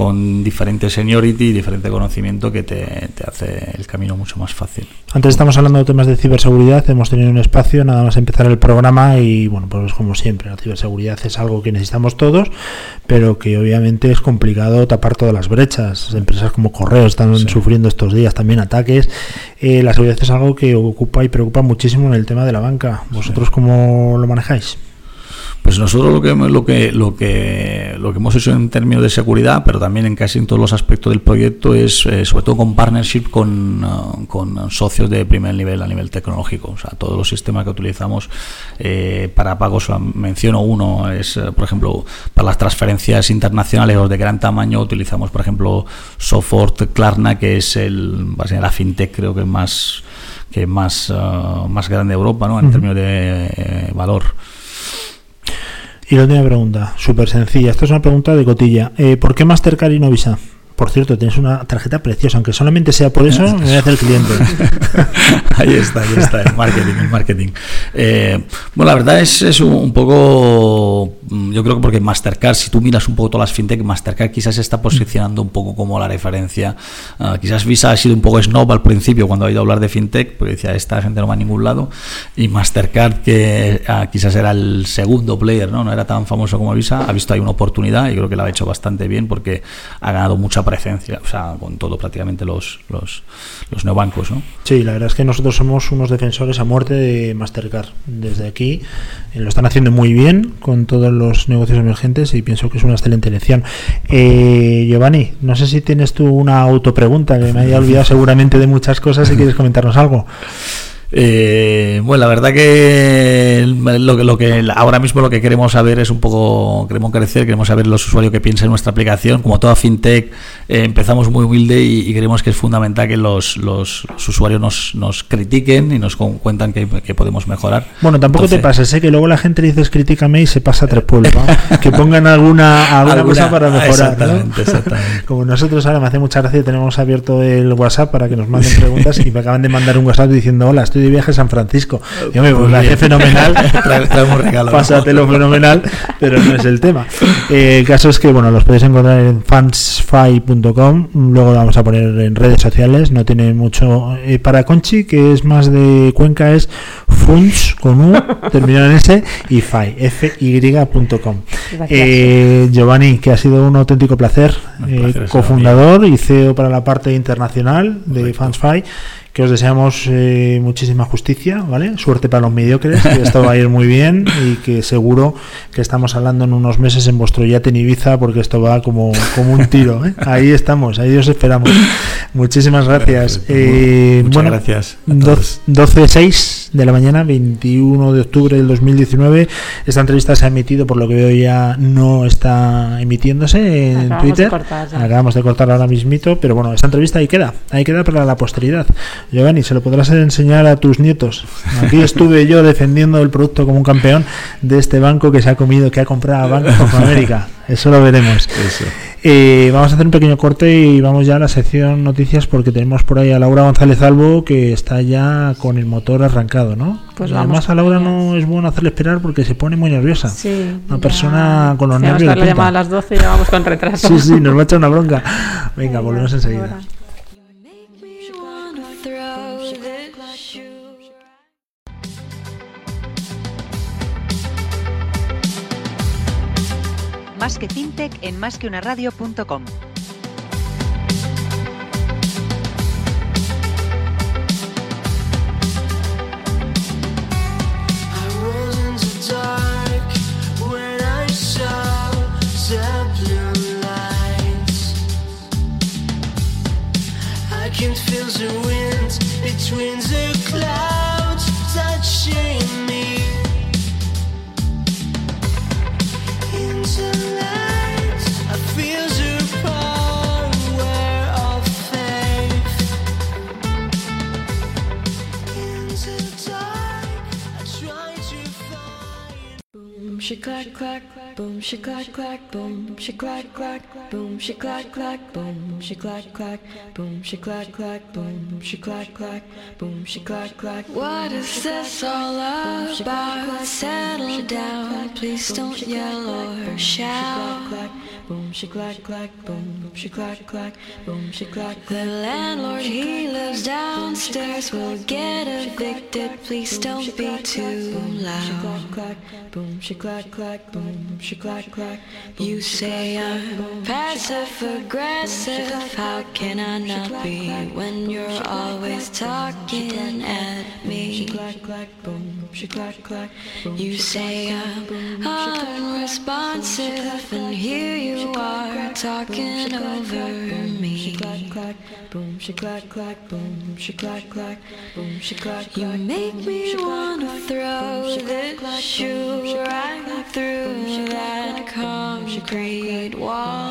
Speaker 12: con diferente seniority y diferente conocimiento que te, te hace el camino mucho más fácil.
Speaker 4: Antes estamos hablando de temas de ciberseguridad, hemos tenido un espacio nada más empezar el programa y bueno, pues como siempre, la ciberseguridad es algo que necesitamos todos, pero que obviamente es complicado tapar todas las brechas. Empresas como Correo están sufriendo estos días también ataques. Eh, la seguridad es algo que ocupa y preocupa muchísimo en el tema de la banca. ¿Vosotros cómo lo manejáis?
Speaker 12: Pues nosotros lo que lo que lo que lo que hemos hecho en términos de seguridad, pero también en casi en todos los aspectos del proyecto es eh, sobre todo con partnership con, uh, con socios de primer nivel a nivel tecnológico. O sea, todos los sistemas que utilizamos eh, para pagos, menciono uno, es eh, por ejemplo para las transferencias internacionales o de gran tamaño utilizamos por ejemplo Software Klarna que es el la fintech creo que más que más uh, más grande de Europa, ¿no? En términos de eh, valor.
Speaker 4: Y la última pregunta, súper sencilla. Esta es una pregunta de cotilla. Eh, ¿Por qué Mastercard y no Visa? Por cierto, tienes una tarjeta preciosa, aunque solamente sea por eso, me a hacer cliente.
Speaker 12: ahí está, ahí está, el marketing, el marketing. Eh, bueno, la verdad es, es un, un poco, mm, yo creo que porque Mastercard, si tú miras un poco todas las fintech, Mastercard quizás se está posicionando un poco como la referencia. Ah, quizás Visa ha sido un poco snob al principio cuando ha ido a hablar de fintech, porque decía, esta gente no va a ningún lado, y Mastercard, que ah, quizás era el segundo player, ¿no? no era tan famoso como Visa, ha visto ahí una oportunidad y creo que la ha hecho bastante bien porque ha ganado mucha presencia, o sea, con todo prácticamente los, los, los neobancos, ¿no?
Speaker 4: Sí, la verdad es que nosotros somos unos defensores a muerte de Mastercard. Desde aquí eh, lo están haciendo muy bien con todos los negocios emergentes y pienso que es una excelente elección. Eh, Giovanni, no sé si tienes tú una autopregunta que me haya olvidado seguramente de muchas cosas y quieres comentarnos algo.
Speaker 12: Eh, bueno, la verdad que lo, que lo que ahora mismo lo que queremos saber es un poco, queremos crecer, queremos saber los usuarios que piensan en nuestra aplicación. Como toda fintech, eh, empezamos muy humilde y, y creemos que es fundamental que los, los, los usuarios nos, nos critiquen y nos cuentan que, que podemos mejorar.
Speaker 4: Bueno, tampoco te pases, ¿eh? que luego la gente dices críticame y se pasa a tres pueblos. que pongan alguna, alguna,
Speaker 12: Alguna-
Speaker 4: cosa para mejorar. ¿no?
Speaker 12: exactamente, exactamente.
Speaker 4: Como nosotros ahora me hace mucha gracia, tenemos abierto el WhatsApp para que nos manden preguntas y me acaban de mandar un WhatsApp diciendo, hola, estoy de viaje a San Francisco. Yo me, hace
Speaker 12: bien.
Speaker 4: fenomenal.
Speaker 12: Trae- traemos regalo, ¿no?
Speaker 4: Pásatelo fenomenal, pero no es el tema. Eh, el caso es que, bueno, los podéis encontrar en fansfy.com, luego lo vamos a poner en redes sociales, no tiene mucho... eh, para Conchi, que es más de Cuenca, es funs con U, terminado en S, y fy, fy.com. Eh, Giovanni, que ha sido un auténtico placer,
Speaker 12: Un
Speaker 4: eh,
Speaker 12: placer,
Speaker 4: cofundador y CEO para la parte internacional de Fansfy, que os deseamos eh, muchísima justicia, ¿vale? Suerte para los mediocres, que esto va a ir muy bien y que seguro que estamos hablando en unos meses en vuestro yate en Ibiza porque esto va como, como un tiro, ¿eh? Ahí estamos, ahí os esperamos. Muchísimas gracias. Eh,
Speaker 12: Muchas
Speaker 4: bueno,
Speaker 12: gracias a
Speaker 4: do-
Speaker 12: todos.
Speaker 4: 12.06 de la mañana, 21 de octubre del 2019. Esta entrevista se ha emitido, por lo que veo ya no está emitiéndose en
Speaker 5: Acabamos de
Speaker 4: Twitter.
Speaker 5: cortar.
Speaker 4: Acabamos de cortar ahora mismito, pero bueno, esta entrevista ahí queda, ahí queda para la posteridad. Giovanni, se lo podrás enseñar a tus nietos. Aquí estuve yo defendiendo el producto como un campeón de este banco que se ha comido, que ha comprado a Bank of America. Eso lo veremos.
Speaker 12: Eso.
Speaker 4: Eh, vamos a hacer un pequeño corte y vamos ya a la sección noticias porque tenemos por ahí a Laura González Albo que está ya con el motor arrancado, ¿no?
Speaker 5: Pues vamos
Speaker 4: además a Laura no es bueno hacerle esperar porque se pone muy nerviosa.
Speaker 5: Sí,
Speaker 4: Una
Speaker 5: ya-
Speaker 4: persona con los nervios
Speaker 5: que
Speaker 4: de
Speaker 5: haberle llamado a las 12 y ya vamos con retraso.
Speaker 4: Sí, sí, nos va a echar una bronca. Venga, volvemos enseguida.
Speaker 8: Más que fintech en másqueunaradio.com.
Speaker 6: she clack clack, boom, she clack clack, boom, she clack clack, boom, she clack clack, boom, she clack clack, boom, she clack clack, boom, she clack clack, boom, she clack clack.
Speaker 10: What is this all about? Settle down, please don't yell or shout.
Speaker 6: Boom she clack clack, boom she clack clack, boom she clack
Speaker 10: The landlord, he lives downstairs, will get evicted. Please don't be too loud.
Speaker 6: boom she clack clack, boom she clack clack.
Speaker 10: You say I'm passive aggressive. How can I not be when you're always talking at
Speaker 6: She
Speaker 10: me?
Speaker 6: clack clack, boom she clack clack.
Speaker 10: You say I'm unresponsive, and here you are talking over me.
Speaker 6: clack clack, boom she clack clack, boom she clack clack, boom she clack
Speaker 10: You make me wanna throw this shoe right through that concrete wall.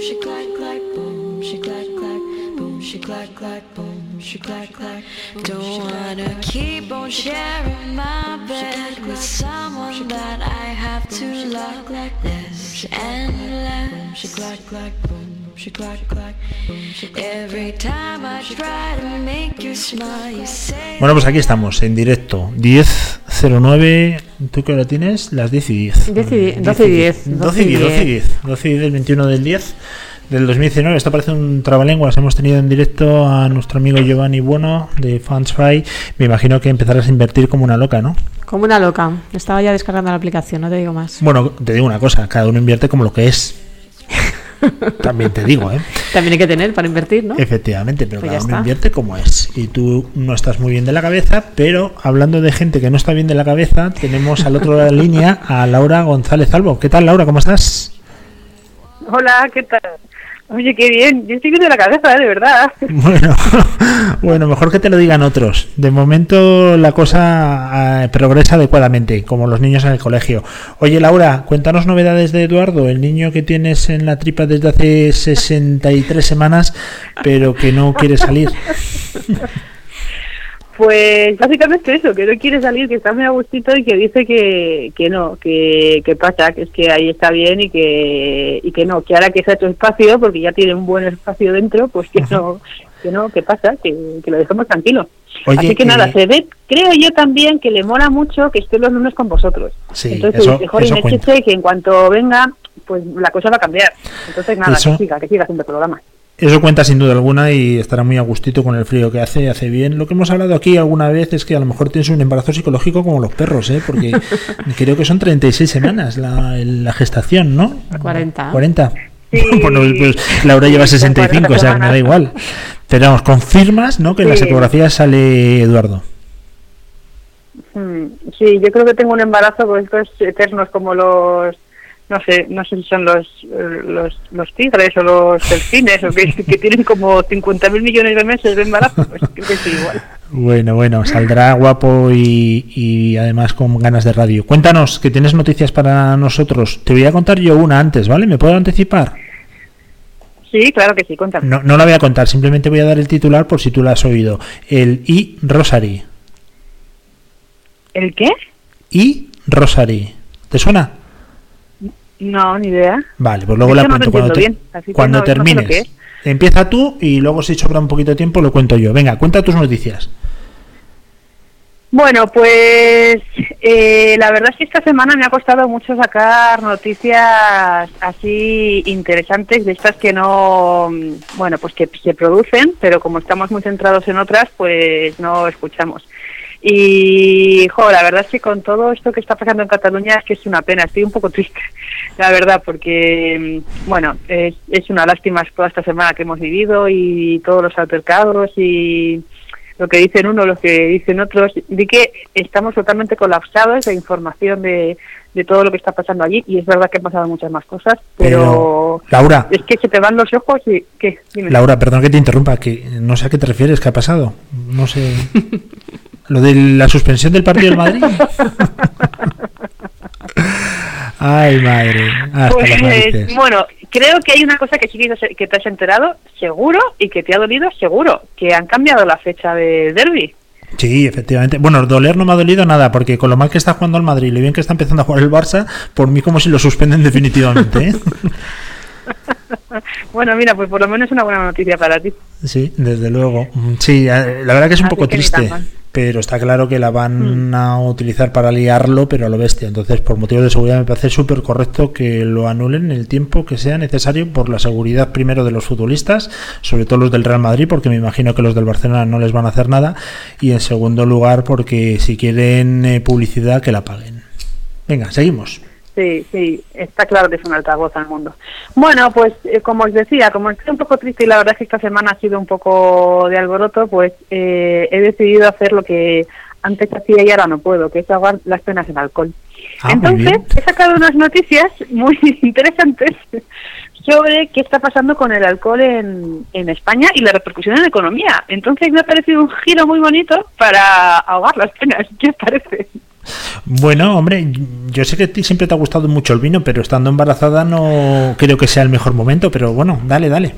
Speaker 6: she clack clack, boom she clack clack, boom she clack clack, boom she clack clack.
Speaker 10: Don't wanna keep on sharing my bed with someone that I have to love this and
Speaker 6: She clack clack, boom
Speaker 4: Bueno, pues aquí estamos, en directo. 10.09. ¿Tú qué hora tienes? Las 10 y 10.
Speaker 5: 10 y 12 y 10,
Speaker 4: 12 y 10, 12 y 10. 12 y 10 del 21 del 10 del 2019. Esto parece un trabalenguas. Hemos tenido en directo a nuestro amigo Giovanni Bueno de Fansfy. Me imagino que empezarás a invertir como una loca, ¿no?
Speaker 5: Como una loca. Estaba ya descargando la aplicación, no te digo más.
Speaker 4: Bueno, te digo una cosa. Cada uno invierte como lo que es. También te digo, ¿eh?
Speaker 5: También hay que tener para invertir, ¿no?
Speaker 4: Efectivamente, pero
Speaker 5: Pues
Speaker 4: cada uno invierte como es. Y tú no estás muy bien de la cabeza, pero hablando de gente que no está bien de la cabeza, tenemos al otro lado de la línea a Laura González Albo. ¿Qué tal, Laura? ¿Cómo estás?
Speaker 13: Hola, ¿qué tal? Oye, qué bien. Yo estoy bien de la cabeza, ¿eh? de verdad.
Speaker 4: Bueno, bueno, mejor que te lo digan otros. De momento la cosa eh, progresa adecuadamente, como los niños en el colegio. Oye, Laura, cuéntanos novedades de Eduardo, el niño que tienes en la tripa desde hace 63 semanas, pero que no quiere salir.
Speaker 13: Pues básicamente eso, que no quiere salir, que está muy a gustito y que dice que, que no, que, que pasa, que es que ahí está bien y que, y que no, que ahora que se ha hecho espacio, porque ya tiene un buen espacio dentro, pues que no, que no, que pasa, que, que lo dejemos tranquilo.
Speaker 4: Oye,
Speaker 13: Así que
Speaker 4: eh,
Speaker 13: nada, se ve, creo yo también que le mola mucho que esté los lunes con vosotros.
Speaker 4: Sí,
Speaker 13: Entonces,
Speaker 4: eso-
Speaker 13: mejor
Speaker 4: eso
Speaker 13: que en cuanto venga, pues la cosa va a cambiar. Entonces nada,
Speaker 4: Eso-
Speaker 13: que siga, que siga haciendo programa.
Speaker 4: Eso cuenta sin duda alguna y estará muy a gustito con el frío que hace, hace bien. Lo que hemos hablado aquí alguna vez es que a lo mejor tienes un embarazo psicológico como los perros, ¿eh? porque creo que son 36 semanas la, la gestación, ¿no?
Speaker 5: 40.
Speaker 4: 40.
Speaker 13: Sí.
Speaker 4: Bueno, pues Laura lleva
Speaker 13: Sí, son
Speaker 4: 65, o
Speaker 13: 40
Speaker 4: sea, que me da igual. Pero vamos, confirmas ¿no? que en las ecografías sale Eduardo.
Speaker 13: Mm, Sí, yo creo que tengo un embarazo con estos eternos como los, no sé, no sé si son los eh, los, los tigres o los delfines o que, que tienen como 50.000 millones de meses de embarazo, pues creo que sí, igual.
Speaker 4: Bueno, bueno, saldrá guapo y, y además con ganas de radio. Cuéntanos, que tienes noticias para nosotros. Te voy a contar yo una antes, ¿vale? ¿Me puedo anticipar?
Speaker 13: Sí, claro que sí, cuéntame.
Speaker 4: No, no la voy a contar, simplemente voy a dar el titular por si tú la has oído. El I Rosary.
Speaker 13: ¿El qué?
Speaker 4: I Rosary. ¿Te suena?
Speaker 13: No, ni idea.
Speaker 4: Vale, pues luego la
Speaker 13: no
Speaker 4: cuento cuando, te-
Speaker 13: bien,
Speaker 4: cuando
Speaker 13: no- no sé lo
Speaker 4: termines. Empieza tú y luego si sobra un poquito de tiempo lo cuento yo. Venga, cuenta tus noticias.
Speaker 13: Bueno, pues eh, la verdad es que esta semana me ha costado mucho sacar noticias así interesantes de estas que no, bueno, pues que se producen, pero como estamos muy centrados en otras, pues no escuchamos. Y, jo, la verdad es que con todo esto que está pasando en Cataluña es que es una pena, estoy un poco triste, la verdad, porque, mm, bueno, es, es una lástima toda esta semana que hemos vivido y todos los altercados y lo que dicen uno, lo que dicen otros, di que estamos totalmente colapsados de información de, de todo lo que está pasando allí y es verdad que han pasado muchas más cosas, pero,
Speaker 4: Pero, Laura,
Speaker 13: es que se te van los ojos y... ¿Qué? Dime.
Speaker 4: Laura, perdón que te interrumpa, que no sé a qué te refieres, ¿qué ha pasado? No sé. ¿Lo de la suspensión del partido del Madrid? Ay, madre. Hasta
Speaker 13: Pues,
Speaker 4: las narices.
Speaker 13: bueno, creo que hay una cosa que sí que te- que te has enterado, seguro, y que te ha dolido, seguro, que han cambiado la fecha de derby.
Speaker 4: Sí, efectivamente. Bueno, doler no me ha dolido nada, porque con lo mal que está jugando el Madrid y lo bien que está empezando a jugar el Barça, por mí como si lo suspenden definitivamente. ¿eh?
Speaker 13: Bueno, mira, pues por lo menos es una buena noticia para ti.
Speaker 4: Sí, desde luego. Mm, Sí, eh, la verdad que es un
Speaker 13: Así
Speaker 4: poco triste, pero está claro que la
Speaker 13: Mm.
Speaker 4: van a utilizar para liarlo, pero a lo bestia. Entonces, por motivos de seguridad, me parece súper correcto que lo anulen el tiempo que sea necesario por la seguridad primero de los futbolistas, sobre todo los del Real Madrid, porque me imagino que los del Barcelona no les van a hacer nada, y en segundo lugar, porque si quieren eh, publicidad, que la paguen. Venga, seguimos.
Speaker 13: Sí, sí, está claro que es un altavoz al mundo. Bueno, pues eh, como os decía, como estoy un poco triste y la verdad es que esta semana ha sido un poco de alboroto, pues eh, he decidido hacer lo que antes hacía y ahora no puedo, que es ahogar las penas en alcohol.
Speaker 4: Ah,
Speaker 13: Entonces, he sacado unas noticias muy interesantes sobre qué está pasando con el alcohol en, en España y la repercusión en la economía. Entonces me ha parecido un giro muy bonito para ahogar las penas. ¿Qué os parece?
Speaker 4: Bueno, hombre, yo sé que a ti siempre te ha gustado mucho el vino, pero estando embarazada no creo que sea el mejor momento, pero bueno, dale, dale.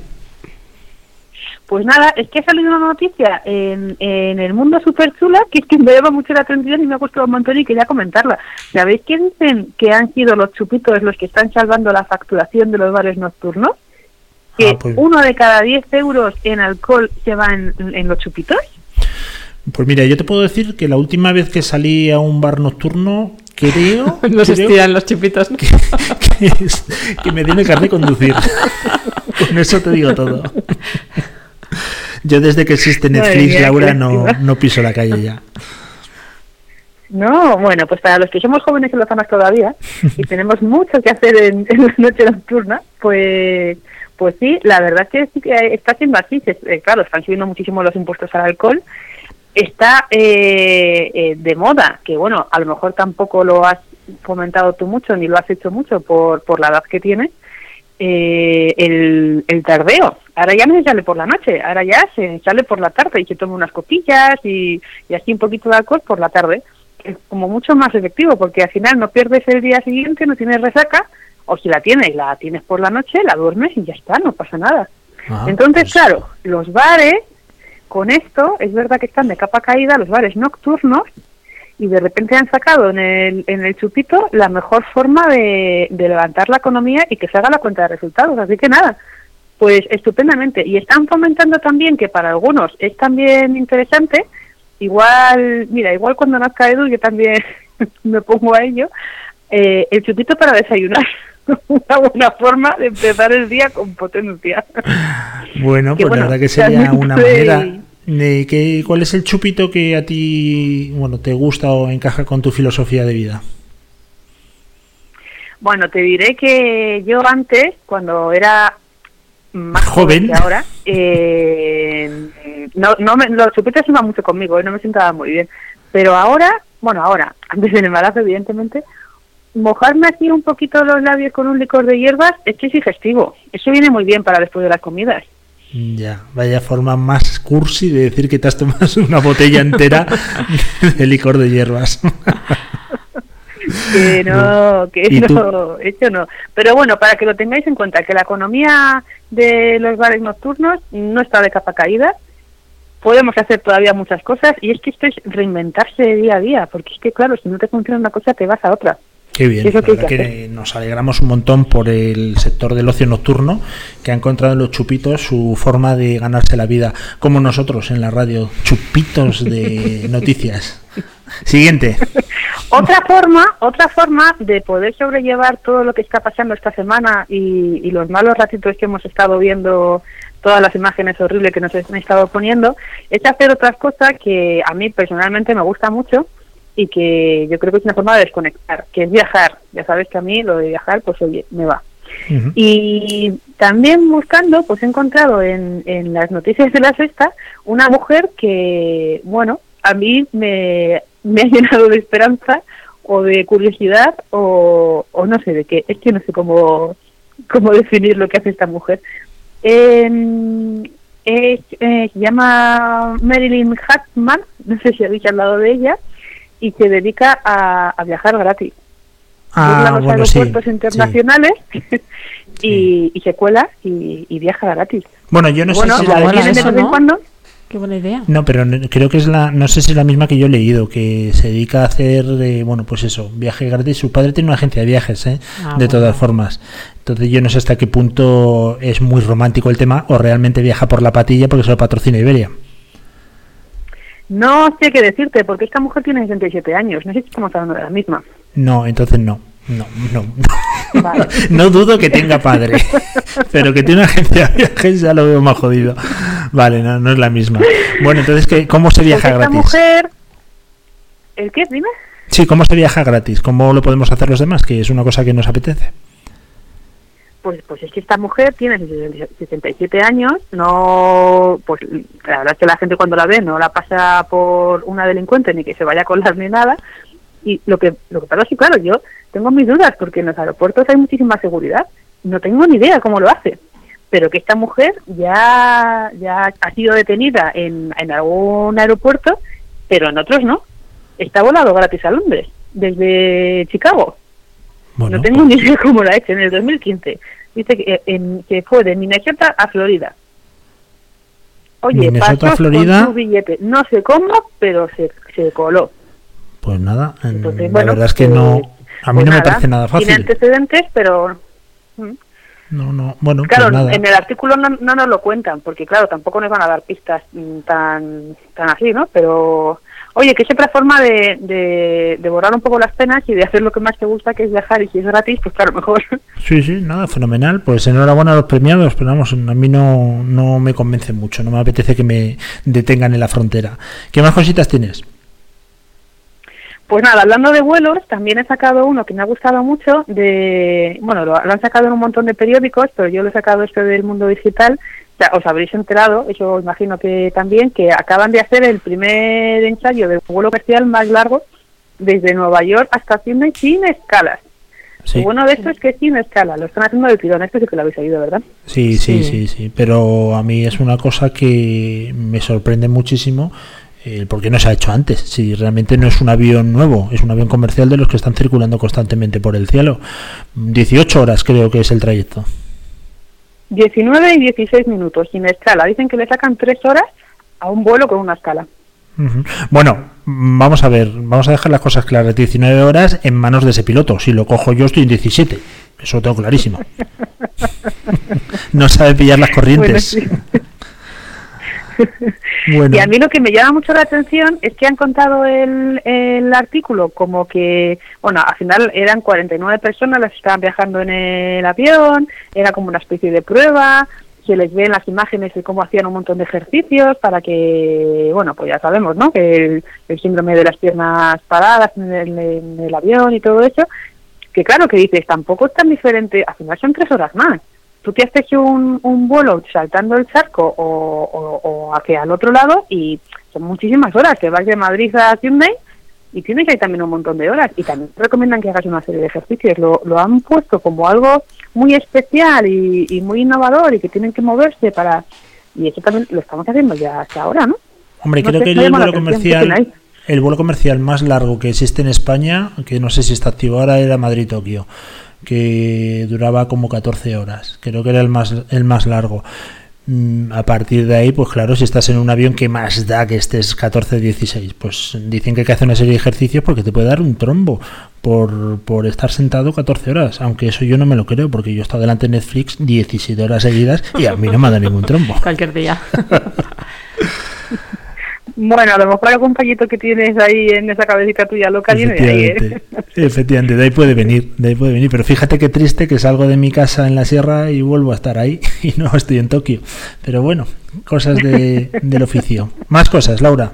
Speaker 13: Pues nada, es que ha salido una noticia en, en el mundo súper chula que es que me llama mucho la atención y me ha gustado un montón y quería comentarla. ¿Sabéis que dicen que han sido los chupitos los que están salvando la facturación de los bares nocturnos? Que
Speaker 4: Ah, pues-
Speaker 13: uno de cada 10 euros en alcohol se va en, en los chupitos.
Speaker 4: Pues mira, yo te puedo decir que la última vez que salí a un bar nocturno, creo,
Speaker 5: Nos
Speaker 4: creo
Speaker 5: estiran los chupitos. ¿no?
Speaker 4: que, es- que me carnet de conducir. Con eso te digo todo. Yo desde que existe Netflix,
Speaker 13: mía,
Speaker 4: Laura, no, no piso la calle ya.
Speaker 13: No, bueno, pues para los que somos jóvenes en las zonas todavía y tenemos mucho que hacer en, en la noche nocturna, pues pues sí, la verdad es que sí que está siendo así. Eh, claro, están subiendo muchísimo los impuestos al alcohol. Está eh, eh, de moda, que bueno, a lo mejor tampoco lo has fomentado tú mucho ni lo has hecho mucho por, por la edad que tienes, eh, el, el tardeo. Ahora ya no se sale por la noche, ahora ya se sale por la tarde y se toma unas copillas y, y así un poquito de alcohol por la tarde. Es como mucho más efectivo porque al final no pierdes el día siguiente, no tienes resaca, o si la tienes, la tienes por la noche, la duermes y ya está, no pasa nada.
Speaker 4: Ah,
Speaker 13: Entonces,
Speaker 4: pues-
Speaker 13: claro, los bares, con esto, es verdad que están de capa caída, los bares nocturnos, y de repente han sacado en el, en el chupito la mejor forma de, de levantar la economía y que se haga la cuenta de resultados. Así que nada, pues estupendamente. Y están fomentando también que para algunos es también interesante, igual, mira, igual cuando nazca Edu yo también me pongo a ello, eh, el chupito para desayunar. Una buena forma de empezar el día con potencia.
Speaker 4: Bueno,
Speaker 13: Que
Speaker 4: pues
Speaker 13: bueno,
Speaker 4: la verdad que sería una manera de que cuál es el chupito que a ti bueno te gusta o encaja con tu filosofía de vida.
Speaker 13: Bueno, te diré que yo antes, cuando era más
Speaker 4: Joven.
Speaker 13: joven que ahora, eh, no, no me, los chupitos iban mucho conmigo, eh, no me sentaba muy bien. Pero ahora, bueno, ahora, antes del embarazo, evidentemente, mojarme así un poquito los labios con un licor de hierbas es que es digestivo. Eso viene muy bien para después de las comidas.
Speaker 4: Ya, vaya forma más cursi de decir que te has tomado una botella entera de licor de hierbas.
Speaker 13: Que no, que no, eso no. Pero bueno, para que lo tengáis en cuenta, que la economía de los bares nocturnos no está de capa caída. Podemos hacer todavía muchas cosas y es que esto es reinventarse día a día, porque es que claro, si no te funciona una cosa te vas a otra.
Speaker 4: Qué bien,
Speaker 13: que que
Speaker 4: nos alegramos un montón por el sector del ocio nocturno que ha encontrado en los chupitos su forma de ganarse la vida, como nosotros en la radio, chupitos de noticias. Siguiente.
Speaker 13: Otra forma, otra forma de poder sobrellevar todo lo que está pasando esta semana y, y los malos ratitos que hemos estado viendo, todas las imágenes horribles que nos han estado poniendo, es hacer otras cosas que a mí personalmente me gusta mucho y que yo creo que es una forma de desconectar, que es viajar. Ya sabes que a mí lo de viajar, pues oye, me va. Y también buscando, pues he encontrado en, en las noticias de la sexta una mujer que, bueno, a mí me, me ha llenado de esperanza o de curiosidad o, o no sé de qué. Es que no sé cómo, cómo definir lo que hace esta mujer. Em, eh, se llama Marilyn Hartman, no sé si habéis hablado de ella, y se dedica a, a viajar gratis.
Speaker 4: Ah,
Speaker 13: burla los
Speaker 4: bueno, sí,
Speaker 13: aeropuertos internacionales y, y se cuela y, y viaja gratis.
Speaker 4: Bueno, yo no
Speaker 13: bueno,
Speaker 4: sé si
Speaker 13: la de
Speaker 5: eso,
Speaker 13: vez en
Speaker 5: ¿no?
Speaker 13: cuando.
Speaker 5: Qué buena idea.
Speaker 4: No, pero creo que es la, no sé si es la misma que yo he leído, que se dedica a hacer, eh, bueno, pues eso, viaje gratis. Su padre tiene una agencia de viajes, ¿eh?
Speaker 5: Ah,
Speaker 4: de
Speaker 5: bueno.
Speaker 4: todas formas. Entonces yo no sé hasta qué punto es muy romántico el tema o realmente viaja por la patilla porque se lo patrocina Iberia.
Speaker 13: No sé qué decirte, porque esta mujer tiene 67 años. No sé si estamos hablando de la misma.
Speaker 4: No, entonces no. No, no.
Speaker 13: Vale.
Speaker 4: No dudo que tenga padre, pero que tiene una agencia de viajes ya lo veo más jodido. Vale, no, no es la misma. Bueno, entonces, ¿qué, ¿cómo se viaja
Speaker 13: esta
Speaker 4: gratis?
Speaker 13: mujer... ¿El qué? Dime.
Speaker 4: Sí, ¿cómo se viaja gratis? ¿Cómo lo podemos hacer los demás? Que es una cosa que nos apetece.
Speaker 13: Pues, pues es que esta mujer tiene 67 años, no, pues la verdad es que la gente cuando la ve no la pasa por una delincuente ni que se vaya a colar ni nada. Y lo que, lo que pasa es que, claro, yo tengo mis dudas porque en los aeropuertos hay muchísima seguridad. No tengo ni idea cómo lo hace. Pero que esta mujer ya, ya ha sido detenida en, en algún aeropuerto, pero en otros no. Está volado gratis a Londres, desde Chicago.
Speaker 4: Bueno,
Speaker 13: No tengo ni idea cómo lo ha hecho en el 2015. Dice que, eh, en- que fue de Minnesota a Florida. Oye,
Speaker 4: Minnesota
Speaker 13: pasó
Speaker 4: Florida.
Speaker 13: con su billete. No sé cómo, pero se, se coló.
Speaker 4: Pues nada,
Speaker 13: Entonces,
Speaker 4: la
Speaker 13: bueno,
Speaker 4: verdad es que
Speaker 13: pues-
Speaker 4: no, a mí
Speaker 13: pues
Speaker 4: no me parece nada
Speaker 13: Tiene
Speaker 4: fácil.
Speaker 13: antecedentes, pero... mm.
Speaker 4: No, no, bueno,
Speaker 13: Claro,
Speaker 4: pues nada.
Speaker 13: en el artículo no, no nos lo cuentan, porque claro, tampoco nos van a dar pistas mm, tan, tan así, ¿no? Pero, oye, que siempre forma de, de, de borrar un poco las penas y de hacer lo que más te gusta, que es viajar, y si es gratis, pues claro, mejor.
Speaker 4: Sí, sí, nada, fenomenal. Pues enhorabuena a los premiados, pero vamos, a mí no, no me convence mucho, no me apetece que me detengan en la frontera. ¿Qué más cositas tienes?
Speaker 13: Pues nada, hablando de vuelos, también he sacado uno que me ha gustado mucho, de, bueno, lo, lo han sacado en un montón de periódicos, pero yo lo he sacado este del mundo digital, os habréis enterado, eso imagino que también, que acaban de hacer el primer ensayo del vuelo comercial más largo desde Nueva York hasta Sydney sin escalas.
Speaker 4: Sí.
Speaker 13: Lo bueno de esto es que es sin escala, lo están haciendo de tirón, esto sí que lo habéis oído, ¿verdad?
Speaker 4: Sí, sí,
Speaker 5: Sí.
Speaker 4: sí, sí, pero a mí es una cosa que me sorprende muchísimo eh, porque no se ha hecho antes. Si realmente no es un avión nuevo, es un avión comercial de los que están circulando constantemente por el cielo. 18 horas creo que es el trayecto.
Speaker 13: 19 y 16 minutos sin escala, dicen que le sacan 3 horas a un vuelo con una escala.
Speaker 4: Bueno, vamos a ver, vamos a dejar las cosas claras. 19 horas en manos de ese piloto. Si lo cojo yo estoy en 17. Eso lo tengo clarísimo. no sabe pillar las corrientes.
Speaker 13: Bueno, sí. Y a mí lo que me llama mucho la atención es que han contado el, el artículo como que, bueno, al final eran 49 personas las que estaban viajando en el avión, era como una especie de prueba, se les ven las imágenes de cómo hacían un montón de ejercicios para que, bueno, pues ya sabemos, ¿no? Que el, el síndrome de las piernas paradas en el, en el avión y todo eso, que claro que dices, tampoco es tan diferente, al final son tres horas más. Tú te has hecho un, un vuelo saltando el charco o, o, o hacia el otro lado y son muchísimas horas. Te vas de Madrid a Sydney y tienes ahí también un montón de horas. Y también te recomiendan que hagas una serie de ejercicios. Lo, lo han puesto como algo muy especial y, y muy innovador y que tienen que moverse para... Y eso también lo estamos haciendo ya hasta ahora, ¿no?
Speaker 4: hombre,
Speaker 13: no
Speaker 4: creo que el el vuelo comercial más largo que existe en España, que no sé si está activo ahora, era Madrid-Tokio, que duraba como 14 horas. Creo que era el más, el más largo. Mm, A partir de ahí, pues claro, si estás en un avión que más da que estés 14-16, pues dicen que hay que hacer una serie de ejercicios porque te puede dar un trombo por, por estar sentado 14 horas, aunque eso yo no me lo creo porque yo he estado delante de Netflix 17 horas seguidas y a mí no me ha dado ningún trombo.
Speaker 5: Cualquier día.
Speaker 13: Bueno, a lo mejor algún fallito que tienes ahí en esa cabecita tuya loca viene de ahí, ¿eh?
Speaker 4: Efectivamente, de ahí puede venir, de ahí puede venir. Pero fíjate qué triste que salgo de mi casa en la sierra y vuelvo a estar ahí y no estoy en Tokio. Pero bueno, cosas de, del oficio. Más cosas, Laura.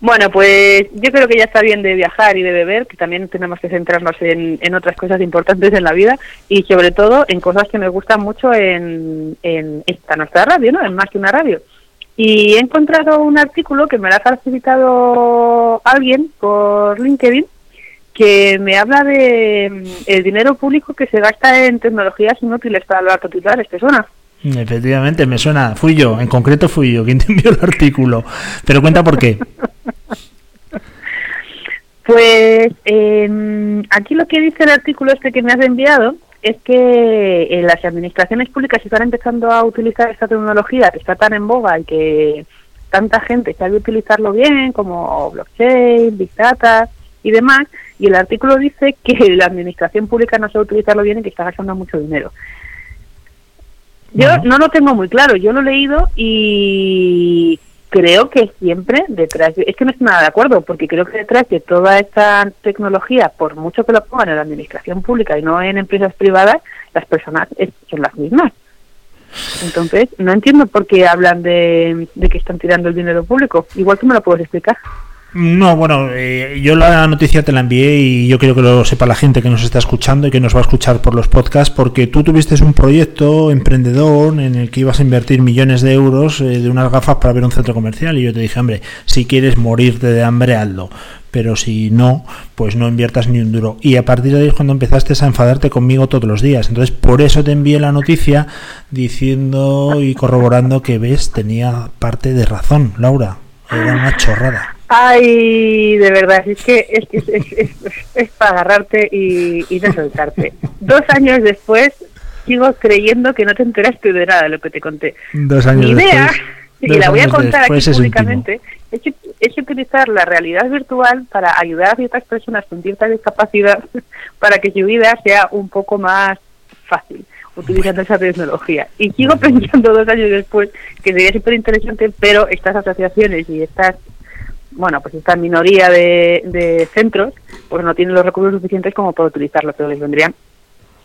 Speaker 13: Bueno, pues yo creo que ya está bien de viajar y de beber, que también tenemos que centrarnos en, en otras cosas importantes en la vida y sobre todo en cosas que nos gustan mucho en, en esta nuestra radio, ¿no? En más que una radio. Y he encontrado un artículo que me lo ha facilitado alguien por LinkedIn que me habla de mm, el dinero público que se gasta en tecnologías inútiles para los titulares, ¿te suena?
Speaker 4: Efectivamente, me suena. Fui yo, en concreto fui yo quien te envió el artículo. Pero cuenta por qué.
Speaker 13: Pues eh, aquí lo que dice el artículo este que me has enviado es que eh, las administraciones públicas están empezando a utilizar esta tecnología que está tan en boga y que tanta gente sabe utilizarlo bien, como blockchain, big data y demás, y el artículo dice que la administración pública no sabe utilizarlo bien y que está gastando mucho dinero. Yo no lo tengo muy claro, yo lo he leído y creo que siempre detrás, de- es que no estoy nada de acuerdo, porque creo que detrás de toda esta tecnología, por mucho que lo pongan en la administración pública y no en empresas privadas, las personas son las mismas. Entonces, no entiendo por qué hablan de, de que están tirando el dinero público. Igual que me lo puedes explicar.
Speaker 4: No, bueno, eh, yo la noticia te la envié y yo quiero que lo sepa la gente que nos está escuchando y que nos va a escuchar por los podcasts, porque tú tuviste un proyecto emprendedor en el que ibas a invertir millones de euros eh, de unas gafas para ver un centro comercial y yo te dije, hombre, si quieres morirte de hambre, hazlo. Pero si no, pues no inviertas ni un duro. Y a partir de ahí es cuando empezaste a enfadarte conmigo todos los días. Entonces, por eso te envié la noticia diciendo y corroborando que ves, tenía parte de razón, Laura. Era una chorrada.
Speaker 13: Ay, de verdad, es que es, es, es, es- es para agarrarte y, y no soltarte. Dos años después, sigo creyendo que no te enteraste de nada de lo que te conté.
Speaker 4: Dos años
Speaker 13: Mi idea,
Speaker 4: después-
Speaker 13: y la voy a contar aquí públicamente, es, es utilizar la realidad virtual para ayudar a ciertas personas con cierta discapacidad para que su vida sea un poco más fácil utilizando esa tecnología. Y sigo pensando dos años después que sería súper interesante, pero estas asociaciones y estas bueno, pues esta minoría de, de centros, pues no tienen los recursos suficientes como para utilizarlo, pero les vendrían,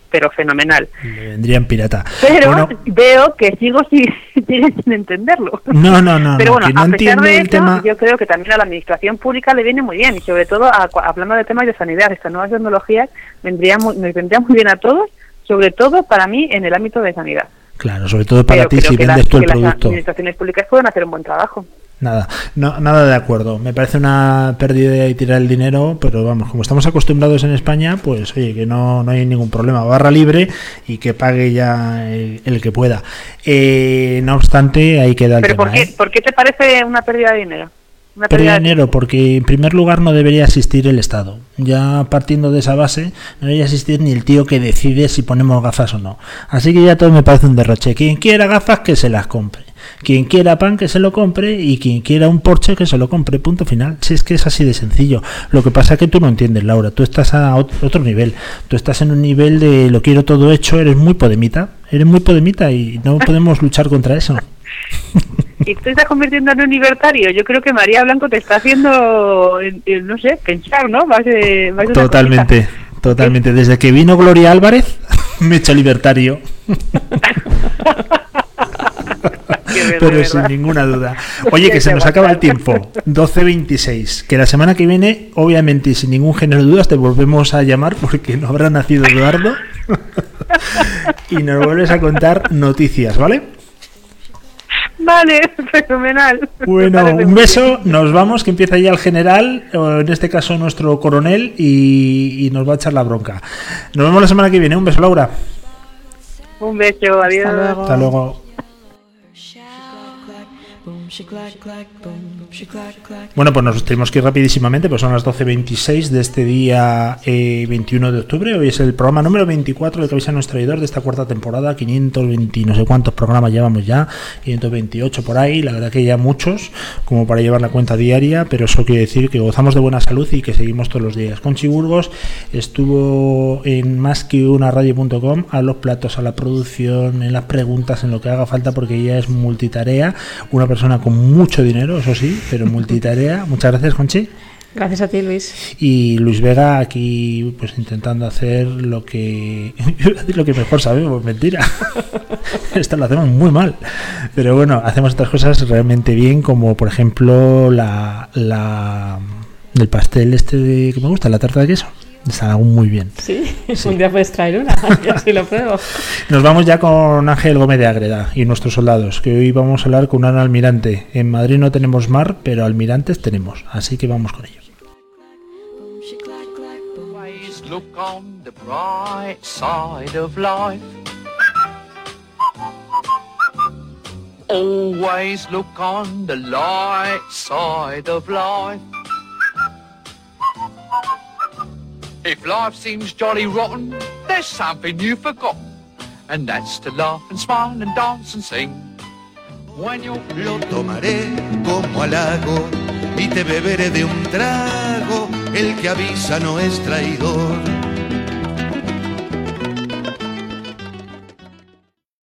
Speaker 13: pero fenomenal.
Speaker 4: Le vendrían pirata.
Speaker 13: Pero
Speaker 4: Bueno,
Speaker 13: veo que sigo sin, sin entenderlo.
Speaker 4: No, no, no,
Speaker 13: Pero
Speaker 4: no,
Speaker 13: bueno,
Speaker 4: no
Speaker 13: a pesar de eso,
Speaker 4: tema.
Speaker 13: yo creo que también a la administración pública le viene muy bien y sobre todo a- hablando de temas de sanidad, estas nuevas tecnologías vendría muy, nos vendría muy bien a todos, sobre todo para mí en el ámbito de sanidad.
Speaker 4: Claro, sobre todo para
Speaker 13: Pero
Speaker 4: ti si vendes
Speaker 13: las,
Speaker 4: tú el
Speaker 13: que las administraciones públicas pueden hacer un buen trabajo.
Speaker 4: Nada, no, nada de acuerdo. Me parece una pérdida y tirar el dinero, pero vamos, como estamos acostumbrados en España, pues oye, que no, no hay ningún problema. Barra libre y que pague ya el, el que pueda. Eh, no obstante, ahí queda el
Speaker 13: Pero
Speaker 4: tema.
Speaker 13: ¿por qué,
Speaker 4: ¿eh?
Speaker 13: ¿por qué te parece una pérdida de dinero? Una
Speaker 4: Pérdida de
Speaker 13: de
Speaker 4: dinero, porque en primer lugar no debería existir el Estado. Ya partiendo de esa base, no debería existir ni el tío que decide si ponemos gafas o no. Así que ya todo me parece un derroche. Quien quiera gafas, que se las compre. Quien quiera pan, que se lo compre. Y quien quiera un Porsche, que se lo compre. Punto final. Si es que es así de sencillo. Lo que pasa es que tú no entiendes, Laura. Tú estás a ot- otro nivel. Tú estás en un nivel de lo quiero todo hecho. Eres muy podemita. Eres muy podemita y no podemos luchar contra eso.
Speaker 13: y tú te estás convirtiendo en un libertario. Yo creo que María Blanco te está haciendo, eh, eh, no sé, pensar, ¿no? Más de, más de
Speaker 4: Totalmente, totalmente. Desde que vino Gloria Álvarez, me he hecho libertario. Pero sin ninguna duda. Oye, que se nos acaba el tiempo. 12.26. Que la semana que viene, obviamente, y sin ningún género de dudas, te volvemos a llamar porque no habrá nacido Eduardo. y nos vuelves a contar noticias, ¿vale?
Speaker 13: Vale, fenomenal.
Speaker 4: Bueno, un beso, nos vamos, que empieza ya el general, o en este caso nuestro coronel, y, y nos va a echar la bronca. Nos vemos la semana que viene. Un beso, Laura.
Speaker 13: Un beso, adiós.
Speaker 4: Hasta luego. Bueno, pues nos tenemos que ir rapidísimamente, pues son las 12.26 de este día eh, 21 de octubre. Hoy es el programa número 24 de Cabeza Nuestro Traidor de esta cuarta temporada. 520, no sé cuántos programas llevamos ya, 528 por ahí. La verdad que ya muchos, como para llevar la cuenta diaria, pero eso quiere decir que gozamos de buena salud y que seguimos todos los días. Conchi Burgos estuvo en más que una radio.com a los platos, a la producción, en las preguntas, en lo que haga falta, porque ella es multitarea, una persona con mucho dinero, eso sí, pero multitarea. Muchas gracias, Conchi.
Speaker 5: Gracias a ti, Luis.
Speaker 4: Y Luis Vega aquí pues intentando hacer lo que lo que mejor sabemos, mentira. Esto lo hacemos muy mal. Pero bueno, hacemos otras cosas realmente bien, como por ejemplo la, la el pastel este de, que me gusta, la tarta de queso. Está muy bien.
Speaker 5: Sí, un día puedes traer una, y así lo pruebo.
Speaker 4: Nos vamos ya con Ángel Gómez de Ágreda y nuestros soldados, que hoy vamos a hablar con un almirante. En Madrid no tenemos mar, pero almirantes tenemos, así que vamos con ellos.
Speaker 3: Always look on the bright side of life. Always look on the light side of life.
Speaker 14: If life seems jolly rotten, there's something you've forgotten, and that's to laugh and smile and dance and sing. When you're
Speaker 3: Lo tomaré como halago y te beberé de un trago. El que avisa no es traidor.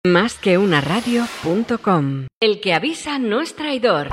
Speaker 2: Más que una radio.com. El que avisa no es traidor.